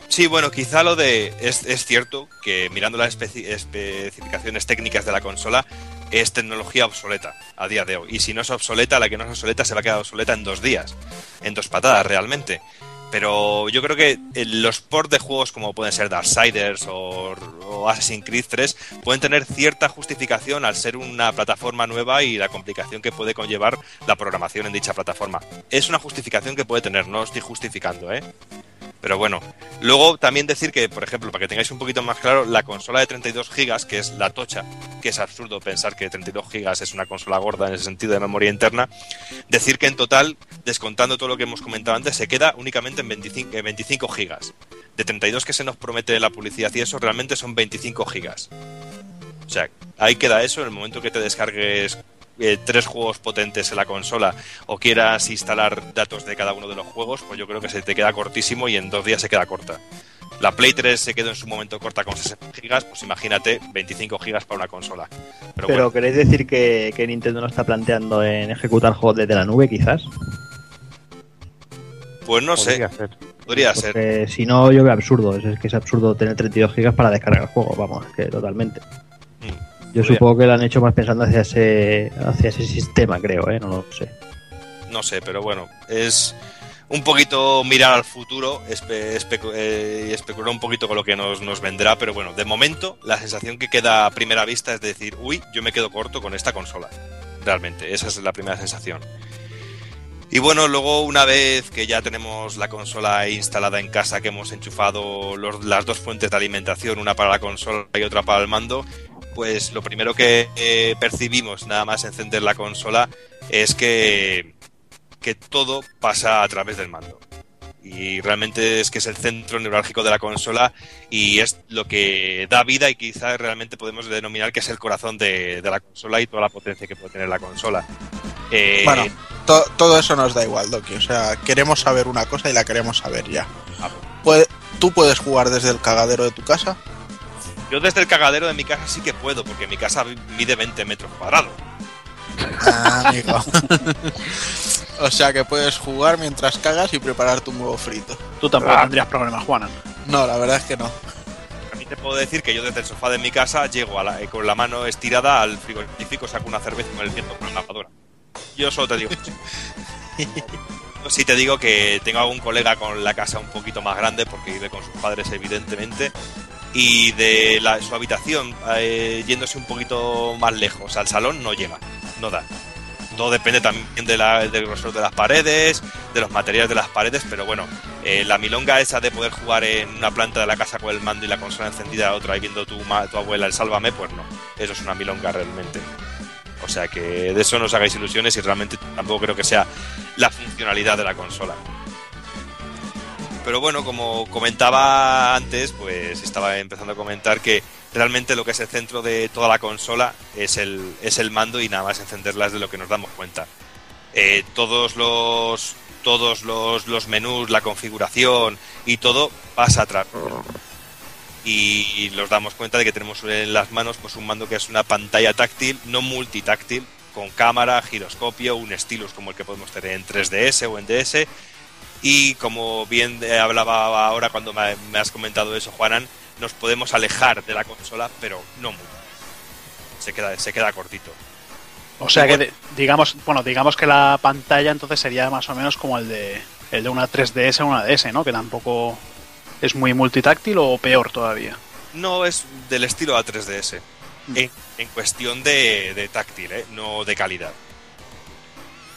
Sí, bueno, quizá lo de. Es, es cierto que mirando las especi- especificaciones técnicas de la consola es tecnología obsoleta a día de hoy. Y si no es obsoleta, la que no es obsoleta se va a quedar obsoleta en dos días. En dos patadas, realmente. Pero yo creo que eh, los ports de juegos como pueden ser Darksiders o, o Assassin's Creed 3 pueden tener cierta justificación al ser una plataforma nueva y la complicación que puede conllevar la programación en dicha plataforma. Es una justificación que puede tener, no estoy justificando, ¿eh? Pero bueno, luego también decir que, por ejemplo, para que tengáis un poquito más claro, la consola de 32 GB, que es la tocha, que es absurdo pensar que 32 GB es una consola gorda en ese sentido de memoria interna, decir que en total, descontando todo lo que hemos comentado antes, se queda únicamente en 25, en 25 GB. De 32 que se nos promete la publicidad y eso, realmente son 25 GB. O sea, ahí queda eso, en el momento que te descargues eh, tres juegos potentes en la consola o quieras instalar datos de cada uno de los juegos, pues yo creo que se te queda cortísimo y en dos días se queda corta. La Play 3 se quedó en su momento corta con 60 gigas, pues imagínate 25 gigas para una consola. Pero, Pero, bueno, ¿queréis decir que, que Nintendo no está planteando en ejecutar juegos desde la nube, quizás? pues no sé, Podría ser. podría ser. Porque si no, yo veo absurdo. Es, es que es absurdo tener 32 gigas para descargar el juego, vamos, que totalmente. Yo supongo que lo han hecho más pensando hacia ese, hacia ese sistema, creo, ¿eh? No lo sé. No sé, pero bueno, es un poquito mirar al futuro espe- eh, y especular un poquito con lo que nos, nos vendrá, pero bueno, de momento la sensación que queda a primera vista es decir, uy, yo me quedo corto con esta consola. Realmente, esa es la primera sensación. Y bueno, luego una vez que ya tenemos la consola instalada en casa, que hemos enchufado los- las dos fuentes de alimentación, una para la consola y otra para el mando, pues lo primero que eh, percibimos nada más encender la consola es que, que todo pasa a través del mando. Y realmente es que es el centro neurálgico de la consola y es lo que da vida y quizás realmente podemos denominar que es el corazón de, de la consola y toda la potencia que puede tener la consola. Eh, Bueno, to- todo eso nos da igual, Doki. O sea, queremos saber una cosa y la queremos saber ya. Puede- ¿Tú puedes jugar desde el cagadero de tu casa? Yo desde el cagadero de mi casa sí que puedo, porque mi casa mide 20 metros cuadrados. Ah, amigo. o sea que puedes jugar mientras cagas y prepararte un huevo frito. Tú tampoco Ah. tendrías problemas, Juanan. No, la verdad es que no. A mí te puedo decir que yo desde el sofá de mi casa llego a la- eh, con la mano estirada al frigorífico, saco una cerveza con el viento con la lavadora. Yo solo te digo eso. Sí te digo que tengo algún colega con la casa un poquito más grande porque vive con sus padres evidentemente y de la- su habitación eh, yéndose un poquito más lejos al salón no llega, no da. Todo depende también de la- del grosor de las paredes, de los materiales de las paredes, pero bueno, eh, la milonga esa de poder jugar en una planta de la casa con el mando y la consola encendida a otra y viendo tu, ma- tu abuela el sálvame, pues no, eso es una milonga realmente. O sea que de eso no os hagáis ilusiones y realmente tampoco creo que sea la funcionalidad de la consola. Pero bueno, como comentaba antes, pues estaba empezando a comentar que realmente lo que es el centro de toda la consola es el, es el mando y nada más encenderla es de lo que nos damos cuenta. Eh, todos los todos los, los menús, la configuración y todo pasa atrás. Y nos damos cuenta de que tenemos en las manos pues un mando que es una pantalla táctil, no multitáctil, con cámara, giroscopio, un stylus como el que podemos tener en 3DS o en DS. Y como bien eh, hablaba ahora cuando me, has comentado eso, Juanan, nos podemos alejar de la consola, pero no mucho. Se queda, se queda cortito. O sea que digamos, bueno, digamos que la pantalla entonces sería más o menos como el de el de una 3DS o una DS, ¿no? Que tampoco es muy multitáctil o peor todavía. No es del estilo A3DS. En, en cuestión de, de táctil, ¿eh? no de calidad.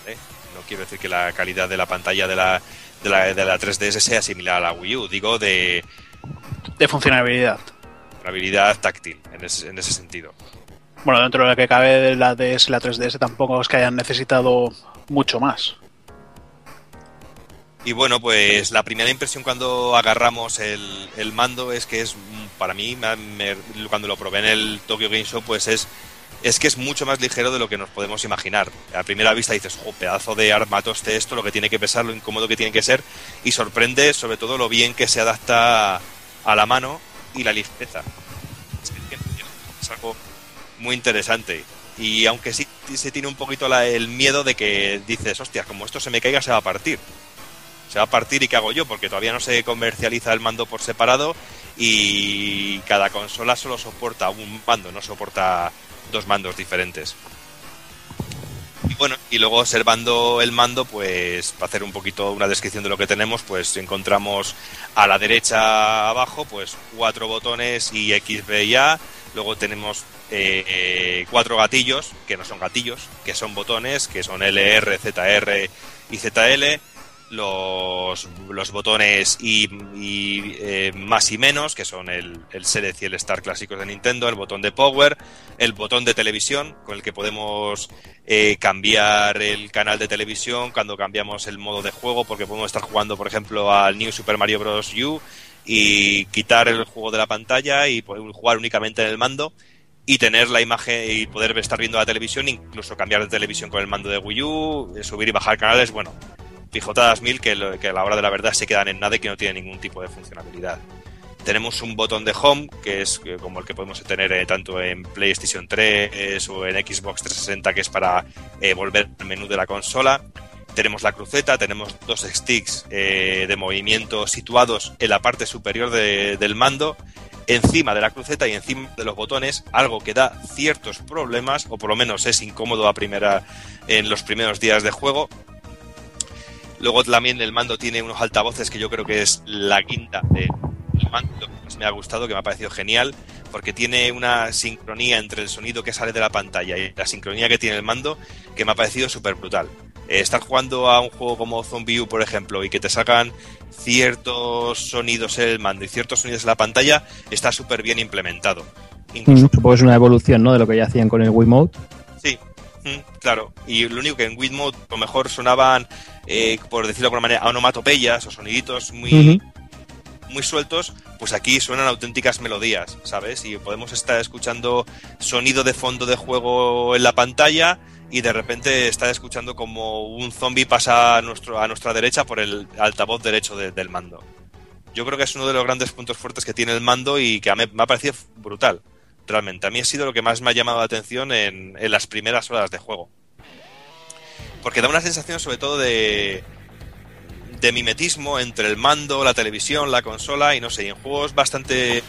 ¿eh? No quiero decir que la calidad de la pantalla de la, de la, de la 3DS sea similar a la Wii U, digo de De funcionalidad. habilidad táctil, en ese, en ese sentido. Bueno, dentro de lo que cabe de la DS y la 3DS tampoco es que hayan necesitado mucho más. Y bueno, pues la primera impresión cuando agarramos el, el mando es que es, para mí, me- me- cuando lo probé en el Tokyo Game Show, pues es, es que es mucho más ligero de lo que nos podemos imaginar. A primera vista dices, jo, pedazo de armatoste esto, lo que tiene que pesar, lo incómodo que tiene que ser, y sorprende sobre todo lo bien que se adapta a la mano y la ligereza. Es algo muy interesante. Y aunque sí se tiene un poquito la- el miedo de que dices, hostia, como esto se me caiga, se va a partir se va a partir y qué hago yo porque todavía no se comercializa el mando por separado y cada consola solo soporta un mando, no soporta dos mandos diferentes. Y bueno, y luego observando el mando, pues para hacer un poquito una descripción de lo que tenemos, pues encontramos a la derecha abajo, pues cuatro botones y X, B y A. Luego tenemos eh, cuatro gatillos, que no son gatillos, que son botones, que son LR, ZR y ZL los, botones y, eh, más y menos, que son el, el y el Star clásicos de Nintendo, el botón de Power, el botón de televisión, con el que podemos eh, cambiar el canal de televisión cuando cambiamos el modo de juego, porque podemos estar jugando, por ejemplo, al New Super Mario Bros. U y quitar el juego de la pantalla y poder jugar únicamente en el mando y tener la imagen y poder estar viendo la televisión, incluso cambiar de televisión con el mando de Wii U, eh, subir y bajar canales, bueno, pijotadas mil que, lo- a la hora de la verdad se quedan en nada y que no tienen ningún tipo de funcionalidad. Tenemos un botón de home, que es eh, como el que podemos tener eh, tanto en PlayStation 3 o en Xbox 360, que es para eh, volver al menú de la consola. Tenemos la cruceta, tenemos dos sticks de movimiento situados en la parte superior de- del mando, encima de la cruceta y encima de los botones, algo que da ciertos problemas, o por lo menos es incómodo a primera, en los primeros días de juego, Luego también el mando tiene unos altavoces que yo creo que es la quinta del mando lo que más me ha gustado, que me ha parecido genial, porque tiene una sincronía entre el sonido que sale de la pantalla y la sincronía que tiene el mando, que me ha parecido súper brutal. Eh, estar jugando a un juego como Zombie U, por ejemplo, y que te sacan ciertos sonidos en el mando y ciertos sonidos en la pantalla, está súper bien implementado. Mm, Supongo que es una evolución ¿no? de lo que ya hacían con el Wiimote. Sí, mm, claro. Y lo único que en Wiimote a lo mejor sonaban, eh, por decirlo de alguna manera, onomatopeyas o soniditos muy, muy sueltos, pues aquí suenan auténticas melodías, ¿sabes? Y podemos estar escuchando sonido de fondo de juego en la pantalla y de repente estar escuchando como un zombie pasa a, nuestro, a nuestra derecha por el altavoz derecho de- del mando. Yo creo que es uno de los grandes puntos fuertes que tiene el mando y que a mí me ha parecido brutal. Realmente, a mí ha sido lo que más me ha llamado la atención en, las primeras horas de juego. Porque da una sensación sobre todo de, de mimetismo entre el mando, la televisión, la consola y no sé, y en juegos bastante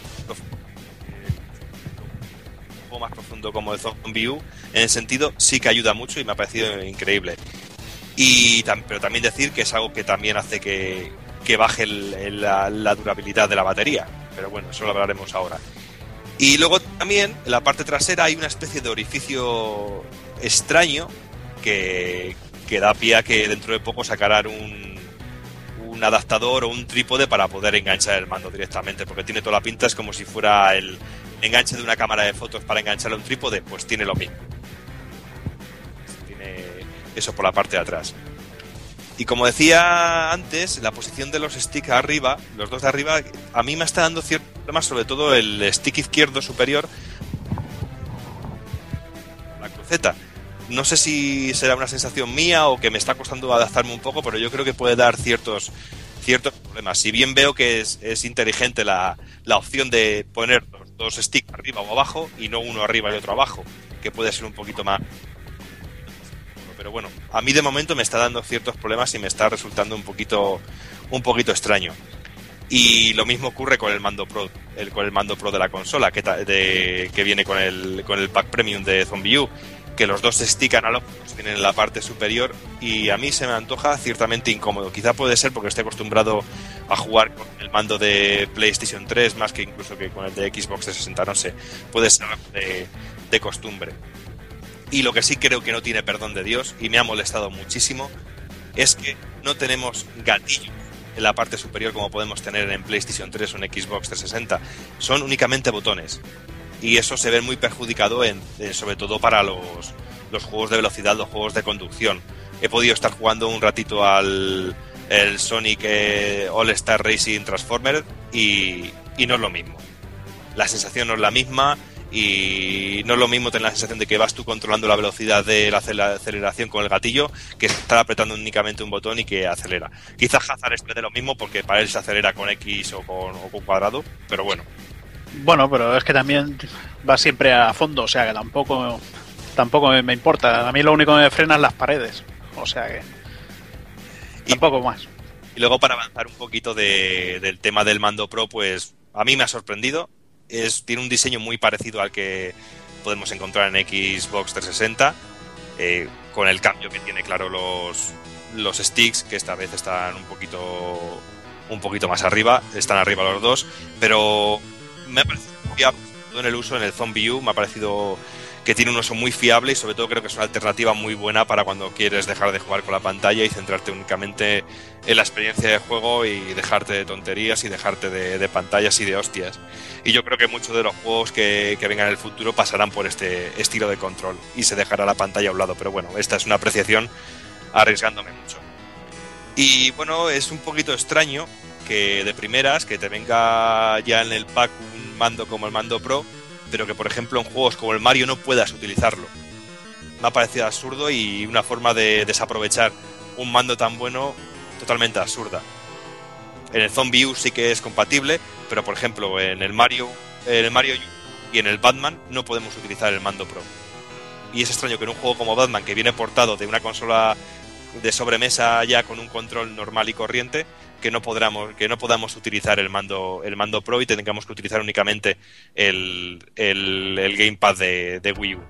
un más profundo como el Zombie U, en el sentido sí que ayuda mucho y me ha parecido increíble. Y pero también decir que es algo que también hace que, que baje la durabilidad de la batería. Pero bueno, eso lo hablaremos ahora. Y luego también en la parte trasera hay una especie de orificio extraño que, que da pie a que dentro de poco sacarán un, un adaptador o un trípode para poder enganchar el mando directamente, porque tiene toda la pinta, es como si fuera el enganche de una cámara de fotos para engancharle a un trípode, pues tiene lo mismo. Tiene eso por la parte de atrás. Y como decía antes, la posición de los sticks arriba, los dos de arriba, a mí me está dando ciertos problemas, sobre todo el stick izquierdo superior, la cruceta. No sé si será una sensación mía o que me está costando adaptarme un poco, pero yo creo que puede dar ciertos ciertos problemas. Si bien veo que es, es inteligente la, la opción de poner los dos sticks arriba o abajo y no uno arriba y otro abajo, que puede ser un poquito más pero bueno, a mí de momento me está dando ciertos problemas y me está resultando un poquito, un poquito extraño. Y lo mismo ocurre con el mando pro, el, con el mando pro de la consola, que, de- que viene con el, con el pack premium de Zombie U, que los dos stick analógicos tienen en la parte superior y a mí se me antoja ciertamente incómodo. Quizá puede ser porque estoy acostumbrado a jugar con el mando de PlayStation 3 más que incluso que con el de Xbox 360, no sé, puede ser de, de costumbre. Y lo que sí creo que no tiene perdón de Dios, y me ha molestado muchísimo, es que no tenemos gatillo en la parte superior como podemos tener en PlayStation 3 o en Xbox 360. Son únicamente botones. Y eso se ve muy perjudicado en, en- sobre todo para los, los juegos de velocidad, los juegos de conducción. He podido estar jugando un ratito al el Sonic eh, All Star Racing Transformer y, y no es lo mismo. La sensación no es la misma y no es lo mismo tener la sensación de que vas tú controlando la velocidad de la acel- aceleración con el gatillo que estar apretando únicamente un botón y que acelera. Quizás Hazard exprese lo mismo porque para él se acelera con X o con, o con cuadrado, pero bueno. Bueno, pero es que también va siempre a fondo, o sea que tampoco tampoco me, me importa. A mí lo único que me frena es las paredes, o sea que tampoco más. Y luego para avanzar un poquito de- del tema del mando Pro, pues a mí me ha sorprendido. Tiene un diseño muy parecido al que podemos encontrar en Xbox 360, eh, con el cambio que tiene, claro, los, los sticks, que esta vez están un poquito, un poquito más arriba, están arriba los dos, pero me ha parecido todo en el uso, en el Zombie U, me ha parecido que tiene un uso muy fiable y sobre todo creo que es una alternativa muy buena para cuando quieres dejar de jugar con la pantalla y centrarte únicamente en la experiencia de juego y dejarte de tonterías y dejarte de, pantallas y de hostias. Y yo creo que muchos de los juegos que, que vengan en el futuro pasarán por este estilo de control y se dejará la pantalla a un lado. Pero bueno, esta es una apreciación arriesgándome mucho. Y bueno, es un poquito extraño que de primeras que te venga ya en el pack un mando como el mando Pro, pero que por ejemplo en juegos como el Mario no puedas utilizarlo. Me ha parecido absurdo y una forma de desaprovechar un mando tan bueno totalmente absurda. En el Zombie U sí que es compatible, pero por ejemplo en el Mario, en el Mario y en el Batman no podemos utilizar el mando Pro. Y es extraño que en un juego como Batman, que viene portado de una consola de sobremesa ya con un control normal y corriente, que no podamos, que no podamos utilizar el mando, el mando Pro y tengamos que utilizar únicamente el, el, el gamepad de, de Wii U.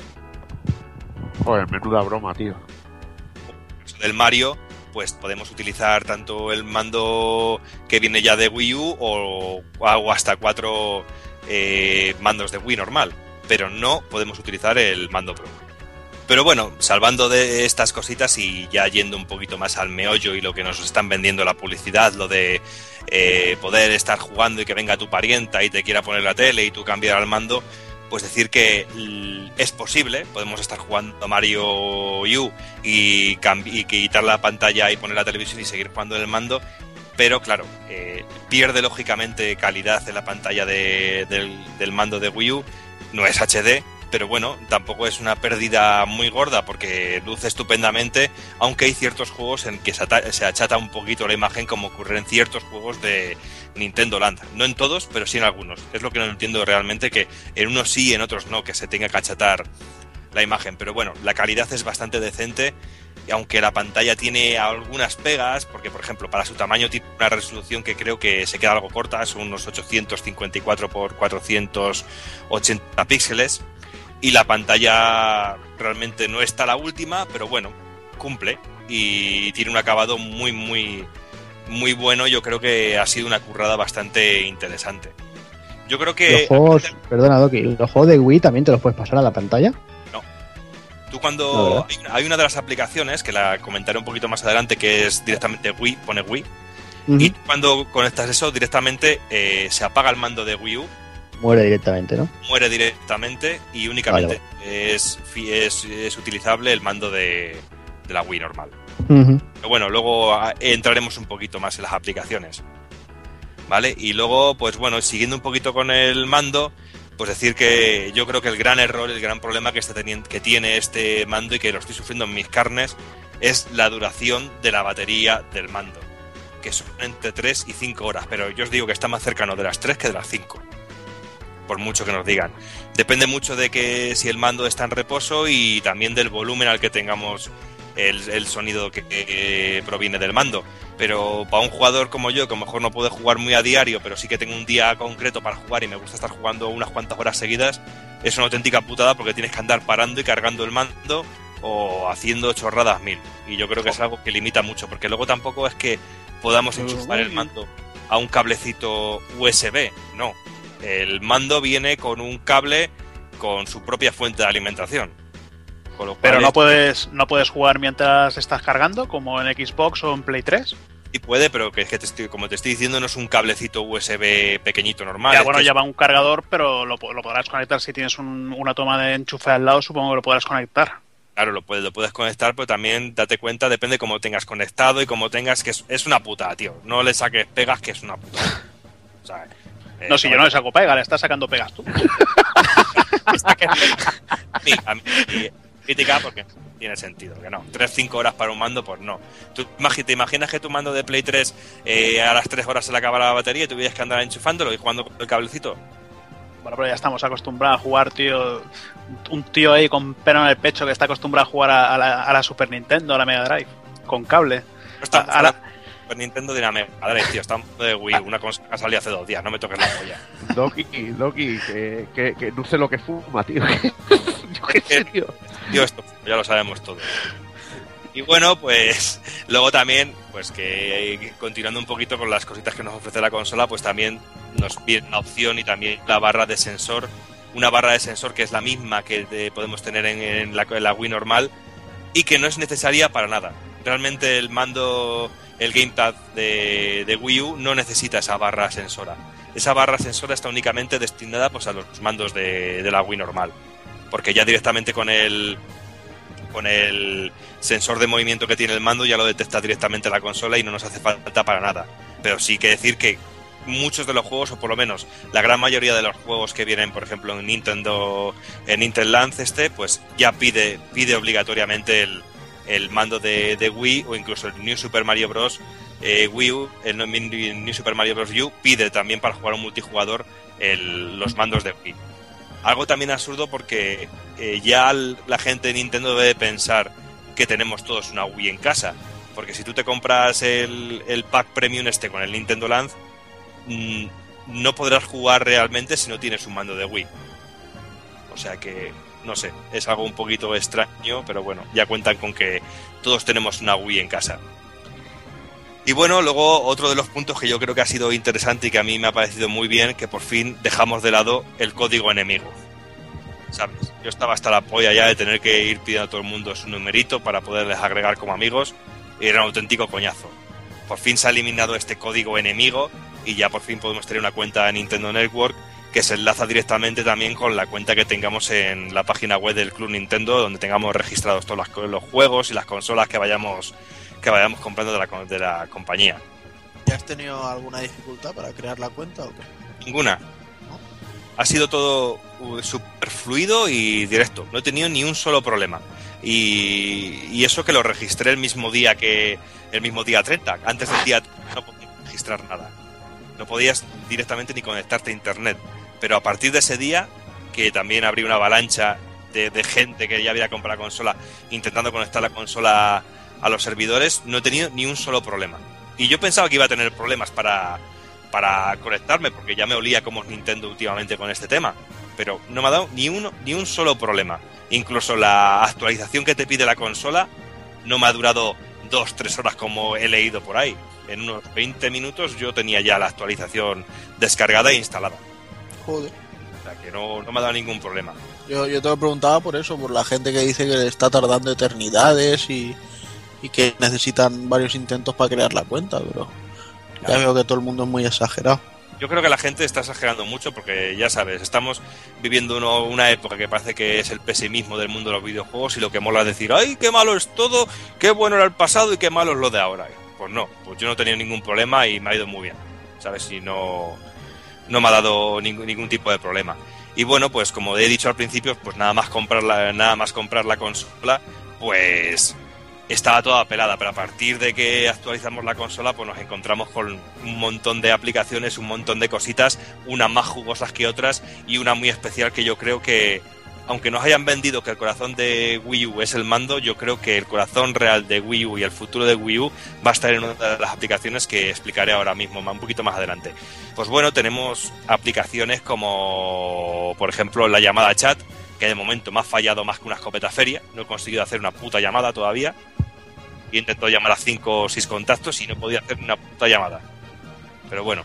Joder, menuda broma, tío. caso del Mario, pues podemos utilizar tanto el mando que viene ya de Wii U o, o hasta cuatro eh, mandos de Wii normal, pero no podemos utilizar el mando Pro. Pero bueno, salvando de estas cositas y ya yendo un poquito más al meollo y lo que nos están vendiendo la publicidad, lo de eh, poder estar jugando y que venga tu parienta y te quiera poner la tele y tú cambiar al mando, pues decir que es posible, podemos estar jugando a Mario U y, y quitar la pantalla y poner la televisión y seguir jugando en el mando, pero claro, eh, pierde lógicamente calidad en la pantalla de- del, del mando de Wii U, no es HD, pero bueno, tampoco es una pérdida muy gorda porque luce estupendamente, aunque hay ciertos juegos en que se, ata- se achata un poquito la imagen como ocurre en ciertos juegos de Nintendo Land. No en todos, pero sí en algunos. Es lo que no entiendo realmente, que en unos sí y en otros no, que se tenga que achatar la imagen. Pero bueno, la calidad es bastante decente. Y aunque la pantalla tiene algunas pegas, porque por ejemplo para su tamaño tiene una resolución que creo que se queda algo corta, son unos 854 por 480 píxeles, y la pantalla realmente no está la última, pero bueno, cumple y tiene un acabado muy muy muy bueno. Yo creo que ha sido una currada bastante interesante. Yo creo que Los juegos, perdona Doki, los juegos de Wii también te los puedes pasar a la pantalla. Tú No, cuando ¿verdad? hay una- de las aplicaciones que la comentaré un poquito más adelante que es directamente Wii, pone Wii, y tú cuando conectas eso directamente eh, se apaga el mando de Wii U, Muere directamente, ¿no? muere directamente y únicamente Es, es, es utilizable el mando de, de la Wii normal. Pero bueno, luego entraremos un poquito más en las aplicaciones. ¿Vale? Y luego, pues bueno, siguiendo un poquito con el mando, pues decir que yo creo que el gran error, el gran problema que, está teniendo, que tiene este mando y que lo estoy sufriendo en mis carnes es la duración de la batería del mando, que son entre 3 y 5 horas, pero yo os digo que está más cercano de las 3 que de las 5, por mucho que nos digan. Depende mucho de que si el mando está en reposo y también del volumen al que tengamos el, el sonido que, que proviene del mando. Pero para un jugador como yo, que a lo mejor no puede jugar muy a diario, pero sí que tengo un día concreto para jugar y me gusta estar jugando unas cuantas horas seguidas, es una auténtica putada porque tienes que andar parando y cargando el mando o haciendo chorradas mil. Y yo creo que es algo que limita mucho, porque luego tampoco es que podamos enchufar el mando a un cablecito USB, no. El mando viene con un cable con su propia fuente de alimentación. Con lo Pero no es- puedes, no puedes jugar mientras estás cargando, como en Xbox o en Play 3. Sí puede, pero que es que te estoy- como te estoy diciendo, no es un cablecito USB pequeñito normal. ya, bueno, es- lleva un cargador, pero lo, po- lo podrás conectar si tienes un- una toma de enchufe al lado, supongo que lo podrás conectar. Claro, lo puedes, lo puedes conectar, pero también date cuenta, depende cómo tengas conectado y cómo tengas, que es, es una puta, tío. No le saques pegas, que es una puta. O sea, No, si yo no le saco pega, le estás sacando pegas tú. Sí, a mí, y crítica porque tiene sentido, que no. 3-5 horas para un mando, pues no. ¿Tú te imaginas que tu mando de Play 3 eh, a las 3 horas se le acabara la batería y tuvieras que andar enchufándolo y jugando con el cablecito? Bueno, pero ya estamos acostumbrados a jugar, tío. Un tío ahí con pelo en el pecho que está acostumbrado a jugar a, a la, a la Super Nintendo, a la Mega Drive, con cable. No estamos A- a la- Super Nintendo de la Mega Drive, tío. Estamos de Wii, una cosa que ha salido hace dos días. No me toques la polla. Doki, Doki, que, que, que no sé lo que fuma, tío. Yo qué sé, tío. Tío, esto ya lo sabemos todos. Y bueno, pues luego también, pues que continuando un poquito con las cositas que nos ofrece la consola, pues también nos viene la opción y también la barra de sensor, una barra de sensor que es la misma que de- podemos tener en, en la, en la Wii normal y que no es necesaria para nada. Realmente el mando, el gamepad de, Wii U no necesita esa barra sensora. Esa barra sensora está únicamente destinada pues, a los mandos de, de la Wii normal. Porque ya directamente con el, con el sensor de movimiento que tiene el mando ya lo detecta directamente la consola y no nos hace falta para nada. Pero sí que decir que muchos de los juegos, o por lo menos la gran mayoría de los juegos que vienen, por ejemplo, en Nintendo, en Nintendo Lance este, pues ya pide, pide obligatoriamente el, el mando de, Wii o incluso el New Super Mario Bros. eh, Wii U, el New Super Mario Bros. U pide también para jugar un multijugador los mandos de Wii. Algo también absurdo porque eh, ya la gente de Nintendo debe pensar que tenemos todos una Wii en casa. Porque si tú te compras el, el pack premium este con el Nintendo Lance, mm, no podrás jugar realmente si no tienes un mando de Wii. O sea que, no sé, es algo un poquito extraño, pero bueno, ya cuentan con que todos tenemos una Wii en casa. Y bueno, luego otro de los puntos que yo creo que ha sido interesante y que a mí me ha parecido muy bien, que por fin dejamos de lado el código enemigo. ¿Sabes? Yo estaba hasta la polla ya de tener que ir pidiendo a todo el mundo su numerito para poderles agregar como amigos y era un auténtico coñazo. Por fin se ha eliminado este código enemigo y ya por fin podemos tener una cuenta de Nintendo Network que se enlaza directamente también con la cuenta que tengamos en la página web del Club Nintendo, donde tengamos registrados todos los juegos y las consolas que vayamos que vayamos comprando de la, de la compañía. ¿Ya has tenido alguna dificultad para crear la cuenta o qué? Ninguna. Ha sido todo uh, súper fluido y directo. No he tenido ni un solo problema. Y, y eso que lo registré el mismo día que el mismo día 30. Antes del día 30 no podías registrar nada. No podías directamente ni conectarte a internet. Pero a partir de ese día, que también abrí una avalancha de, de gente que ya había comprado la consola intentando conectar la consola a los servidores, no he tenido ni un solo problema. Y yo pensaba que iba a tener problemas para, para conectarme, porque ya me olía como Nintendo últimamente con este tema. Pero no me ha dado ni uno, ni un solo problema. Incluso la actualización que te pide la consola no me ha durado dos, tres horas como he leído por ahí. En unos 20 minutos yo tenía ya la actualización descargada e instalada. Joder. O sea que no, no me ha dado ningún problema. Yo, yo te lo preguntaba por eso, por la gente que dice que está tardando eternidades y, y que necesitan varios intentos para crear la cuenta, pero ya veo que todo el mundo es muy exagerado. Yo creo que la gente está exagerando mucho porque ya sabes, estamos viviendo uno- una época que parece que es el pesimismo del mundo de los videojuegos y lo que mola es decir, ay, qué malo es todo, qué bueno era el pasado y qué malo es lo de ahora. Pues no, pues yo no he tenido ningún problema y me ha ido muy bien, ¿sabes? Y no, no me ha dado ningún, ningún tipo de problema. Y bueno, pues como he dicho al principio, pues nada más comprar la, nada más comprar la consola, pues estaba toda pelada, pero a partir de que actualizamos la consola, pues nos encontramos con un montón de aplicaciones, un montón de cositas, unas más jugosas que otras y una muy especial que yo creo que, aunque nos hayan vendido que el corazón de Wii U es el mando, yo creo que el corazón real de Wii U y el futuro de Wii U va a estar en una de las aplicaciones que explicaré ahora mismo, un poquito más adelante. Pues bueno, tenemos aplicaciones como, por ejemplo, la llamada chat, que de momento me ha fallado más que una escopeta feria, no he conseguido hacer una puta llamada todavía. Y llamar a 5 o 6 contactos y no podía hacer una puta llamada. Pero bueno,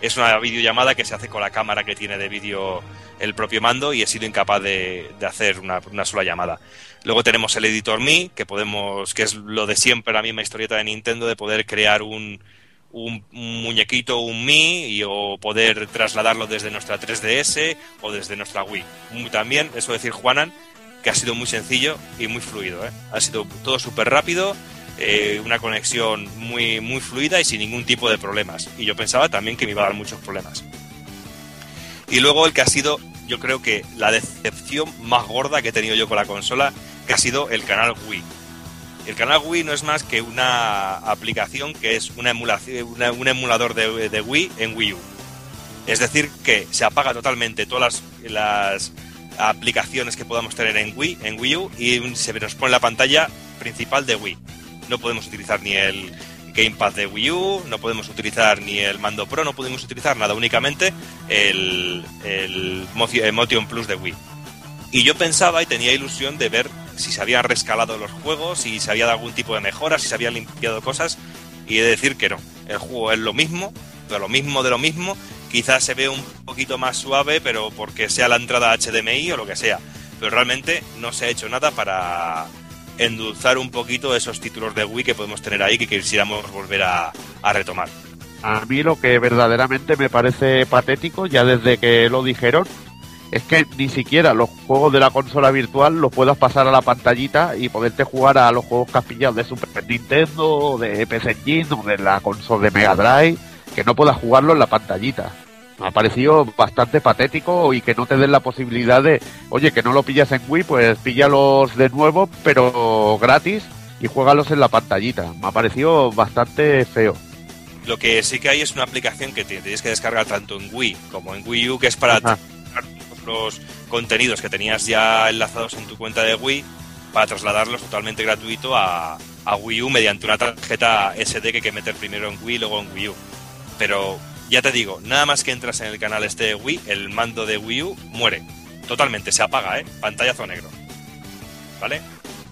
es una videollamada que se hace con la cámara que tiene de vídeo el propio mando y he sido incapaz de, de hacer una, una sola llamada. Luego tenemos el editor Me, que podemos, que es lo de siempre, la misma historieta de Nintendo, de poder crear un, un, muñequito, un Mi, y, o poder trasladarlo desde nuestra 3DS o desde nuestra Wii. También, eso decir Juanan, que ha sido muy sencillo y muy fluido. ¿eh? Ha sido todo súper rápido, eh, una conexión muy, muy fluida y sin ningún tipo de problemas. Y yo pensaba también que me iba a dar muchos problemas. Y luego el que ha sido, yo creo que la decepción más gorda que he tenido yo con la consola, que ha sido el canal Wii. El canal Wii no es más que una aplicación que es una emulación, una- un emulador de, de Wii en Wii U. Es decir, que se apaga totalmente todas las, las aplicaciones que podamos tener en Wii, en Wii U, y se nos pone la pantalla principal de Wii. No podemos utilizar ni el Gamepad de Wii U, no podemos utilizar ni el mando Pro, no podemos utilizar nada, únicamente el, Motion Plus de Wii. Y yo pensaba y tenía ilusión de ver si se habían rescalado los juegos, si se había dado algún tipo de mejora, si se habían limpiado cosas, y decir que no. El juego es lo mismo, de lo mismo de lo mismo. Quizás se ve un poquito más suave, pero porque sea la entrada HDMI o lo que sea. Pero realmente no se ha hecho nada para endulzar un poquito esos títulos de Wii que podemos tener ahí que quisiéramos volver a, a retomar. A mí lo que verdaderamente me parece patético, ya desde que lo dijeron, es que ni siquiera los juegos de la consola virtual los puedas pasar a la pantallita y poderte jugar a los juegos pillado de Super Nintendo, de PC Engine o de la consola de Mega Drive, que no puedas jugarlo en la pantallita. Me ha parecido bastante patético y que no te den la posibilidad de, oye, que no lo pillas en Wii, pues píllalos de nuevo, pero gratis y juégalos en la pantallita. Me ha parecido bastante feo. Lo que sí que hay es una aplicación que tienes que descargar tanto en Wii como en Wii U, que es para todos los contenidos que tenías ya enlazados en tu cuenta de Wii para trasladarlos totalmente gratuito a, a Wii U mediante una tarjeta SD que hay que meter primero en Wii y luego en Wii U. Pero ya te digo, nada más que entras en el canal este de Wii, el mando de Wii U muere. Totalmente, se apaga, ¿eh? Pantallazo negro. ¿Vale?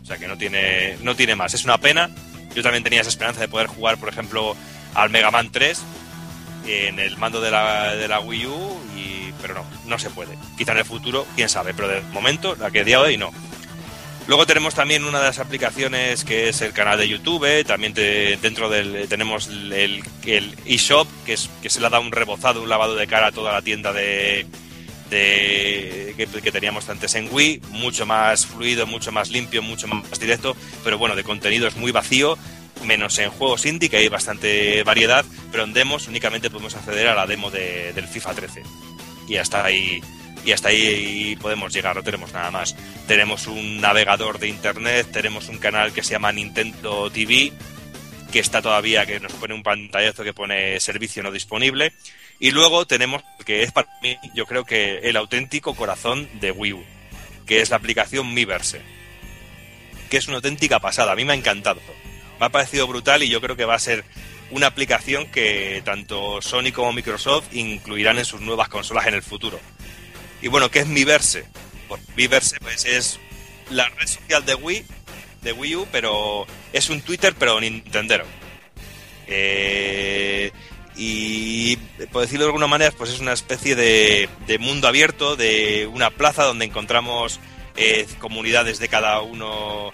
O sea que no tiene, no tiene más. Es una pena. Yo también tenía esa esperanza de poder jugar, por ejemplo, al Mega Man 3 en el mando de la, de la Wii U, y, pero no, no se puede. Quizá en el futuro, quién sabe, pero de momento, la que día de hoy no. Luego tenemos también una de las aplicaciones que es el canal de YouTube, también te- dentro del tenemos el, eShop, que, es, que se le ha dado un rebozado, un lavado de cara a toda la tienda de, de que, que teníamos antes en Wii, mucho más fluido, mucho más limpio, mucho más directo, pero bueno, de contenido es muy vacío, menos en juegos indie, que hay bastante variedad, pero en demos únicamente podemos acceder a la demo de- del FIFA 13. Y hasta ahí y hasta ahí podemos llegar, no tenemos nada más. Tenemos un navegador de internet, tenemos un canal que se llama Nintendo TV, que está todavía, que nos pone un pantallazo que pone servicio no disponible. Y luego tenemos, que es para mí, yo creo que el auténtico corazón de Wii U, que es la aplicación Miiverse, que es una auténtica pasada, a mí me ha encantado. Me ha parecido brutal y yo creo que va a ser una aplicación que tanto Sony como Microsoft incluirán en sus nuevas consolas en el futuro. Y bueno, ¿qué es Miiverse? Pues Miiverse pues, es la red social de Wii, de Wii U, pero es un Twitter pero Nintendero. Eh, y por decirlo de alguna manera, pues es una especie de, de mundo abierto, de una plaza donde encontramos eh, comunidades de cada uno.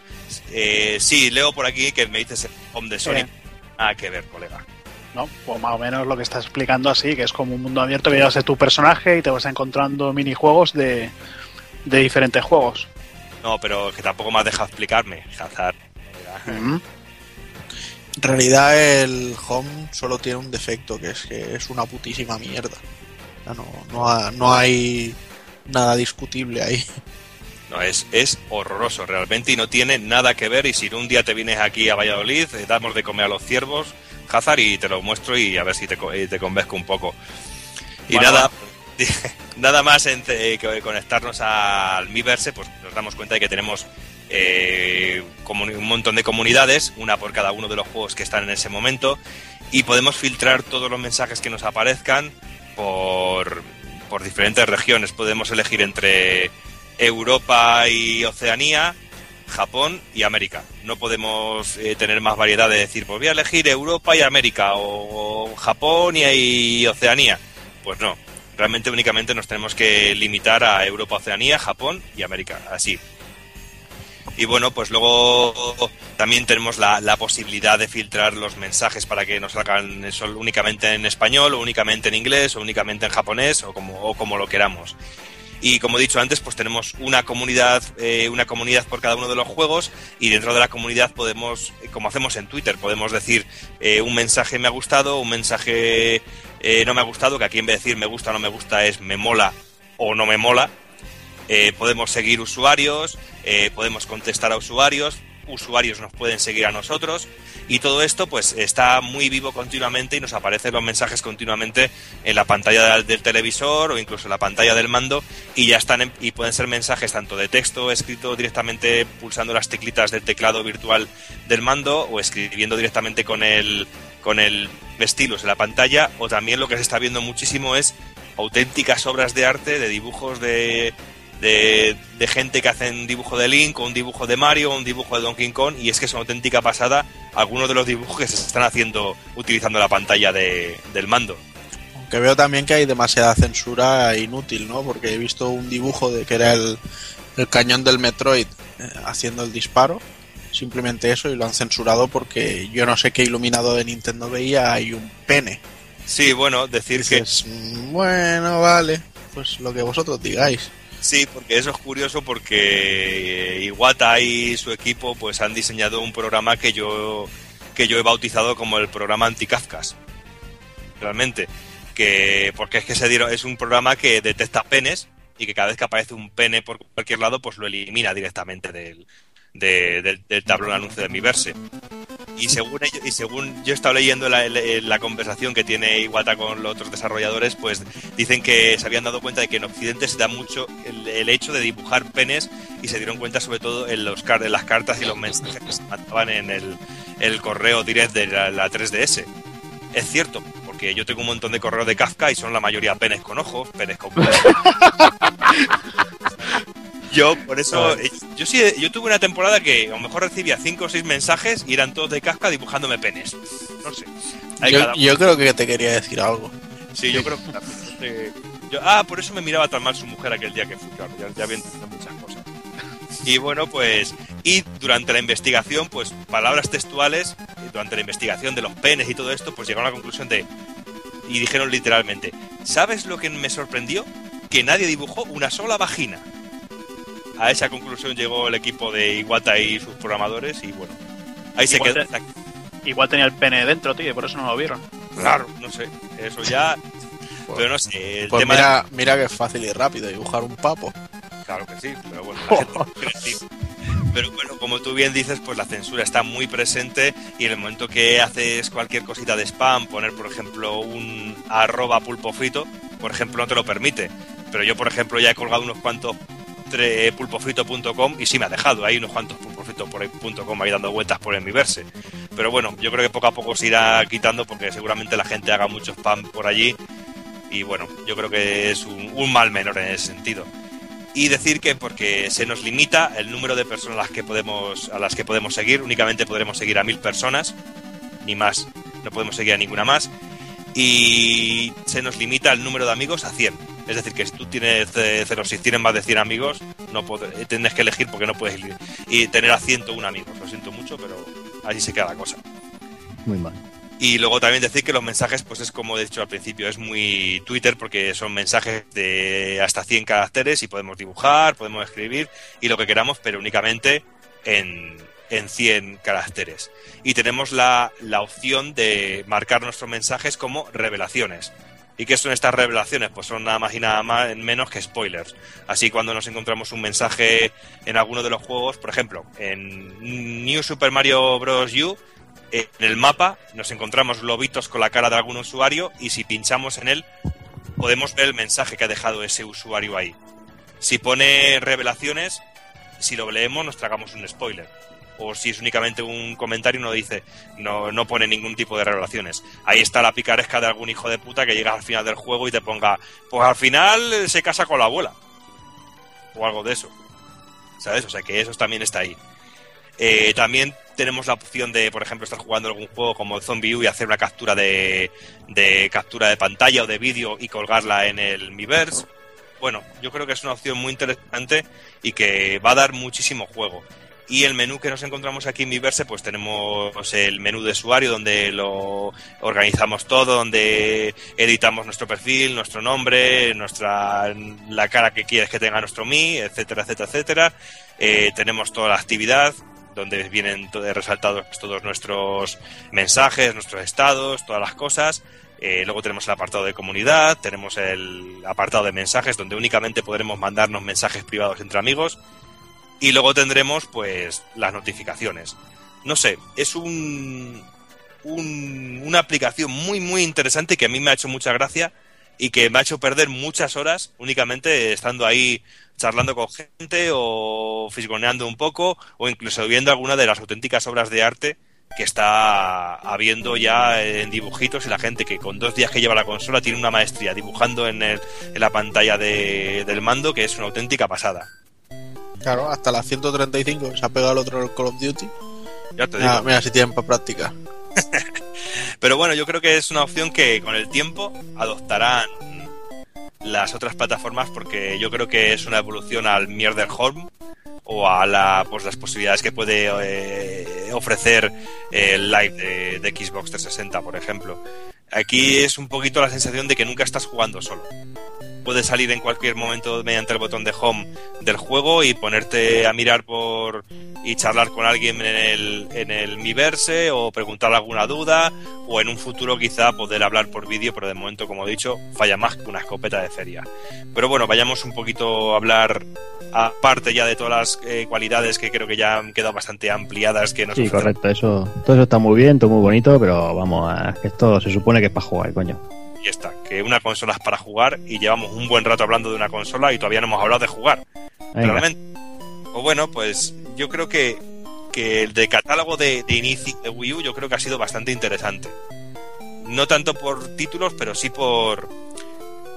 Eh, sí, leo por aquí que me dices home de Sony. Sí. Nada que ver, colega. ¿No? Pues más o menos lo que estás explicando así, que es como un mundo abierto que llevas de tu personaje y te vas encontrando minijuegos de, de diferentes juegos. No, pero que tampoco me has dejado explicarme, Hazard. Mm. En realidad el Home solo tiene un defecto, que es que es una putísima mierda. No, no, ha- no hay nada discutible ahí. No, es, es horroroso realmente y no tiene nada que ver. Y si un día te vienes aquí a Valladolid, eh, damos de comer a los ciervos, Y te lo muestro y a ver si te, te convenzco un poco. Y Bueno, nada, nada más en- que conectarnos al Miiverse, pues nos damos cuenta de que tenemos eh, un montón de comunidades, una por cada uno de los juegos que están en ese momento, y podemos filtrar todos los mensajes que nos aparezcan por, por diferentes regiones. Podemos elegir entre Europa y Oceanía, Japón y América. No podemos eh, tener más variedad de decir, pues voy a elegir Europa y América o, Japón y, Oceanía. Pues no, realmente únicamente nos tenemos que limitar a Europa, Oceanía, Japón y América, así. Y bueno, pues luego también tenemos la, posibilidad de filtrar los mensajes para que nos salgan únicamente en español, o únicamente en inglés, o únicamente en japonés, o como lo queramos. Y como he dicho antes, pues tenemos una comunidad, eh, una comunidad por cada uno de los juegos y dentro de la comunidad podemos, eh, como hacemos en Twitter, podemos decir eh, un mensaje me ha gustado, un mensaje no me ha gustado, que aquí en vez de decir me gusta o no me gusta es me mola o no me mola. Podemos seguir usuarios, podemos contestar a usuarios, usuarios nos pueden seguir a nosotros. Y todo esto pues está muy vivo continuamente y nos aparecen los mensajes continuamente en la pantalla del, televisor o incluso en la pantalla del mando y ya están y pueden ser mensajes tanto de texto escrito directamente pulsando las teclitas del teclado virtual del mando o escribiendo directamente con el con el stylus en la pantalla o también lo que se está viendo muchísimo es auténticas obras de arte de dibujos de de, de gente que hacen un dibujo de Link o un dibujo de Mario o un dibujo de Donkey Kong y es que es una auténtica pasada algunos de los dibujos que se están haciendo utilizando la pantalla de- del mando. Aunque veo también que hay demasiada censura inútil, ¿no? Porque he visto un dibujo de que era el, el cañón del Metroid eh, haciendo el disparo. Simplemente eso y lo han censurado porque yo no sé qué iluminado de Nintendo veía hay un pene. Sí, bueno, decir Dices, "Mm, bueno, vale, pues lo que vosotros digáis. Sí, porque eso es curioso porque Iwata y su equipo pues han diseñado un programa que yo que yo he bautizado como el programa anti-Kafkas. Realmente, que porque es que se dieron es un programa que detecta penes y que cada vez que aparece un pene por cualquier lado pues lo elimina directamente del de- del, del tablón anuncio de mi verse. Y según y según yo he estado leyendo la, conversación que tiene Iwata con los otros desarrolladores, pues dicen que se habían dado cuenta de que en Occidente se da mucho el, hecho de dibujar penes y se dieron cuenta sobre todo en, los, en las cartas y los mensajes que se mandaban en el, el correo direct de la, la 3DS. Es cierto, porque yo tengo un montón de correos de Kafka y son la mayoría penes con ojos, penes con Yo, por eso, eh, yo sí, yo tuve una temporada que a lo mejor recibía cinco o seis mensajes y eran todos de Kafka dibujándome penes. No sé. Yo, creo que te quería decir algo. Sí, yo creo que eh, yo- Ah, por eso me miraba tan mal su mujer aquel día que fui, claro, ya, ya había entendido muchas cosas. Y bueno, pues, y durante la investigación, pues, palabras textuales, y durante la investigación de los penes y todo esto, pues llegaron a la conclusión de, y dijeron literalmente, ¿sabes lo que me sorprendió? Que nadie dibujó una sola vagina. A esa conclusión llegó el equipo de Iwata y sus programadores y bueno, ahí se Igual quedó. te- Igual tenía el pene dentro, tío, y por eso no lo vieron. Claro, no sé, eso ya... Pero no sé, el Pues tema mira, mira que es fácil y rápido dibujar un papo. Claro que sí, pero bueno. Pero bueno, como tú bien dices, pues la censura está muy presente y en el momento que haces cualquier cosita de spam, poner por ejemplo un arroba pulpo frito, por ejemplo, no te lo permite. Pero yo, por ejemplo, ya he colgado unos cuantos tre- pulpofrito.com y sí me ha dejado. Hay unos cuantos pulpofrito.com ahí dando vueltas por el mi verse. Pero bueno, yo creo que poco a poco se irá quitando porque seguramente la gente haga mucho spam por allí. Y bueno, yo creo que es un, un mal menor en ese sentido y decir que porque se nos limita el número de personas a las que podemos a las que podemos seguir únicamente podremos seguir a mil personas ni más no podemos seguir a ninguna más y se nos limita el número de amigos a 100 es decir que si tú tienes eh, cero si tienes más de 100 amigos no pod- tienes que elegir porque no puedes elegir y tener a 101 amigos lo siento mucho pero así se queda la cosa. Muy mal. Y luego también decir que los mensajes, pues es como he dicho al principio, es muy Twitter porque son mensajes de hasta 100 caracteres y podemos dibujar, podemos escribir y lo que queramos, pero únicamente en, en 100 caracteres. Y tenemos la, la opción de marcar nuestros mensajes como revelaciones. ¿Y qué son estas revelaciones? Pues son nada más y nada más, menos que spoilers. Así cuando nos encontramos un mensaje en alguno de los juegos, por ejemplo, en New Super Mario Bros. U, en el mapa nos encontramos globitos con la cara de algún usuario y si pinchamos en él podemos ver el mensaje que ha dejado ese usuario ahí. Si pone revelaciones, si lo leemos nos tragamos un spoiler. O si es únicamente un comentario no dice, no, no pone ningún tipo de revelaciones. Ahí está la picaresca de algún hijo de puta que llega al final del juego y te ponga, pues al final se casa con la abuela. O algo de eso. ¿Sabes? O sea que eso también está ahí. Eh, también tenemos la opción de, por ejemplo, estar jugando algún juego como el Zombie U y hacer una captura de, de captura de pantalla o de vídeo y colgarla en el Miiverse. Bueno, yo creo que es una opción muy interesante y que va a dar muchísimo juego. Y el menú que nos encontramos aquí en Miiverse, pues tenemos el menú de usuario donde lo organizamos todo, donde editamos nuestro perfil, nuestro nombre, nuestra la cara que quieres que tenga nuestro Mi, etcétera, etcétera, etcétera. Eh, tenemos toda la actividad donde vienen to- resaltados todos nuestros mensajes, nuestros estados, todas las cosas. Eh, luego tenemos el apartado de comunidad, tenemos el apartado de mensajes donde únicamente podremos mandarnos mensajes privados entre amigos y luego tendremos pues las notificaciones. No sé, es un, un- una aplicación muy muy interesante que a mí me ha hecho mucha gracia y que me ha hecho perder muchas horas únicamente estando ahí charlando con gente o fisgoneando un poco o incluso viendo alguna de las auténticas obras de arte que está habiendo ya en dibujitos y la gente que con dos días que lleva la consola tiene una maestría dibujando en, el- en la pantalla de- del mando que es una auténtica pasada. Claro, hasta las 135 se ha pegado el otro Call of Duty. Ya te digo. mira si tienen para practicar. Pero bueno, yo creo que es una opción que con el tiempo adoptarán las otras plataformas porque yo creo que es una evolución al Mierder Home o a pues, las posibilidades que puede eh, ofrecer el live de Xbox 360, por ejemplo. Aquí es un poquito la sensación de que nunca estás jugando solo. Puedes salir en cualquier momento mediante el botón de home del juego y ponerte a mirar por y charlar con alguien en el, en el Miiverse o preguntar alguna duda o en un futuro quizá poder hablar por vídeo, pero de momento, como he dicho, falla más que una escopeta de feria. Pero bueno, vayamos un poquito a hablar aparte ya de todas las eh, cualidades que creo que ya han quedado bastante ampliadas que nos Sí, ofrecen correcto, eso, todo eso está muy bien, todo muy bonito, pero vamos, a- que esto se supone que es para jugar, coño. Y está, que una consola es para jugar y llevamos un buen rato hablando de una consola y todavía no hemos hablado de jugar. Venga. Realmente. O bueno, pues yo creo que, que el de catálogo de, de inicio de Wii U yo creo que ha sido bastante interesante. No tanto por títulos, pero sí por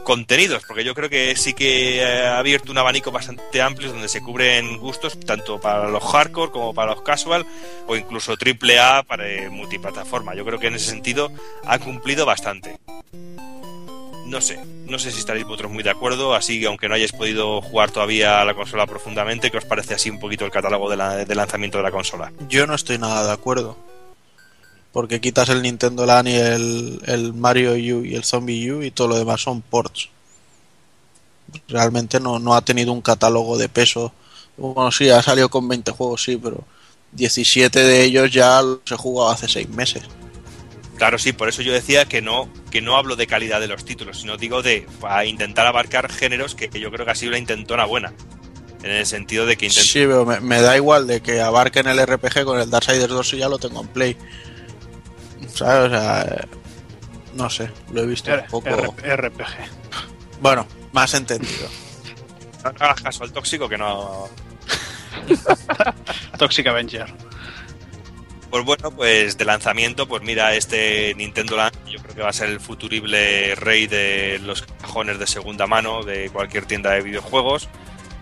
contenidos, porque yo creo que sí que ha abierto un abanico bastante amplio donde se cubren gustos tanto para los hardcore como para los casual o incluso triple A para eh, multiplataforma. Yo creo que en ese sentido ha cumplido bastante. No sé, no sé si estaréis vosotros muy de acuerdo, así que aunque no hayáis podido jugar todavía a la consola profundamente, ¿qué os parece así un poquito el catálogo de, la- de lanzamiento de la consola? Yo no estoy nada de acuerdo. Porque quitas el Nintendo Land y el, el Mario U y el Zombie U y todo lo demás son ports. Realmente no, no ha tenido un catálogo de peso. Bueno, sí, ha salido con 20 juegos, sí, pero 17 de ellos ya los he jugado hace 6 meses. Claro, sí, por eso yo decía que no, que no hablo de calidad de los títulos, sino digo de a intentar abarcar géneros que, que yo creo que ha sido una intentona buena. En el sentido de que intenta Sí, pero me, me da igual de que abarquen el RPG con el Darksiders 2 y ya lo tengo en Play. ¿Sabes? O sea, eh, no sé, lo he visto un poco. R- RPG. Bueno, más entendido. no hagas caso al tóxico que no, Toxic Avenger. Pues bueno, pues de lanzamiento, pues mira, este Nintendo Land, yo creo que va a ser el futurible rey de los cajones de segunda mano de cualquier tienda de videojuegos.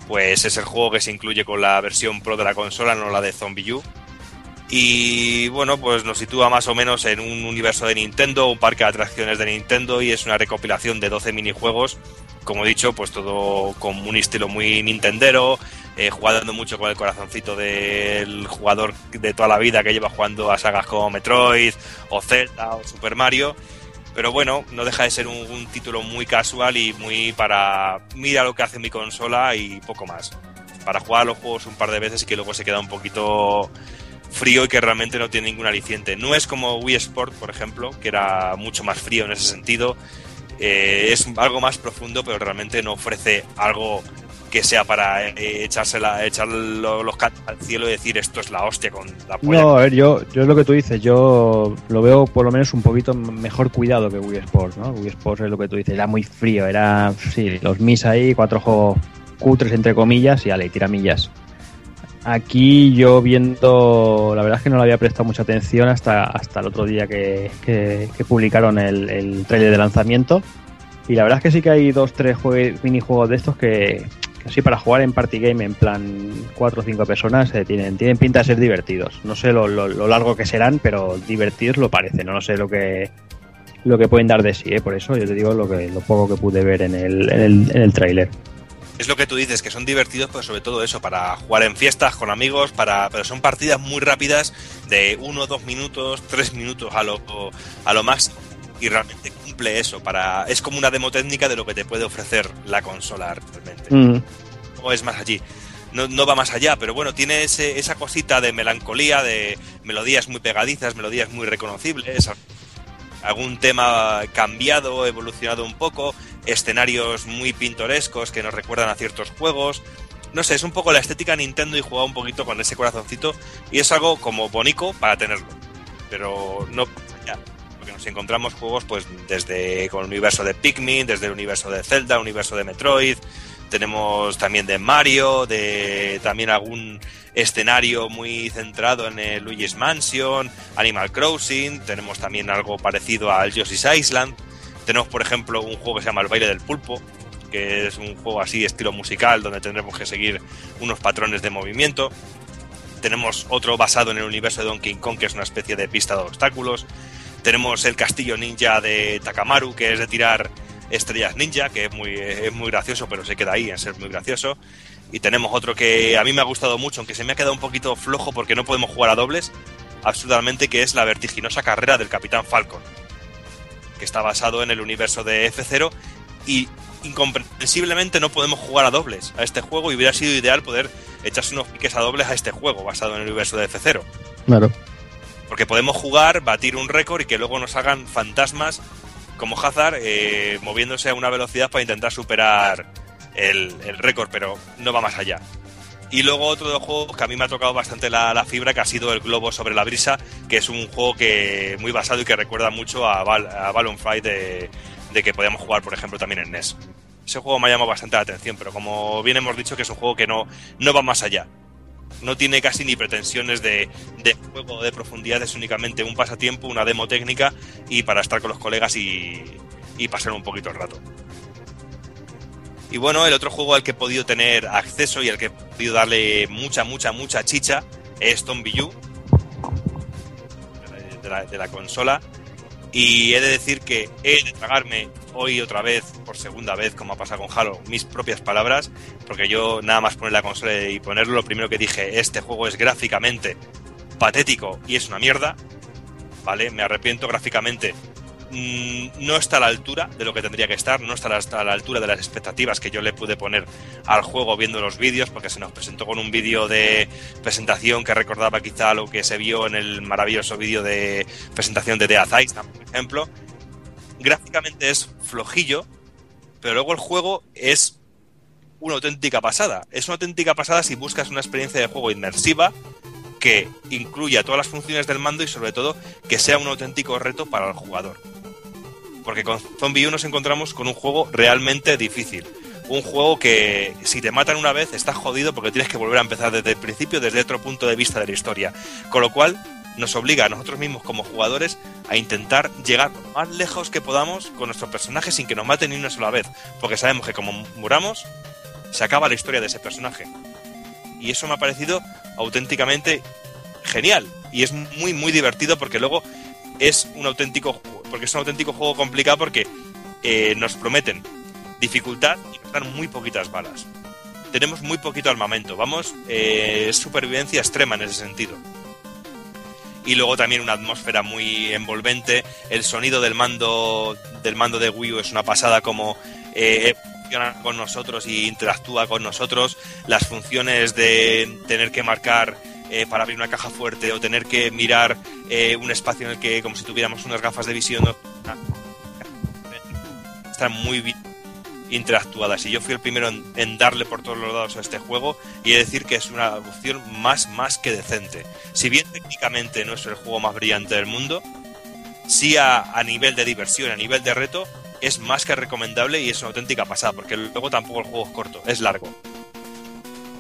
Pues es el juego que se incluye con la versión Pro de la consola, no la de Zombie U. Y bueno, pues nos sitúa más o menos en un universo de Nintendo, un parque de atracciones de Nintendo y es una recopilación de 12 minijuegos. Como he dicho, pues todo con un estilo muy nintendero, eh, jugando mucho con el corazoncito del jugador de toda la vida que lleva jugando a sagas como Metroid o Zelda o Super Mario. Pero bueno, no deja de ser un, un título muy casual y muy para mira lo que hace mi consola y poco más. Para jugar los juegos un par de veces y que luego se queda un poquito frío y que realmente no tiene ningún aliciente. No es como Wii Sport, por ejemplo, que era mucho más frío en ese sentido. Eh, es algo más profundo, pero realmente no ofrece algo que sea para eh, echársela, echar lo- los al cielo y decir esto es la hostia con la polla. No, a ver, yo, yo es lo que tú dices, yo lo veo por lo menos un poquito mejor cuidado que Wii Sports, ¿no? Wii Sports es lo que tú dices, era muy frío, era, sí, los mis ahí, cuatro juegos cutres entre comillas y ale, tiramillas. Aquí yo viendo, la verdad es que no le había prestado mucha atención hasta, hasta el otro día que, que- que publicaron el, el trailer de lanzamiento. Y la verdad es que sí que hay dos, tres jue- minijuegos de estos que, así para jugar en party game en plan 4 o 5 personas eh, tienen, tienen pinta de ser divertidos. No sé lo, lo- lo largo que serán, pero divertidos lo parece. No, No sé lo que lo que pueden dar de sí, eh, por eso yo te digo lo que lo poco que pude ver en el, en el, en el tráiler. Es lo que tú dices, que son divertidos, pero sobre todo eso, para jugar en fiestas con amigos, para, pero son partidas muy rápidas, de uno, dos minutos, tres minutos a lo, a lo máximo, y realmente cumple eso. Para, es como una demo técnica de lo que te puede ofrecer la consola realmente. Mm. No es más allí. No, no va más allá, pero bueno, tiene ese- esa cosita de melancolía, de melodías muy pegadizas, melodías muy reconocibles, algún tema cambiado, evolucionado un poco, escenarios muy pintorescos que nos recuerdan a ciertos juegos. No sé, es un poco la estética Nintendo y juega un poquito con ese corazoncito y es algo como bonito para tenerlo, pero no ya, porque nos encontramos juegos pues desde con el universo de Pikmin, desde el universo de Zelda, universo de Metroid, tenemos también de Mario, de también algún escenario muy centrado en el Luigi's Mansion, Animal Crossing, tenemos también algo parecido al Yoshi's Island, tenemos por ejemplo un juego que se llama El baile del pulpo, que es un juego así estilo musical donde tendremos que seguir unos patrones de movimiento. Tenemos otro basado en el universo de Donkey Kong, que es una especie de pista de obstáculos. Tenemos el castillo ninja de Takamaru, que es de tirar estrellas ninja, que es muy, es muy gracioso, pero se queda ahí en ser muy gracioso. Y tenemos otro que a mí me ha gustado mucho, aunque se me ha quedado un poquito flojo porque no podemos jugar a dobles, absolutamente, que es la vertiginosa carrera del Capitán Falcon, que está basado en el universo de F0 y incomprensiblemente no podemos jugar a dobles a este juego y hubiera sido ideal poder echarse unos piques a dobles a este juego basado en el universo de F0. Claro. Porque podemos jugar, batir un récord y que luego nos hagan fantasmas como Hazard eh, moviéndose a una velocidad para intentar superar el, el récord, pero no va más allá. Y luego otro de los juegos que a mí me ha tocado bastante la, fibra, que ha sido el Globo sobre la brisa, que es un juego que muy basado y que recuerda mucho a, Bal a Balloon Fight de, de que podíamos jugar, por ejemplo, también en NES. Ese juego me ha llamado bastante la atención, pero como bien hemos dicho que es un juego que no, no va más allá. No tiene casi ni pretensiones de, juego de profundidad, es únicamente un pasatiempo, una demo técnica y para estar con los colegas y, pasar un poquito el rato. Y bueno, el otro juego al que he podido tener acceso y al que he podido darle mucha, mucha, mucha chicha es Tomb de de la consola. Y he de decir que he de tragarme hoy otra vez, por segunda vez, como ha pasado con Halo, mis propias palabras, porque yo nada más poner la consola y ponerlo, lo primero que dije, este juego es gráficamente patético y es una mierda, ¿vale? Me arrepiento gráficamente. Mm, No está a la altura de lo que tendría que estar, no está a la- altura de las expectativas que yo le pude poner al juego viendo los vídeos, porque se nos presentó con un vídeo de presentación que recordaba quizá lo que se vio en el maravilloso vídeo de presentación de Death Island, por ejemplo. Gráficamente es flojillo, pero luego el juego es una auténtica pasada. Es una auténtica pasada si buscas una experiencia de juego inmersiva que incluya todas las funciones del mando y sobre todo que sea un auténtico reto para el jugador. Porque con Zombie U nos encontramos con un juego realmente difícil. Un juego que si te matan una vez estás jodido porque tienes que volver a empezar desde el principio, desde otro punto de vista de la historia. Con lo cual nos obliga a nosotros mismos como jugadores a intentar llegar lo más lejos que podamos con nuestro personaje sin que nos maten ni una sola vez. Porque sabemos que como muramos, se acaba la historia de ese personaje. Y eso me ha parecido auténticamente genial. Y es muy, muy divertido porque luego es un auténtico porque es un auténtico juego complicado porque eh, nos prometen dificultad y nos dan muy poquitas balas. Tenemos muy poquito armamento. Vamos, eh, es supervivencia extrema en ese sentido. Y luego también una atmósfera muy envolvente. El sonido del mando del mando de Wii U es una pasada como eh, con nosotros y interactúa con nosotros. Las funciones de tener que marcar eh, para abrir una caja fuerte o tener que mirar eh, un espacio en el que como si tuviéramos unas gafas de visión están muy bien interactuadas y yo fui el primero en, darle por todos los lados a este juego y decir que es una opción más más que decente. Si bien técnicamente no es el juego más brillante del mundo sí a, a nivel de diversión a nivel de reto es más que recomendable y es una auténtica pasada porque luego tampoco el juego es corto es largo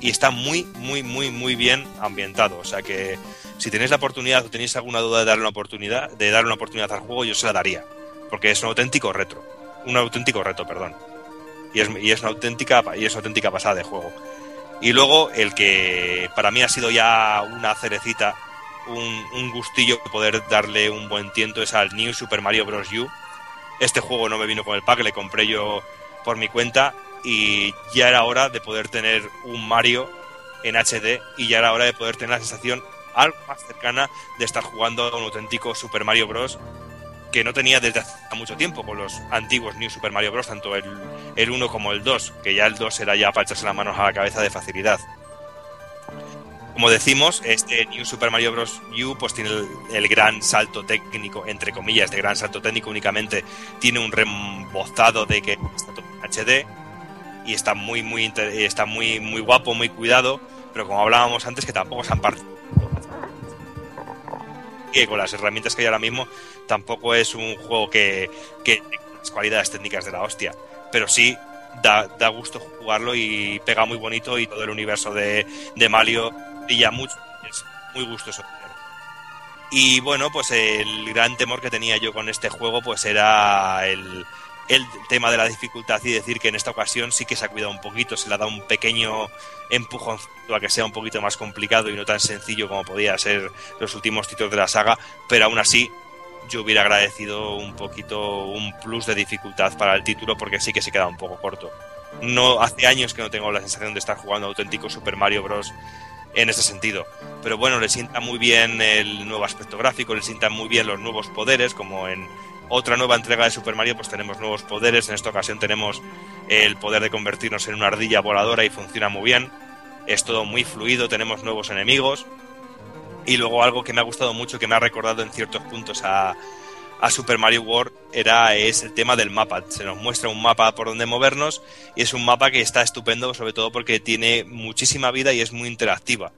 y está muy, muy, muy, muy bien ambientado. O sea que si tenéis la oportunidad o tenéis alguna duda de darle una oportunidad, de darle una oportunidad al juego, yo se la daría. Porque es un auténtico retro. Un auténtico reto, perdón. Y es, y es una auténtica y es una auténtica pasada de juego. Y luego el que para mí ha sido ya una cerecita, un, un gustillo poder darle un buen tiento es al New Super Mario Bros. U. Este juego no me vino con el pack, le compré yo por mi cuenta y ya era hora de poder tener un Mario en HD y ya era hora de poder tener la sensación algo más cercana de estar jugando a un auténtico Super Mario Bros. que no tenía desde hace mucho tiempo con los antiguos New Super Mario Bros. tanto el, el 1 como el 2, que ya el 2 era ya para echarse las manos a la cabeza de facilidad. Como decimos, este New Super Mario Bros. U pues tiene el, gran salto técnico, entre comillas, de gran salto técnico únicamente, tiene un rembozado de que está todo en HD y está muy muy está muy muy guapo, muy cuidado, pero como hablábamos antes que tampoco se han partido que con las herramientas que hay ahora mismo tampoco es un juego que, que las cualidades técnicas de la hostia, pero sí da, da gusto jugarlo y pega muy bonito y todo el universo de, de Mario brilla mucho, es muy gustoso. Y bueno, pues el gran temor que tenía yo con este juego pues era el, el tema de la dificultad y decir que en esta ocasión sí que se ha cuidado un poquito, se le ha dado un pequeño empujón a que sea un poquito más complicado y no tan sencillo como podía ser los últimos títulos de la saga, pero aún así yo hubiera agradecido un poquito un plus de dificultad para el título porque sí que se queda un poco corto. No hace años que no tengo la sensación de estar jugando auténtico Super Mario Bros en ese sentido. Pero bueno, le sienta muy bien el nuevo aspecto gráfico, le sientan muy bien los nuevos poderes, como en otra nueva entrega de Super Mario, pues tenemos nuevos poderes. En esta ocasión tenemos el poder de convertirnos en una ardilla voladora y funciona muy bien. Es todo muy fluido, tenemos nuevos enemigos. Y luego algo que me ha gustado mucho, que me ha recordado en ciertos puntos a, Super Mario World, era, es el tema del mapa. Se nos muestra un mapa por donde movernos y es un mapa que está estupendo, sobre todo porque tiene muchísima vida y es muy interactiva.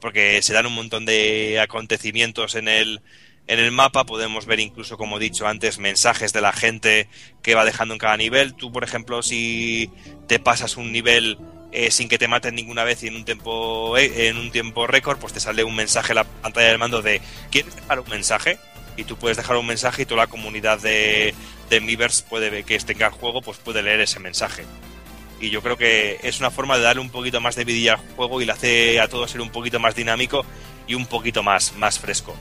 Porque se dan un montón de acontecimientos en el, en el mapa podemos ver incluso, como he dicho antes, mensajes de la gente que va dejando en cada nivel. Tú, por ejemplo, si te pasas un nivel eh, sin que te maten ninguna vez y en un tiempo eh, en un tiempo récord, pues te sale un mensaje en la pantalla del mando de ¿quieres dejar un mensaje? Y tú puedes dejar un mensaje y toda la comunidad de, de Miiverse puede ver que tenga el juego, pues puede leer ese mensaje. Y yo creo que es una forma de darle un poquito más de vidilla al juego y le hace a todo ser un poquito más dinámico y un poquito más, más fresco.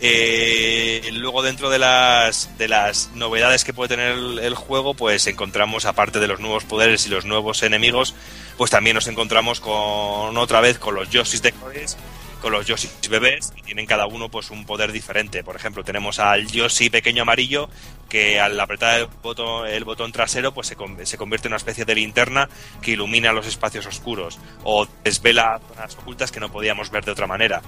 Eh, luego dentro de las, de las novedades que puede tener el, juego, pues encontramos, aparte de los nuevos poderes y los nuevos enemigos, pues también nos encontramos con otra vez con los Yoshis de colores, con los Yoshis bebés, y tienen cada uno pues un poder diferente. Por ejemplo, tenemos al Yoshi pequeño amarillo, que al apretar el botón, el botón trasero, pues se, se convierte en una especie de linterna que ilumina los espacios oscuros, o desvela zonas ocultas que no podíamos ver de otra manera.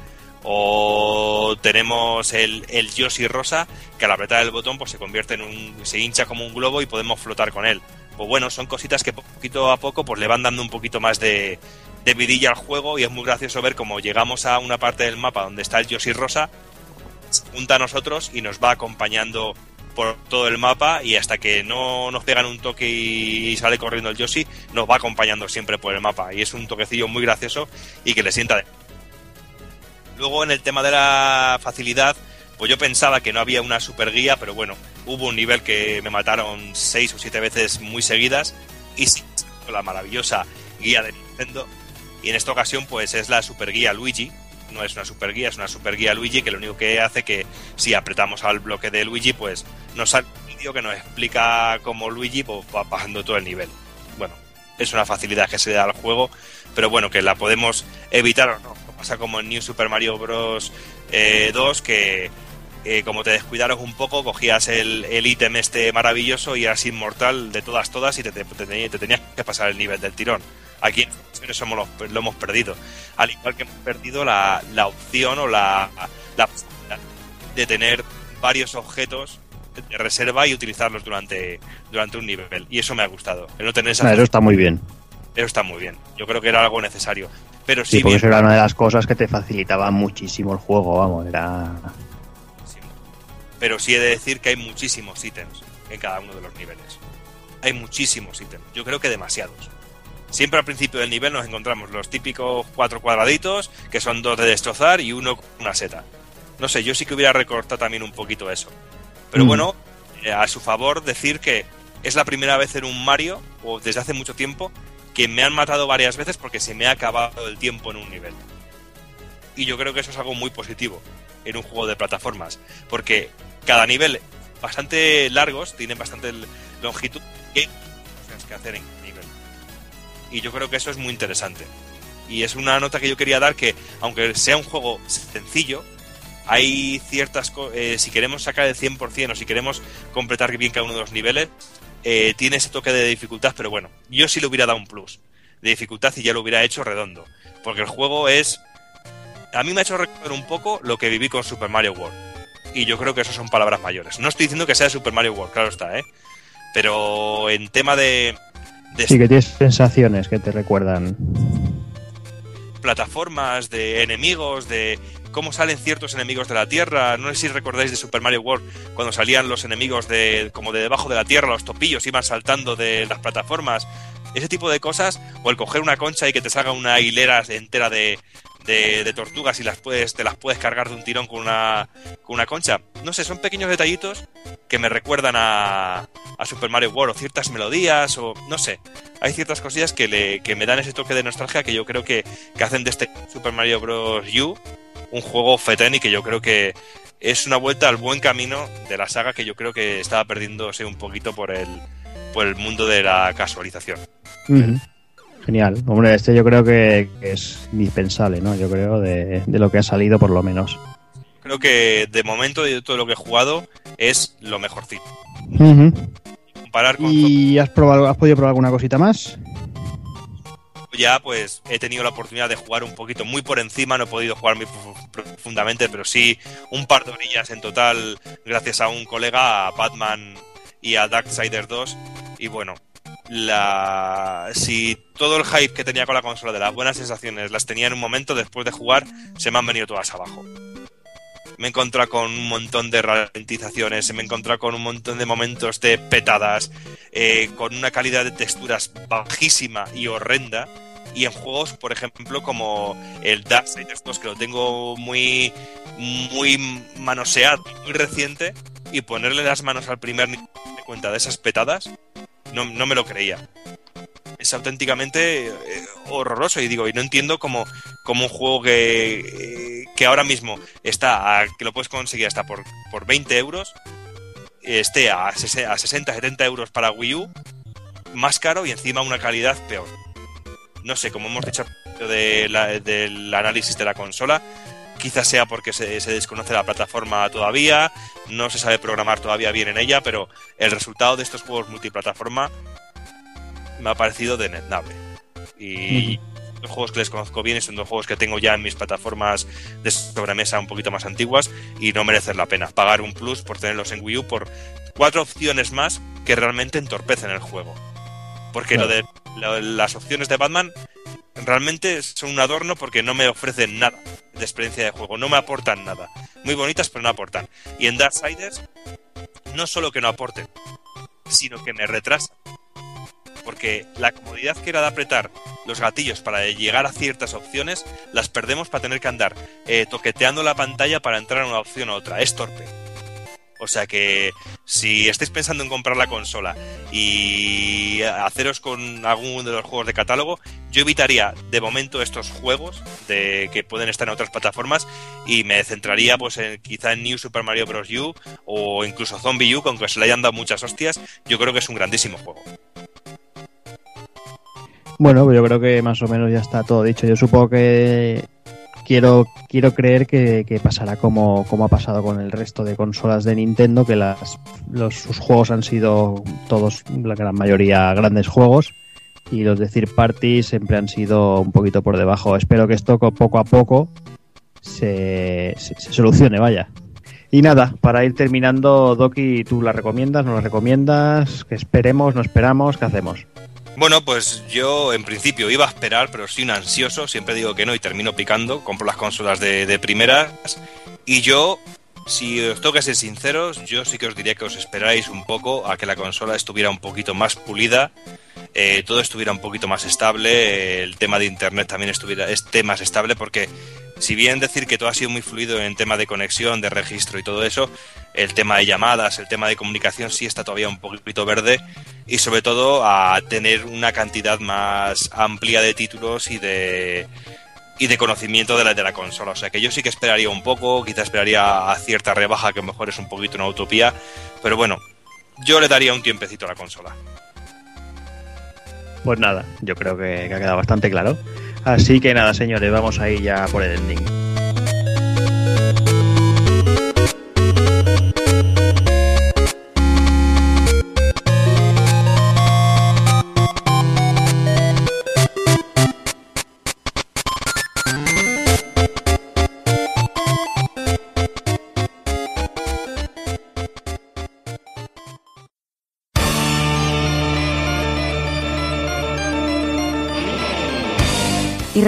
O tenemos el, Yoshi rosa, que al apretar el botón pues se convierte en un. se hincha como un globo y podemos flotar con él. Pues bueno, son cositas que poquito a poco pues le van dando un poquito más de, de vidilla al juego y es muy gracioso ver cómo llegamos a una parte del mapa donde está el Yoshi rosa, se junta a nosotros y nos va acompañando por todo el mapa y hasta que no nos pegan un toque y sale corriendo el Yoshi, nos va acompañando siempre por el mapa. Y es un toquecillo muy gracioso y que le sienta. Luego en el tema de la facilidad, pues yo pensaba que no había una super guía, pero bueno, hubo un nivel que me mataron seis o siete veces muy seguidas y sí, la maravillosa guía de Nintendo. Y en esta ocasión pues es la super guía Luigi, no es una super guía, es una super guía Luigi que lo único que hace que si apretamos al bloque de Luigi pues nos sale un vídeo que nos explica cómo Luigi pues, va bajando todo el nivel. Bueno, es una facilidad que se da al juego, pero bueno, que la podemos evitar o no. Pasa como en New Super Mario Bros. eh, 2 que eh, como te descuidaros un poco, cogías el, el ítem este maravilloso y eras inmortal de todas, todas y te, te- te tenías- te tenías que pasar el nivel del tirón. Aquí en eso hemos- lo, hemos perdido. Al igual que hemos perdido la, la opción o la, la posibilidad de tener varios objetos de reserva y utilizarlos durante, durante un nivel. Y eso me ha gustado. El no tener esa Eso está muy bien. Eso está muy bien. Yo creo que era algo necesario. Pero sí, Sí, porque bien- eso era una de las cosas que te facilitaba muchísimo el juego, vamos, era... pero sí he de decir que hay muchísimos ítems en cada uno de los niveles. Hay muchísimos ítems, yo creo que demasiados. Siempre al principio del nivel nos encontramos los típicos cuatro cuadraditos, que son dos de destrozar y uno con una seta. No sé, yo sí que hubiera recortado también un poquito eso. Pero Mm. bueno, eh, a su favor decir que es la primera vez en un Mario, o desde hace mucho tiempo, que me han matado varias veces porque se me ha acabado el tiempo en un nivel. Y yo creo que eso es algo muy positivo en un juego de plataformas, porque cada nivel bastante largos, tienen bastante longitud y cosas que hacer en nivel. Y yo creo que eso es muy interesante. Y es una nota que yo quería dar que, aunque sea un juego sencillo, hay ciertas cosas, si queremos sacar el 100% o si queremos completar bien cada uno de los niveles, eh, tiene ese toque de dificultad, pero bueno, yo sí le hubiera dado un plus de dificultad y ya lo hubiera hecho redondo. Porque el juego es... A mí me ha hecho recordar un poco lo que viví con Super Mario World. Y yo creo que eso son palabras mayores. No estoy diciendo que sea Super Mario World, claro está, ¿eh? Pero en tema de, de Sí, que tienes sensaciones que te recuerdan. plataformas, de enemigos, de cómo salen ciertos enemigos de la Tierra. No sé si recordáis de Super Mario World cuando salían los enemigos de como de debajo de la Tierra, los topillos iban saltando de las plataformas. Ese tipo de cosas, o el coger una concha y que te salga una hilera entera de, de, de tortugas y las puedes, te las puedes cargar de un tirón con una, con una concha. No sé, son pequeños detallitos que me recuerdan a, a Super Mario World, o ciertas melodías, o no sé. Hay ciertas cosillas que, le, que me dan ese toque de nostalgia que yo creo que, que hacen de este Super Mario Bros. U un juego fetén y que yo creo que es una vuelta al buen camino de la saga que yo creo que estaba perdiéndose un poquito por el, por el mundo de la casualización. Genial. Hombre, este yo creo que, que es indispensable, ¿no? Yo creo de, de lo que ha salido por lo menos. Creo que de momento de todo lo que he jugado es lo mejorcito. Comparar con ¿Y has, probado, has podido probar alguna cosita más? Ya pues he tenido la oportunidad de jugar un poquito muy por encima, no he podido jugar muy profu- profundamente, pero sí un par de orillas en total gracias a un colega, a Batman y a Darksiders 2 y bueno, la si todo el hype que tenía con la consola de las buenas sensaciones las tenía en un momento después de jugar, se me han venido todas abajo. Me he encontrado con un montón de ralentizaciones, me he encontrado con un montón de momentos de petadas, eh, con una calidad de texturas bajísima y horrenda. Y en juegos, por ejemplo, como el Darksiders 2, que lo tengo muy, muy manoseado, muy reciente, y ponerle las manos al primer nivel de cuenta de esas petadas, no, no me lo creía. Es auténticamente eh, horroroso y digo, y no entiendo cómo, cómo un juego que, eh, que ahora mismo está, a- que lo puedes conseguir hasta por, por 20 euros, esté a, a 60, 70 euros para Wii U, más caro y encima una calidad peor. No sé, como hemos dicho de del análisis de la consola, quizás sea porque se, desconoce la plataforma todavía, no se sabe programar todavía bien en ella, pero el resultado de estos juegos multiplataforma me ha parecido denetnable. Y los juegos que les conozco bien y son dos juegos que tengo ya en mis plataformas de sobremesa un poquito más antiguas y no merecen la pena pagar un plus por tenerlos en Wii U por cuatro opciones más que realmente entorpecen el juego. Porque lo de lo- las opciones de Batman realmente son un adorno porque no me ofrecen nada de experiencia de juego, no me aportan nada. Muy bonitas, pero no aportan. Y en Darksiders, no solo que no aporten, sino que me retrasan. Porque la comodidad que era de apretar los gatillos para llegar a ciertas opciones, las perdemos para tener que andar eh, toqueteando la pantalla para entrar a una opción u otra. Es torpe. O sea que si estáis pensando en comprar la consola y haceros con algún de los juegos de catálogo, yo evitaría de momento estos juegos de que pueden estar en otras plataformas y me centraría pues en, quizá en New Super Mario Bros. U o incluso Zombie U, que aunque se le hayan dado muchas hostias, yo creo que es un grandísimo juego. Bueno, yo creo que más o menos ya está todo dicho. Yo supongo que quiero, quiero creer que, que pasará como, como ha pasado con el resto de consolas de Nintendo, que las, los, sus juegos han sido todos, la gran mayoría, grandes juegos. Y los de third party siempre han sido un poquito por debajo. Espero que esto co- poco a poco se, se- solucione, vaya. Y nada, para ir terminando, Doki, ¿tú la recomiendas? ¿No la recomiendas? ¿Que esperemos? ¿No esperamos? ¿Qué hacemos? Bueno, pues yo en principio iba a esperar, pero soy un ansioso, siempre digo que no y termino picando, compro las consolas de, de primeras. Y yo, si os tengo que ser sinceros, yo sí que os diría que os esperáis un poco a que la consola estuviera un poquito más pulida, eh, todo estuviera un poquito más estable, eh, el tema de internet también estuviera esté más estable porque Si bien decir que todo ha sido muy fluido en tema de conexión, de registro y todo eso, el tema de llamadas, el tema de comunicación sí está todavía un poquito verde y sobre todo a tener una cantidad más amplia de títulos y de y de conocimiento de la, de la consola. O sea que yo sí que esperaría un poco, quizás esperaría a cierta rebaja, que a lo mejor es un poquito una utopía, pero bueno, yo le daría un tiempecito a la consola. Pues nada, yo creo que, ha quedado bastante claro. Así que nada, señores, vamos a ir ya por el ending.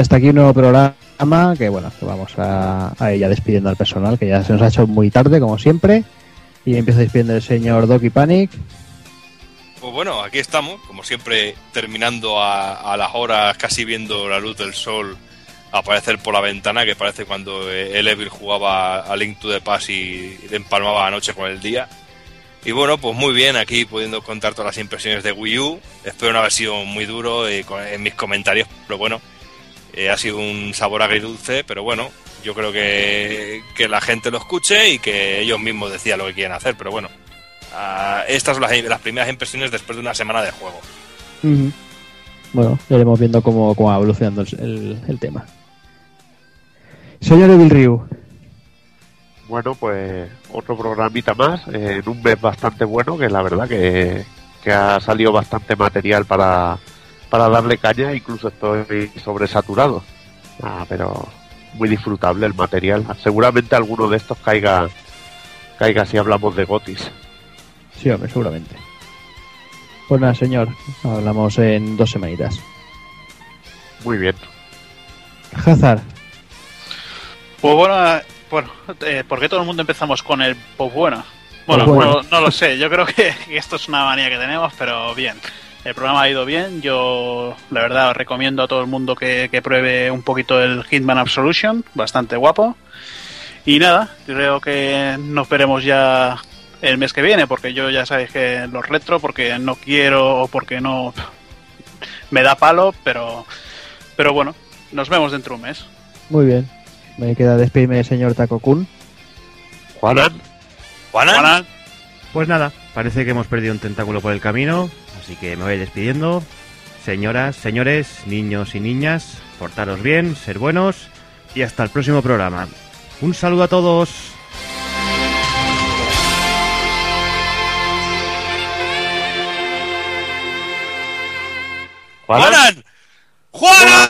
Hasta aquí un nuevo programa que bueno, que vamos a, ir ya despidiendo al personal, que ya se nos ha hecho muy tarde, como siempre. Y empieza despidiendo el señor Doki Panic. Pues bueno, aquí estamos, como siempre, terminando a, a las horas, casi viendo la luz del sol aparecer por la ventana, que parece cuando eh, el jugaba a Link to the Past y empalmaba la noche con el día. Y bueno, pues muy bien, aquí pudiendo contar todas las impresiones de Wii U. Espero no haber sido muy duro eh, en mis comentarios, pero bueno, eh, ha sido un sabor agridulce, pero bueno, yo creo que, que la gente lo escuche y que ellos mismos decían lo que quieren hacer, pero bueno, ah, estas son las, las primeras impresiones después de una semana de juego. Bueno, ya iremos viendo cómo, cómo va evolucionando el, el- el tema. Señor Evil Ryu. Bueno, pues otro programita más, eh, en un mes bastante bueno, que la verdad que, que ha salido bastante material para, para darle caña, incluso estoy sobresaturado. Ah, pero muy disfrutable el material. Seguramente alguno de estos caiga, caiga si hablamos de Gotis. Sí, hombre, seguramente. Pues nada, señor. Hablamos en dos semanitas. Muy bien. Hazard. Pues bueno, bueno eh, ¿por qué todo el mundo empezamos con el pues bueno? Bueno, Pues bueno. No, no lo sé, yo creo que esto es una manía que tenemos, pero bien. El programa ha ido bien, yo la verdad recomiendo a todo el mundo que, que pruebe un poquito el Hitman Absolution, bastante guapo. Y nada, creo que nos veremos ya el mes que viene, porque yo ya sabéis que los retro, porque no quiero o porque no me da palo, pero, pero bueno, nos vemos dentro de un mes. Muy bien. Me queda despedirme señor Taco-kun. Juanan. ¿Juanan? Pues nada, parece que hemos perdido un tentáculo por el camino, así que me voy despidiendo. Señoras, señores, niños y niñas, portaros bien, ser buenos y hasta el próximo programa. Un saludo a todos. ¡Juanan! ¡Juanan!